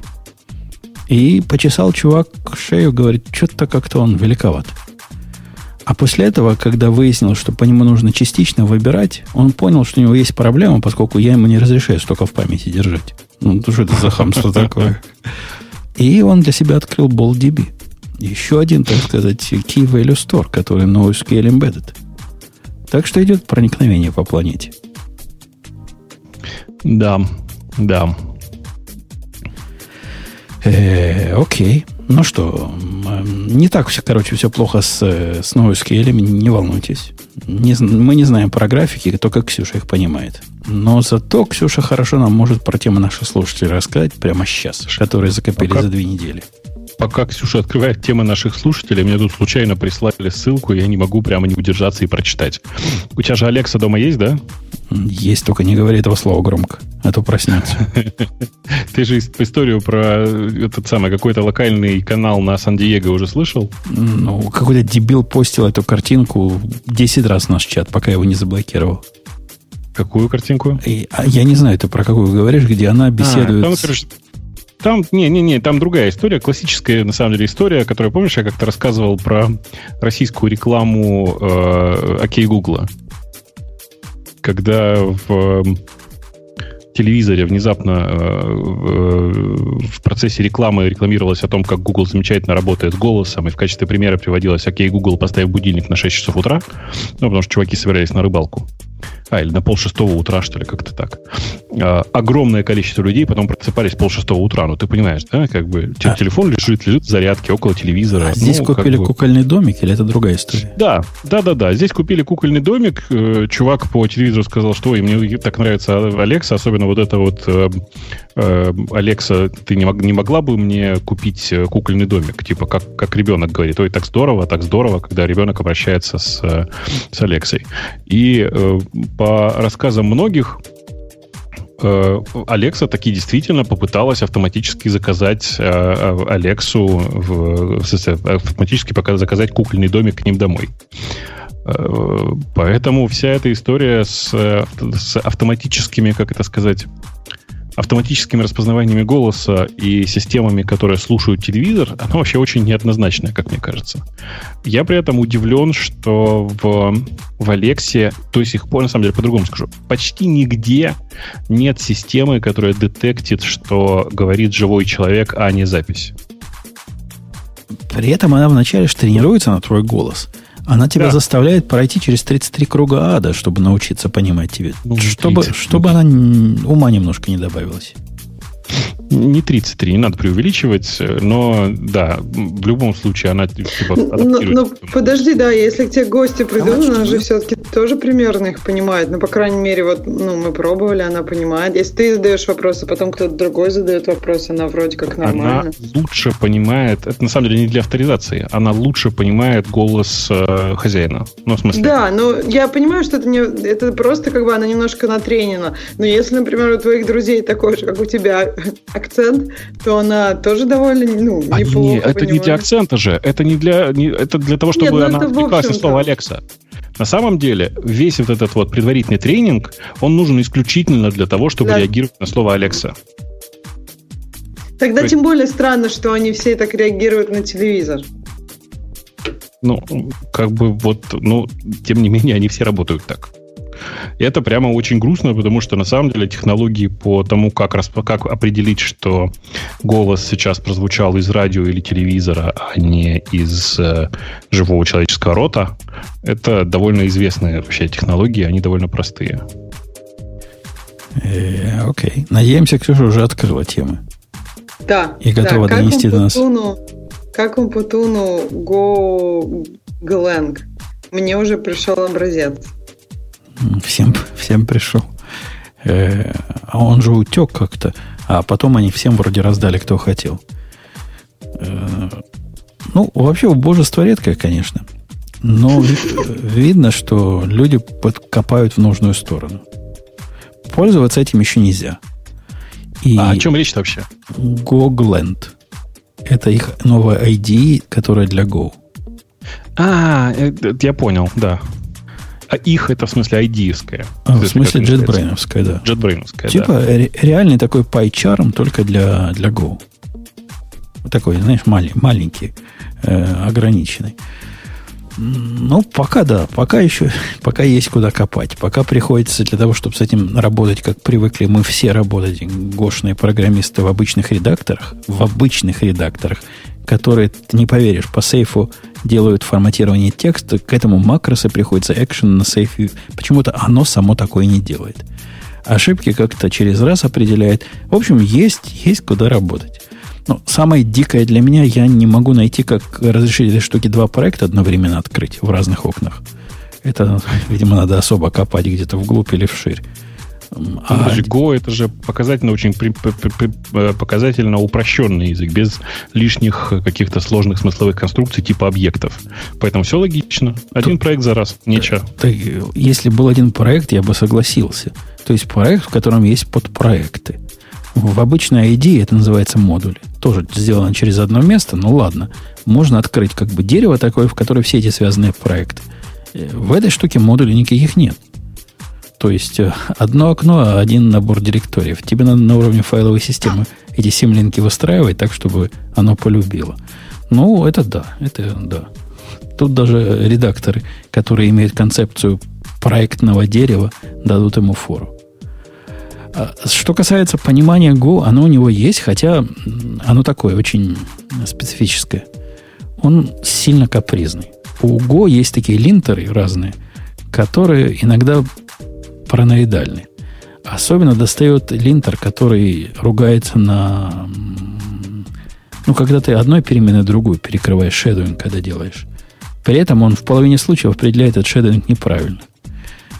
S1: И почесал чувак шею, говорит, что-то как-то он великоват. А после этого, когда выяснилось, что по нему нужно частично выбирать, он понял, что у него есть проблема, поскольку я ему не разрешаю столько в памяти держать. Ну, что это за хамство такое? И он для себя открыл BallDB. Еще один, так сказать, Key Value Store, который NoSQL Embedded. Так что идет проникновение по планете.
S3: Да, да.
S1: Э, окей. Ну что, не так все, короче, все плохо с, с NoSQL, не волнуйтесь. Не, мы не знаем про графики, только Ксюша их понимает. Но зато Ксюша хорошо нам может про темы наших слушателей рассказать прямо сейчас, которые закопили Пока... за две недели
S3: пока Ксюша открывает темы наших слушателей, мне тут случайно прислали ссылку, и я не могу прямо не удержаться и прочитать. У тебя же Алекса дома есть, да?
S1: Есть, только не говори этого слова громко, а то проснется.
S3: Ты же историю про этот самый какой-то локальный канал на Сан-Диего уже слышал?
S1: Ну, какой-то дебил постил эту картинку 10 раз в наш чат, пока его не заблокировал.
S3: Какую картинку?
S1: И, а я не знаю, ты про какую говоришь, где она беседует... А, там,
S3: короче, там, не-не-не, там другая история, классическая, на самом деле, история, которую, помнишь, я как-то рассказывал про российскую рекламу э, Окей Гугла. Когда в телевизоре внезапно э, в процессе рекламы рекламировалось о том, как Google замечательно работает с голосом, и в качестве примера приводилось, окей, Google, поставив будильник на 6 часов утра, ну, потому что чуваки собирались на рыбалку а, или на полшестого утра, что ли, как-то так. А, огромное количество людей потом просыпались полшестого утра. Ну, ты понимаешь, да, как бы а. телефон лежит, лежит в зарядке около телевизора. А
S1: ну, здесь купили
S3: бы...
S1: кукольный домик или это другая история?
S3: Да, да, да, да. Здесь купили кукольный домик. Э, чувак по телевизору сказал, что ой, мне так нравится Алекса, особенно вот это вот э, э, Алекса, ты не, мог, не могла бы мне купить кукольный домик? Типа, как, как ребенок говорит, ой, так здорово, так здорово, когда ребенок обращается с, с Алексой. И по рассказам многих, э, Алекса таки действительно попыталась автоматически заказать э, Алексу, в, автоматически пока заказать кукольный домик к ним домой. Э, поэтому вся эта история с, с автоматическими, как это сказать, автоматическими распознаваниями голоса и системами, которые слушают телевизор, она вообще очень неоднозначная, как мне кажется. Я при этом удивлен, что в, в Алексе до сих пор, на самом деле, по-другому скажу, почти нигде нет системы, которая детектит, что говорит живой человек, а не запись.
S1: При этом она вначале же тренируется на твой голос – она тебя да. заставляет пройти через 33 круга ада, чтобы научиться понимать тебя. Ну, чтобы, чтобы она ума немножко не добавилась.
S3: Не 33, не надо преувеличивать, но да, в любом случае она типа,
S2: ну, ну, ну подожди, да, если к тебе гости придут, она же все-таки тоже примерно их понимает. Ну, по крайней мере, вот ну, мы пробовали, она понимает. Если ты задаешь вопросы, потом кто-то другой задает вопросы, она вроде как нормально.
S3: Она лучше понимает, это на самом деле не для авторизации, она лучше понимает голос э, хозяина. Ну, в смысле.
S2: Да, но я понимаю, что это, не, это просто как бы она немножко натренена. Но если, например, у твоих друзей такой же, как у тебя, акцент, то она тоже довольно ну,
S3: А
S2: неплохо
S3: не, это не для
S2: понимает.
S3: акцента же. Это не для, не- это для того, чтобы
S2: Нет, ну
S3: она отвлеклась
S2: общем-то.
S3: слово Алекса. На самом деле, весь вот этот вот предварительный тренинг, он нужен исключительно для того, чтобы
S2: Да.
S3: реагировать на слово Алекса.
S2: Тогда
S3: То есть-
S2: тем более странно, что они все так реагируют на телевизор.
S3: Ну, как бы вот, ну, тем не менее, они все работают так. И это прямо очень грустно, потому что на самом деле технологии по тому, как, расп- как определить, что голос сейчас прозвучал из радио или телевизора, а не из э, живого человеческого рота, это довольно известные вообще технологии, они довольно простые.
S1: Э, окей. Надеемся, Ксюша уже открыла темы.
S2: Да.
S1: И готова
S2: да,
S1: донести до нас.
S2: Как Умпутуну Go Glang. Мне уже пришел образец.
S1: Всем, всем пришел. Э, а он же утек как-то. А потом они всем вроде раздали, кто хотел. Э, ну, вообще, божество редкое, конечно. Но ви- видно, что люди подкопают в нужную сторону. Пользоваться этим еще нельзя. И
S3: А о чем речь вообще?
S1: GoGland. Это их новая IDE, которая для Go.
S3: А, это- я понял, да. А их это в смысле айдиевская.
S1: А, в смысле JetBrains, да.
S3: JetBrains,
S1: Типа
S3: да.
S1: ре- реальный такой PyCharm только для, для Go. Такой, знаешь, мали- маленький, э, ограниченный. Ну, пока да, пока еще, пока есть куда копать. Пока приходится для того, чтобы с этим работать, как привыкли мы все работать, гошные программисты в обычных редакторах, в обычных редакторах, которые, ты не поверишь, по сейфу делают форматирование текста, к этому макросы приходится экшен на сейфе. Почему-то оно само такое не делает. Ошибки как-то через раз определяет. В общем, есть, есть куда работать. Но самое дикое для меня, я не могу найти, как разрешить этой штуке два проекта одновременно открыть в разных окнах. Это, видимо, надо особо копать где-то вглубь или вширь. А,
S3: Подожди, Go это же показательно очень при- при- при- э, показательно упрощенный язык, без лишних каких-то сложных смысловых конструкций типа объектов. Поэтому все логично. Один проект за раз, нечего.
S1: так, если был один проект, я бы согласился. То есть проект, в котором есть подпроекты. В обычной ID это называется модули. Тоже сделано через одно место, ну ладно. Можно открыть как бы дерево такое, в которое все эти связанные проекты. Э, В этой штуке модулей никаких нет. То есть э, одно окно, один набор директориев. Тебе надо на уровне файловой системы эти симлинки выстраивать так, чтобы оно полюбило. Ну, это да, это да. Тут даже редакторы, которые имеют концепцию проектного дерева, дадут ему фору. А Что касается понимания Go, оно у него есть, хотя оно такое очень специфическое. Он сильно капризный. У Go есть такие линтеры разные, которые иногда параноидальны. Особенно достает линтер, который ругается на... Ну, когда ты одной переменной другую перекрываешь шедуинг, когда делаешь. При этом он в половине случаев определяет этот шедуинг неправильно.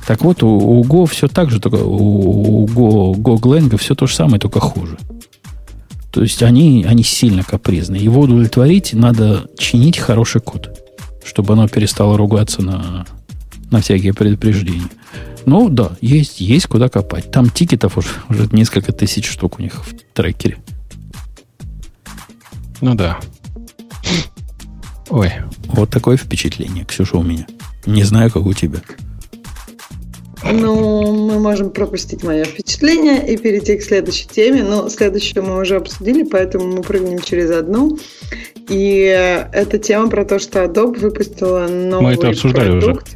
S1: Так вот, у, у Go все так же, только у, у Go, Go Glang все то же самое, только хуже. То есть они, они сильно капризны. Его удовлетворить надо чинить хороший код, чтобы оно перестало ругаться на, на всякие предупреждения. Ну да, есть, есть куда копать. Там тикетов уже, уже несколько тысяч штук у них в трекере.
S3: Ну да. Ой.
S1: Вот такое впечатление, Ксюша, у меня. Не знаю, как у тебя.
S2: Ну, мы можем пропустить мое впечатление и перейти к следующей теме. Но следующую мы уже обсудили, поэтому мы прыгнем через одну. И э, это тема про то, что Adobe выпустила новый
S3: это обсуждали уже.
S2: продукт.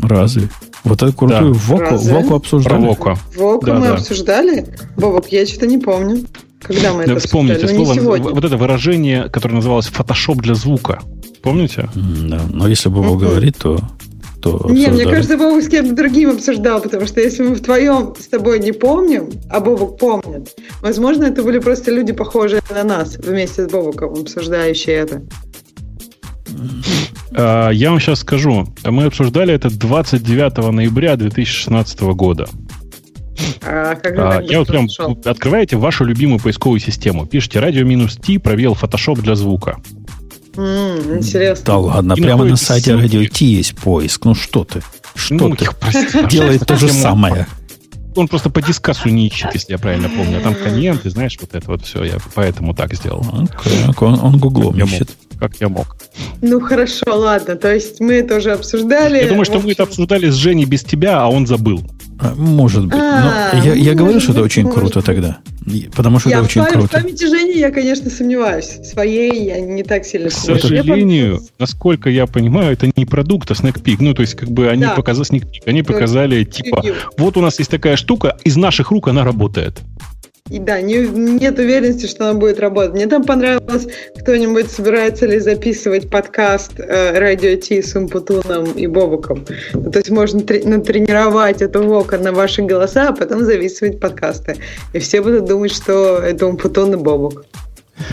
S1: Разве? Вот эту крутую
S3: Да.
S1: Воку? Воку обсуждали.
S3: Про Воку.
S2: Воку
S3: Да,
S2: мы
S3: да.
S2: обсуждали? Бобок, я что-то не помню. Когда мы
S3: Да,
S2: это
S3: вспомните
S2: обсуждали? Ну,
S3: слово,
S2: не сегодня.
S3: вот это выражение, которое называлось Photoshop для звука. Помните?
S1: Да, но если Бобок
S2: Мгм.
S1: говорит, то, то
S2: Не, мне
S1: обсуждали.
S2: кажется, Бобок с кем-то другим обсуждал, потому что если мы вдвоем с тобой не помним, а Бобок помнит, возможно, это были просто люди, похожие на нас, вместе с Бобоком, обсуждающие это.
S3: А, Я вам сейчас скажу. Мы обсуждали это 29 ноября 2016 года.
S2: А
S3: А, Я вот прям открываете вашу любимую поисковую систему, пишите радио минус T пробел Photoshop для звука.
S2: М, Интересно.
S1: Да ладно,
S3: И
S1: прямо на сайте
S3: ссылки.
S1: радио Ти есть поиск. Ну что ты? Что
S3: Ну,
S1: ты?
S3: простите,
S1: Делает то же самое.
S3: он просто по дискасу не ищет, если я правильно помню. А там комменты, знаешь, вот это вот все. Я поэтому так сделал.
S1: Okay. Он, он гуглом
S3: я
S1: ищет.
S3: Мог, как я мог.
S2: Ну, хорошо, ладно. То есть мы это уже обсуждали.
S3: Я думаю, что мы это обсуждали с Женей без тебя, а он забыл.
S1: А, может быть. А, Но я, я говорю, что это очень круто тогда. Потому что
S2: я
S1: это очень
S2: в
S1: круто.
S2: В памяти Жени я, конечно, сомневаюсь. В своей я не так сильно
S3: К сожалению, насколько я понимаю, это не продукт, а снэкпик. Ну, то есть, как бы они да. показали снэкпик. Они показали, типа, вот у нас есть такая штука, из наших рук она работает.
S2: И да, не, нет уверенности, что она будет работать. Мне там понравилось, кто-нибудь собирается ли записывать подкаст э, Радио Ти с Умпутуном и Бобуком. Ну, то есть можно тре- натренировать эту вока на ваши голоса, а потом записывать подкасты. И все будут думать, что это Умпутун и Бобук.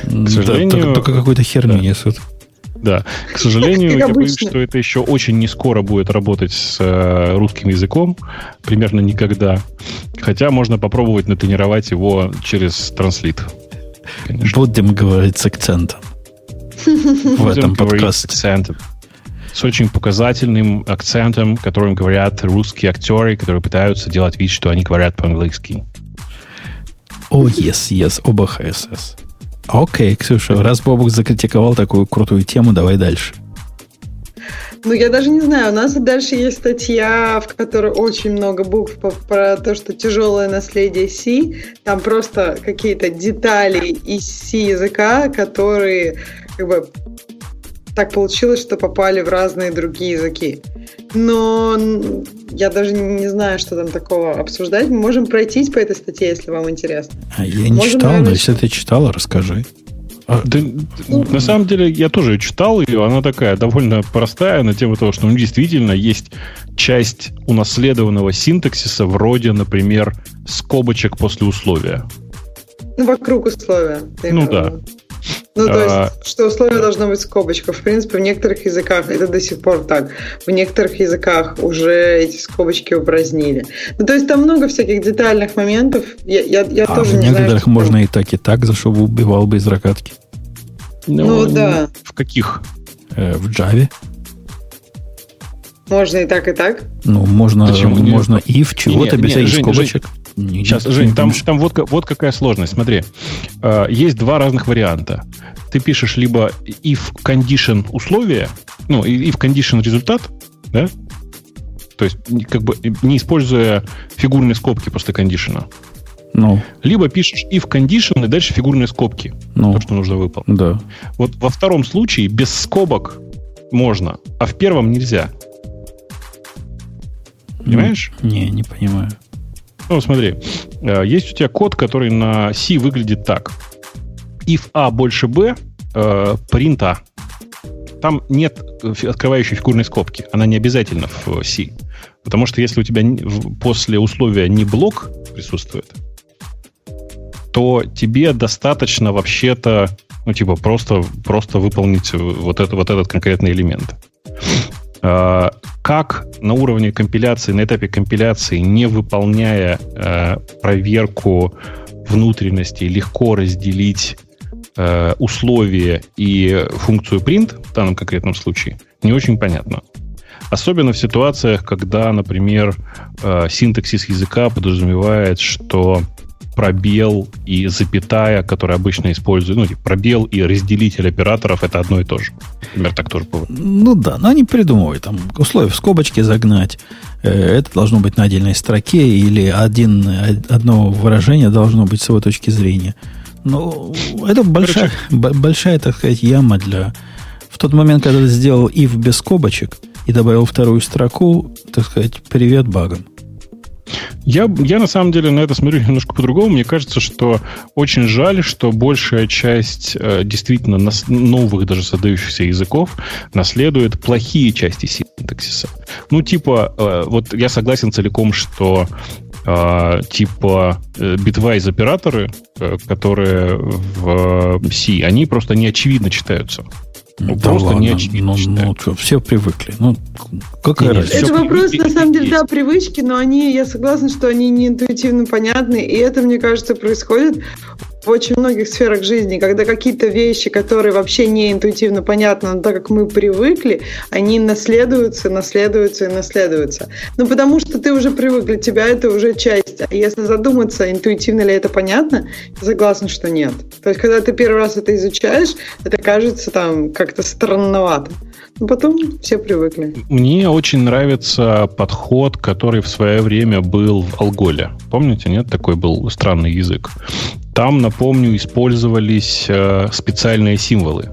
S3: К сожалению... Да,
S1: только, только какую-то херню да. несут.
S3: Да. К сожалению, я боюсь, что это еще очень не скоро будет работать с э, русским языком. Примерно никогда. Хотя можно попробовать натренировать его через транслит.
S1: Конечно. Будем говорить с акцентом. В этом подкасте.
S3: С очень показательным акцентом, которым говорят русские актеры, которые пытаются делать вид, что они говорят по-английски.
S1: О, oh, yes, yes, оба ХСС. Окей, Ксюша, раз Бобук закритиковал такую крутую тему, давай дальше.
S2: Ну, я даже не знаю. У нас дальше есть статья, в которой очень много букв про то, что тяжелое наследие C. Там просто какие-то детали из C языка, которые как бы так получилось, что попали в разные другие языки. Но я даже не знаю, что там такого обсуждать. Мы можем пройтись по этой статье, если вам интересно.
S1: А я не можем, читал, наверное, но если ты читала, расскажи.
S3: А, да, ну, на самом деле, я тоже читал ее. Она такая довольно простая на тему того, что ну, действительно есть часть унаследованного синтаксиса, вроде, например, скобочек после условия.
S2: Ну, вокруг условия.
S3: Ну да.
S2: Ну, то есть, а... что условие должно быть скобочка. В принципе, в некоторых языках это до сих пор так. В некоторых языках уже эти скобочки упразднили. Ну, то есть, там много всяких детальных моментов. Я, я, я
S1: а
S2: тоже
S1: в
S2: не
S1: некоторых знаю, можно и так, и так, за что убивал бы из ракатки.
S2: Ну, ну да.
S3: В каких?
S1: Э, в Java.
S2: Можно и так, и так?
S1: Ну, можно, Почему? можно и в чего-то без всяких скобочек.
S3: Жень, не, Сейчас, Жень, там, там вот, вот какая сложность. Смотри, э, есть два разных варианта. Ты пишешь либо if condition условия, ну, if condition результат, да? То есть, как бы не используя фигурные скобки после кондишена.
S1: Ну.
S3: Либо пишешь if condition и дальше фигурные скобки. Ну. То, что нужно выполнить.
S1: Да.
S3: Вот во втором случае без скобок можно, а в первом нельзя. Понимаешь?
S1: Не, не понимаю.
S3: Ну, смотри, э, есть у тебя код, который на C выглядит так. If A больше B, э, print A. Там нет открывающей фигурной скобки. Она не обязательно в C. Потому что если у тебя после условия не блок присутствует, то тебе достаточно вообще-то, ну, типа, просто, просто выполнить вот, это, вот этот конкретный элемент. Э, как на уровне компиляции, на этапе компиляции, не выполняя э, проверку внутренности, легко разделить э, условия и функцию print в данном конкретном случае, не очень понятно. Особенно в ситуациях, когда, например, синтаксис языка подразумевает, что пробел и запятая, которые обычно используют, ну, типа, пробел и разделитель операторов это одно и то же. Например, так тоже бывает.
S1: Ну да, но они придумывают там условия в скобочке загнать. Э, это должно быть на отдельной строке или один, одно выражение должно быть с его точки зрения. Ну, это большая, большая, так сказать, яма для... В тот момент, когда ты сделал if без скобочек и добавил вторую строку, так сказать, привет багам.
S3: Я, я на самом деле на это смотрю немножко по-другому. Мне кажется, что очень жаль, что большая часть э, действительно нас, новых даже создающихся языков наследует плохие части синтаксиса. Ну, типа, э, вот я согласен целиком, что э, типа э, bitwise операторы, э, которые в э, C, они просто не очевидно читаются.
S1: Ну, да просто ладно, не очевидно. Ну, ну что, все привыкли. Ну,
S2: какая разница? Это вопрос, на самом деле, да, привычки, но они, я согласна, что они не интуитивно понятны, и это, мне кажется, происходит в очень многих сферах жизни, когда какие-то вещи, которые вообще не интуитивно понятны, но так как мы привыкли, они наследуются, наследуются и наследуются. Ну, потому что ты уже привык, для тебя это уже часть. А если задуматься, интуитивно ли это понятно, согласна, что нет. То есть, когда ты первый раз это изучаешь, это кажется там как-то странновато. Но потом все привыкли.
S3: Мне очень нравится подход, который в свое время был в Алголе. Помните, нет? Такой был странный язык. Там, напомню, использовались э, специальные символы.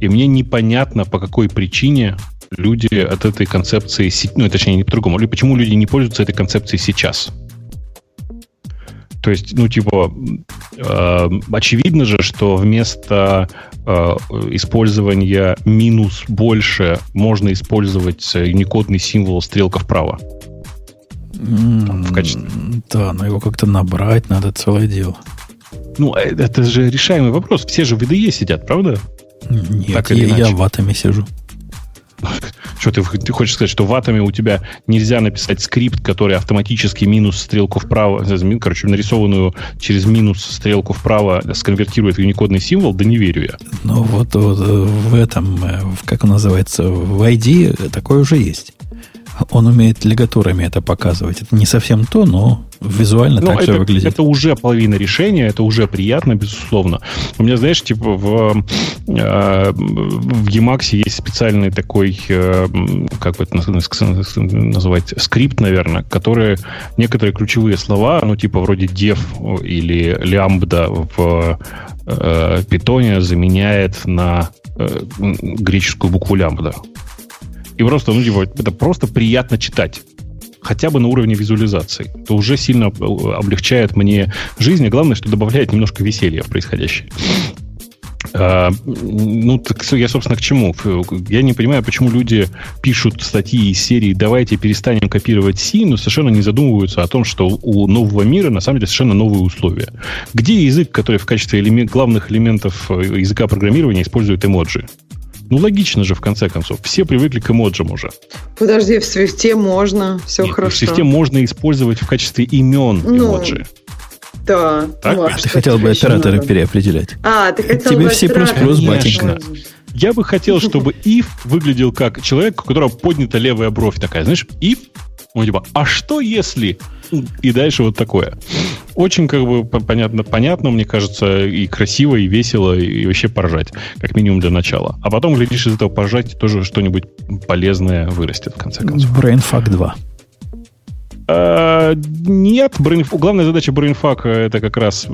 S3: И мне непонятно, по какой причине люди от этой концепции, ну, точнее, не по-другому, или почему люди не пользуются этой концепцией сейчас. То есть, ну, типа, э, очевидно же, что вместо э, использования минус больше можно использовать уникодный символ стрелка вправо.
S1: Там, в качестве... Да, но его как-то набрать надо целое дело.
S3: Ну, э, это же решаемый вопрос. Все же в VDE сидят, правда?
S1: Нет, так я, я в атоме сижу.
S3: Что ты, ты хочешь сказать, что в атоме у тебя нельзя написать скрипт, который автоматически минус стрелку вправо, э, короче, нарисованную через минус стрелку вправо сконвертирует в уникодный символ? Да не верю я.
S1: Ну вот, вот э, в этом, как он называется, в ID такое уже есть. Он умеет лигатурами это показывать. Это не совсем то, но визуально ну, так
S3: это,
S1: же выглядит.
S3: Это уже половина решения, это уже приятно, безусловно. У меня, знаешь, типа в, э, в Emacs есть специальный такой, э, как бы это называть, скрипт, наверное, который некоторые ключевые слова, ну, типа вроде def или lambda в э, питоне заменяет на греческую букву лямбда. И просто, ну, типа, это просто приятно читать. Хотя бы на уровне визуализации. Это уже сильно э, облегчает мне жизнь, и главное, что добавляет немножко веселья в происходящее. А, ну, так я, собственно, к чему? Я не понимаю, почему люди пишут статьи из серии «Давайте перестанем копировать C», но совершенно не задумываются о том, что у нового мира на самом деле совершенно новые условия. Где язык, который в качестве элемент, главных элементов э, языка программирования использует эмоджи? Ну, логично же, в конце концов. Все привыкли к эмоджам уже.
S2: Подожди, в свифте можно, все Нет, хорошо.
S3: В свифте можно использовать в качестве имен ну, эмоджи.
S2: Да.
S1: Так? Ну, а ты хотел бы операторы надо? переопределять.
S2: А, ты хотел
S1: Тебе бы все плюс батенька.
S3: Я бы хотел, чтобы if выглядел как человек, у которого поднята левая бровь такая. Знаешь, if, он типа, а что если и дальше вот такое. Очень как бы понятно, понятно, мне кажется, и красиво, и весело, и вообще поржать, как минимум для начала. А потом, глядишь, из этого поржать тоже что-нибудь полезное вырастет, в конце концов.
S1: BrainFuck 2.
S3: А, нет, brain, главная задача BrainFuck это как раз,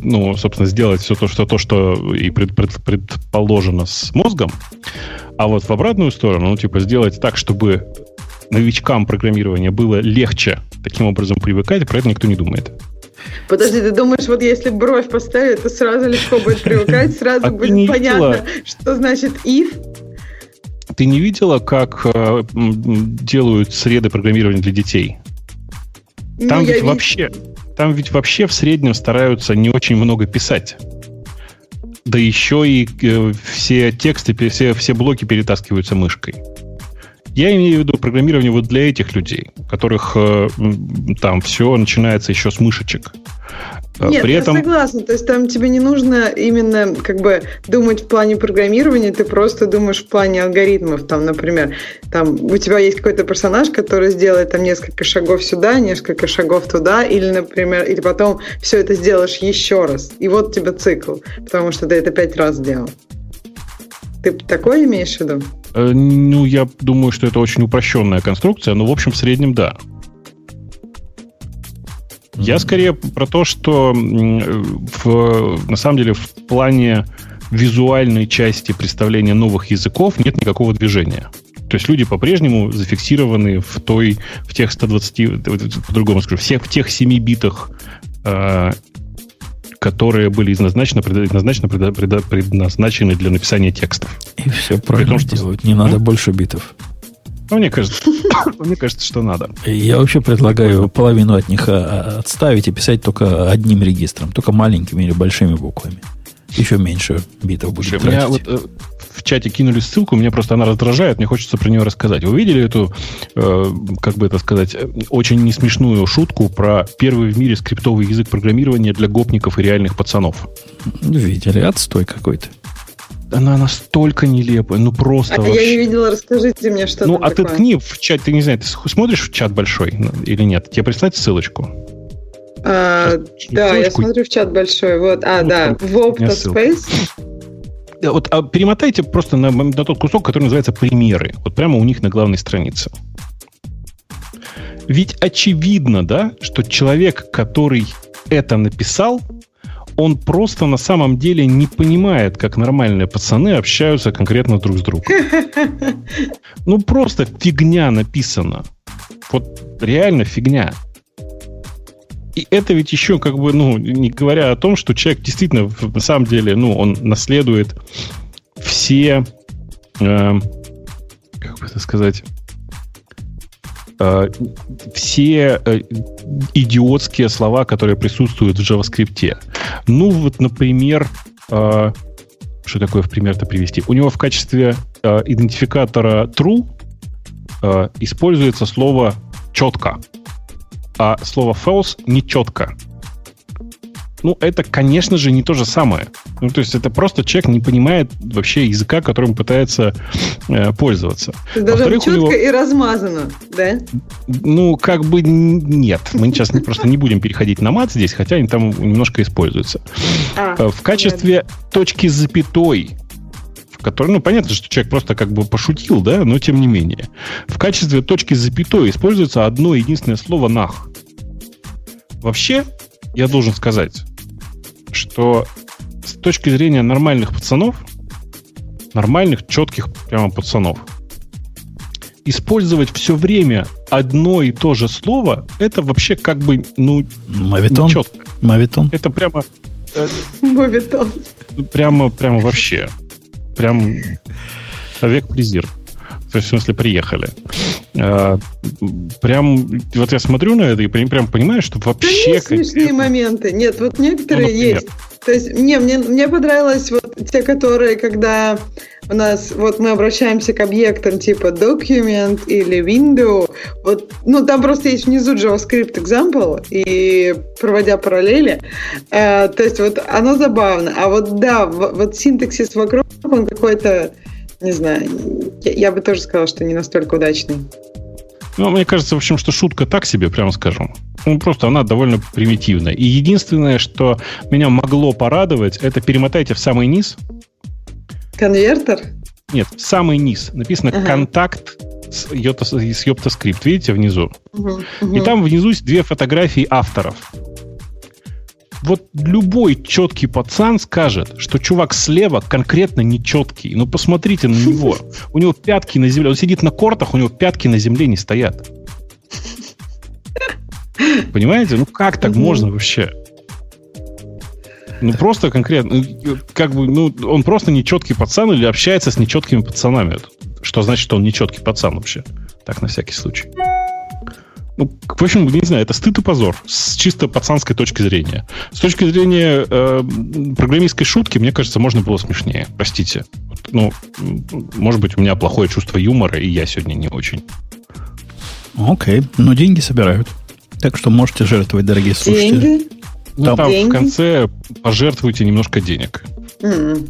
S3: ну, собственно, сделать все то, что, то, что и пред, пред, предположено с мозгом. А вот в обратную сторону, ну, типа, сделать так, чтобы новичкам программирования было легче таким образом привыкать, про это никто не думает.
S2: Подожди, ты думаешь, вот если бровь поставить, то сразу легко будет привыкать, сразу а будет понятно, что значит if?
S3: Ты не видела, как э, делают среды программирования для детей? Ну, там ну, ведь вообще, там ведь вообще в среднем стараются не очень много писать. Да еще и э, все тексты, все, все блоки перетаскиваются мышкой. Я имею в виду программирование вот для этих людей, которых э, там все начинается еще с мышечек.
S2: Э, Нет, При этом... я согласна. То есть там тебе не нужно именно как бы думать в плане программирования, ты просто думаешь в плане алгоритмов. Там, например, там у тебя есть какой-то персонаж, который сделает там несколько шагов сюда, несколько шагов туда, или, например, или потом все это сделаешь еще раз. И вот тебе цикл, потому что ты это пять раз сделал. Ты такое имеешь в виду?
S3: Э, ну, я думаю, что это очень упрощенная конструкция, но в общем в среднем да. Я скорее про то, что в, на самом деле в плане визуальной части представления новых языков нет никакого движения. То есть люди по-прежнему зафиксированы в той, в тех 120, по-другому скажу, всех, в тех 7 битах э, которые были изначально, предназначены, предназначены для написания текстов.
S1: И все правильно том, делают. Не надо больше битов.
S3: Ну, мне кажется, мне кажется, что надо.
S1: Я вообще предлагаю половину от них а, отставить и писать только одним регистром, только маленькими или большими буквами. Еще меньше битов будет Слушай,
S3: у меня вот, в чате кинули ссылку, меня просто она раздражает, мне хочется про нее рассказать. Вы видели эту, э, как бы это сказать, очень несмешную шутку про первый в мире скриптовый язык программирования для гопников и реальных пацанов?
S1: Видели, отстой какой-то.
S3: Она настолько нелепая, ну просто
S2: А
S3: вообще.
S2: я не видела, расскажите мне, что
S3: Ну,
S2: там такое.
S3: отыткни в чат, ты не знаю, ты смотришь в чат большой ну, или нет? Тебе прислать ссылочку?
S2: А, да, я
S3: ссылочку.
S2: смотрю в чат большой. Вот, а,
S3: Ну,
S2: да, в
S3: у Вот а перемотайте просто на, на тот кусок, который называется примеры. Вот прямо у них на главной странице. Ведь очевидно, да, что человек, который это написал, он просто на самом деле не понимает, как нормальные пацаны общаются конкретно друг с другом. Ну, просто фигня написана. Вот реально фигня. И это ведь еще как бы, ну, не говоря о том, что человек действительно, на самом деле, ну, он наследует все, э, как бы это сказать, э, все э, идиотские слова, которые присутствуют в JavaScript. Ну, вот, например, э, что такое в пример-то привести? У него в качестве э, идентификатора true э, используется слово четко, а слово false нечетко. Ну, это, конечно же, не то же самое. Ну, то есть это просто человек не понимает вообще языка, которым пытается э, пользоваться.
S2: Даже четко
S3: него-
S2: и размазано, да?
S3: Ну, как бы нет. Мы сейчас просто не будем переходить на мат здесь, хотя они там немножко используются.
S2: А,
S3: Э, В качестве точки с запятой, в которой, ну, понятно, что человек просто как бы пошутил, да, но тем не менее. В качестве точки запятой используется одно единственное слово «нах». Вообще, я должен сказать, что с точки зрения нормальных пацанов, нормальных, четких прямо пацанов, использовать все время одно и то же слово, это вообще как бы, ну,
S1: Мавитон?
S3: нечетко.
S1: Мавитон?
S3: Это прямо
S2: Мовитон.
S3: прямо, прямо вообще. Прям век презир. То есть, в смысле, приехали. А, Прям, вот я смотрю на это и прям, прям понимаю, что
S2: Да
S3: вообще...
S2: есть смешные моменты. Нет, вот некоторые
S3: Ну, например?
S2: есть. То есть мне, мне, мне понравилось вот те, которые, когда у нас, вот мы обращаемся к объектам типа document или window, вот, ну, там просто есть внизу JavaScript example, и проводя параллели, э, то есть вот оно забавно. А вот да, вот синтаксис вокруг, он какой-то, не знаю, я, я бы тоже сказала, что не настолько удачный.
S3: Ну, мне кажется, в общем, что шутка так себе, прямо скажем. Ну, просто она довольно примитивная. И единственное, что меня могло порадовать, это перемотайте в самый низ.
S2: Конвертер?
S3: Нет, в самый низ. Написано
S2: Ага.
S3: «Контакт с Йота- с Йоптаскрипт». Видите, внизу?
S2: Мгм,
S3: И
S2: мгм.
S3: там внизу есть две фотографии авторов. Вот любой четкий пацан скажет, что чувак слева конкретно нечеткий. Ну, посмотрите на него. У него пятки на земле. Он сидит на кортах, у него пятки на земле не стоят. Понимаете? Ну, как так можно вообще? Ну, просто конкретно. ну, Как бы, ну, он просто нечеткий пацан или общается с нечеткими пацанами. Что значит, что он нечеткий пацан вообще? Так, на всякий случай. Ну, в общем, не знаю, это стыд и позор с чисто пацанской точки зрения. С точки зрения э, программистской шутки, мне кажется, можно было смешнее. Простите. Вот, Ну, может быть, у меня плохое чувство юмора, и я сегодня не очень.
S1: Окей, но деньги собирают. Так что можете жертвовать, дорогие слушатели.
S2: Деньги?
S3: Ну,
S1: Там-
S3: там в
S2: Деньги?
S3: конце пожертвуйте немножко денег.
S2: М,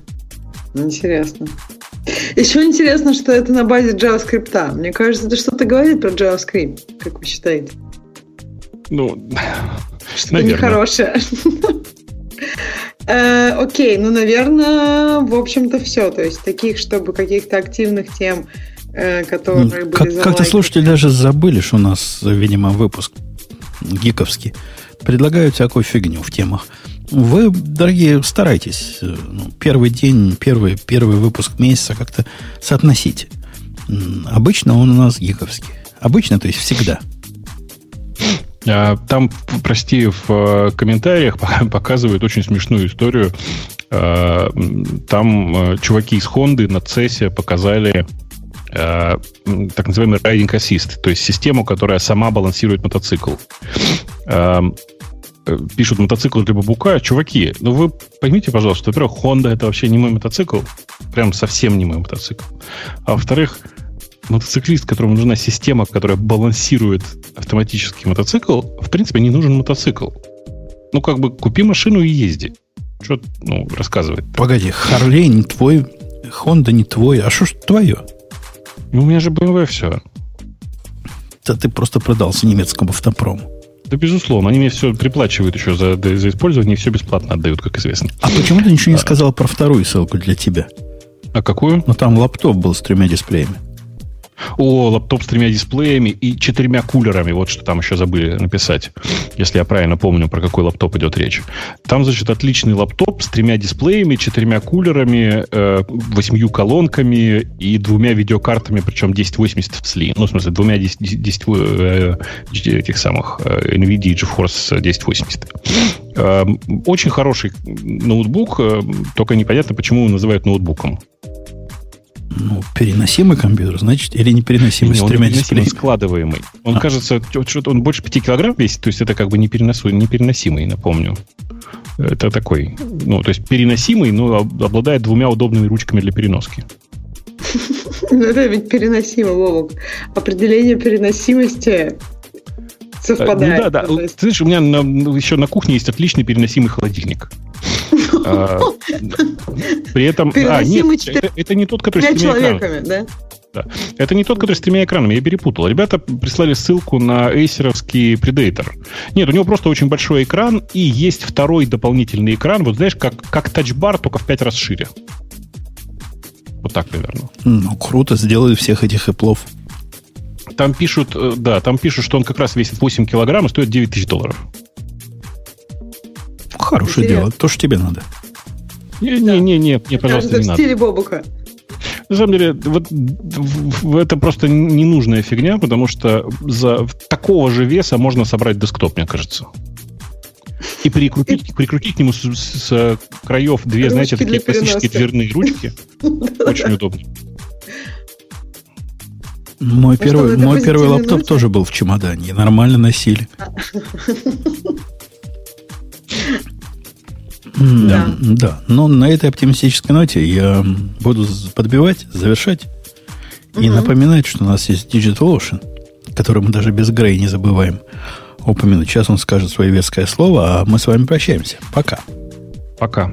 S2: Интересно. Еще интересно, что это на базе JavaScript. Мне кажется, это что-то говорит про JavaScript, как вы считаете?
S3: Ну,
S2: Что-то
S3: Наверное.
S2: нехорошее. Э, Окей, ну, наверное, в общем-то, все. То есть таких, чтобы каких-то активных тем, э, которые были
S1: Как, как-то слушатели даже забыли, что у нас, видимо, выпуск гиковский. Предлагают всякую фигню в темах. Вы, дорогие, старайтесь. э, ну, первый день, первый, первый выпуск месяца как-то соотносите. Обычно он у нас гиковский. Обычно, то есть всегда.
S3: А, Там, прости, в э, комментариях пока- показывают очень смешную историю. А, Там э, чуваки из Хонды на CES показали м, так называемый Riding Assist, то есть систему, которая сама балансирует мотоцикл. Пишут мотоцикл для бабука. Чуваки, ну вы поймите, пожалуйста, во-первых, Honda это вообще не мой мотоцикл. Прям совсем не мой мотоцикл. А во-вторых, мотоциклист, которому нужна система, которая балансирует автоматический мотоцикл, в принципе, не нужен мотоцикл. Ну, как бы купи машину и езди. Что, ну, рассказывать? -то?
S1: Погоди, Харлей не твой, Honda не твой, а что ж твое?
S3: Ну, у меня же BMW все.
S1: Да ты просто продался немецкому автопрому.
S3: Да, безусловно. Они мне все приплачивают еще за, за использование и все бесплатно отдают, как известно.
S1: А почему ты ничего не сказал про вторую ссылку для тебя?
S3: А какую?
S1: Ну, там лаптоп был с тремя дисплеями.
S3: О, лаптоп с тремя дисплеями и четырьмя кулерами. Вот что там еще забыли написать. Если я правильно помню, про какой лаптоп идет речь. Там, значит, отличный лаптоп с тремя дисплеями, четырьмя кулерами, э, восьмью колонками и двумя видеокартами, причем 1080 в сли. Ну, в смысле, двумя 10, 10, э, этих самых э, NVIDIA GeForce 1080. Э, очень хороший ноутбук, э, только непонятно, почему его называют ноутбуком.
S1: Ну, переносимый компьютер, значит, или непереносимый
S3: Не,
S1: с
S3: он
S1: тремя
S3: непереносимый,
S1: дисплеями.
S3: складываемый. Он
S1: А.
S3: кажется, что-то он больше 5 килограмм весит, то есть это как бы непереносу- непереносимый, напомню. Это такой, ну, то есть переносимый, но об- обладает двумя удобными ручками для переноски.
S2: Ну, это ведь переносимо, Вовок. Определение переносимости совпадает.
S3: Ну да, да.
S2: Ну,
S3: Ты знаешь, у меня на- еще на кухне есть отличный переносимый холодильник. А, При этом... А, нет,
S2: четыре-
S3: это- не тот, который с тремя экранами.
S2: человеками, да?
S3: Это не тот, который с тремя экранами, я перепутал. Ребята прислали ссылку на эйсеровский Predator. Нет, у него просто очень большой экран, и есть второй дополнительный экран, вот знаешь, как, как тачбар, только в пять раз шире. Вот так примерно.
S1: Ну, круто, сделали всех этих эплов.
S3: Там пишут, э, да, там пишут, что он как раз весит 8 килограмм и стоит 9 тысяч долларов.
S1: Хорошее
S2: Интересно.
S1: дело, то, что тебе надо.
S3: Не-не-не, мне, пожалуйста,
S2: Кажется,
S3: не
S2: в
S3: надо.
S2: стиле Бобука.
S3: На самом деле, вот в- в- это просто ненужная фигня, потому что за такого же веса можно собрать десктоп, мне кажется. И прикрутить, прикрутить к нему с, с краев две,
S2: Ручки
S3: знаете, такие классические
S2: переноски.
S3: дверные ручки. Очень удобно.
S1: Мой
S2: что,
S1: первый, мой первый лаптоп
S2: ноты?
S1: тоже был в чемодане. Нормально носили. М,
S2: Да.
S1: Да. Но на этой оптимистической ноте я буду подбивать, завершать и напоминать, что у нас есть Digital Ocean, который мы даже без Грей не забываем упомянуть. Сейчас он скажет свое веское слово, а мы с вами прощаемся. Пока.
S3: Пока.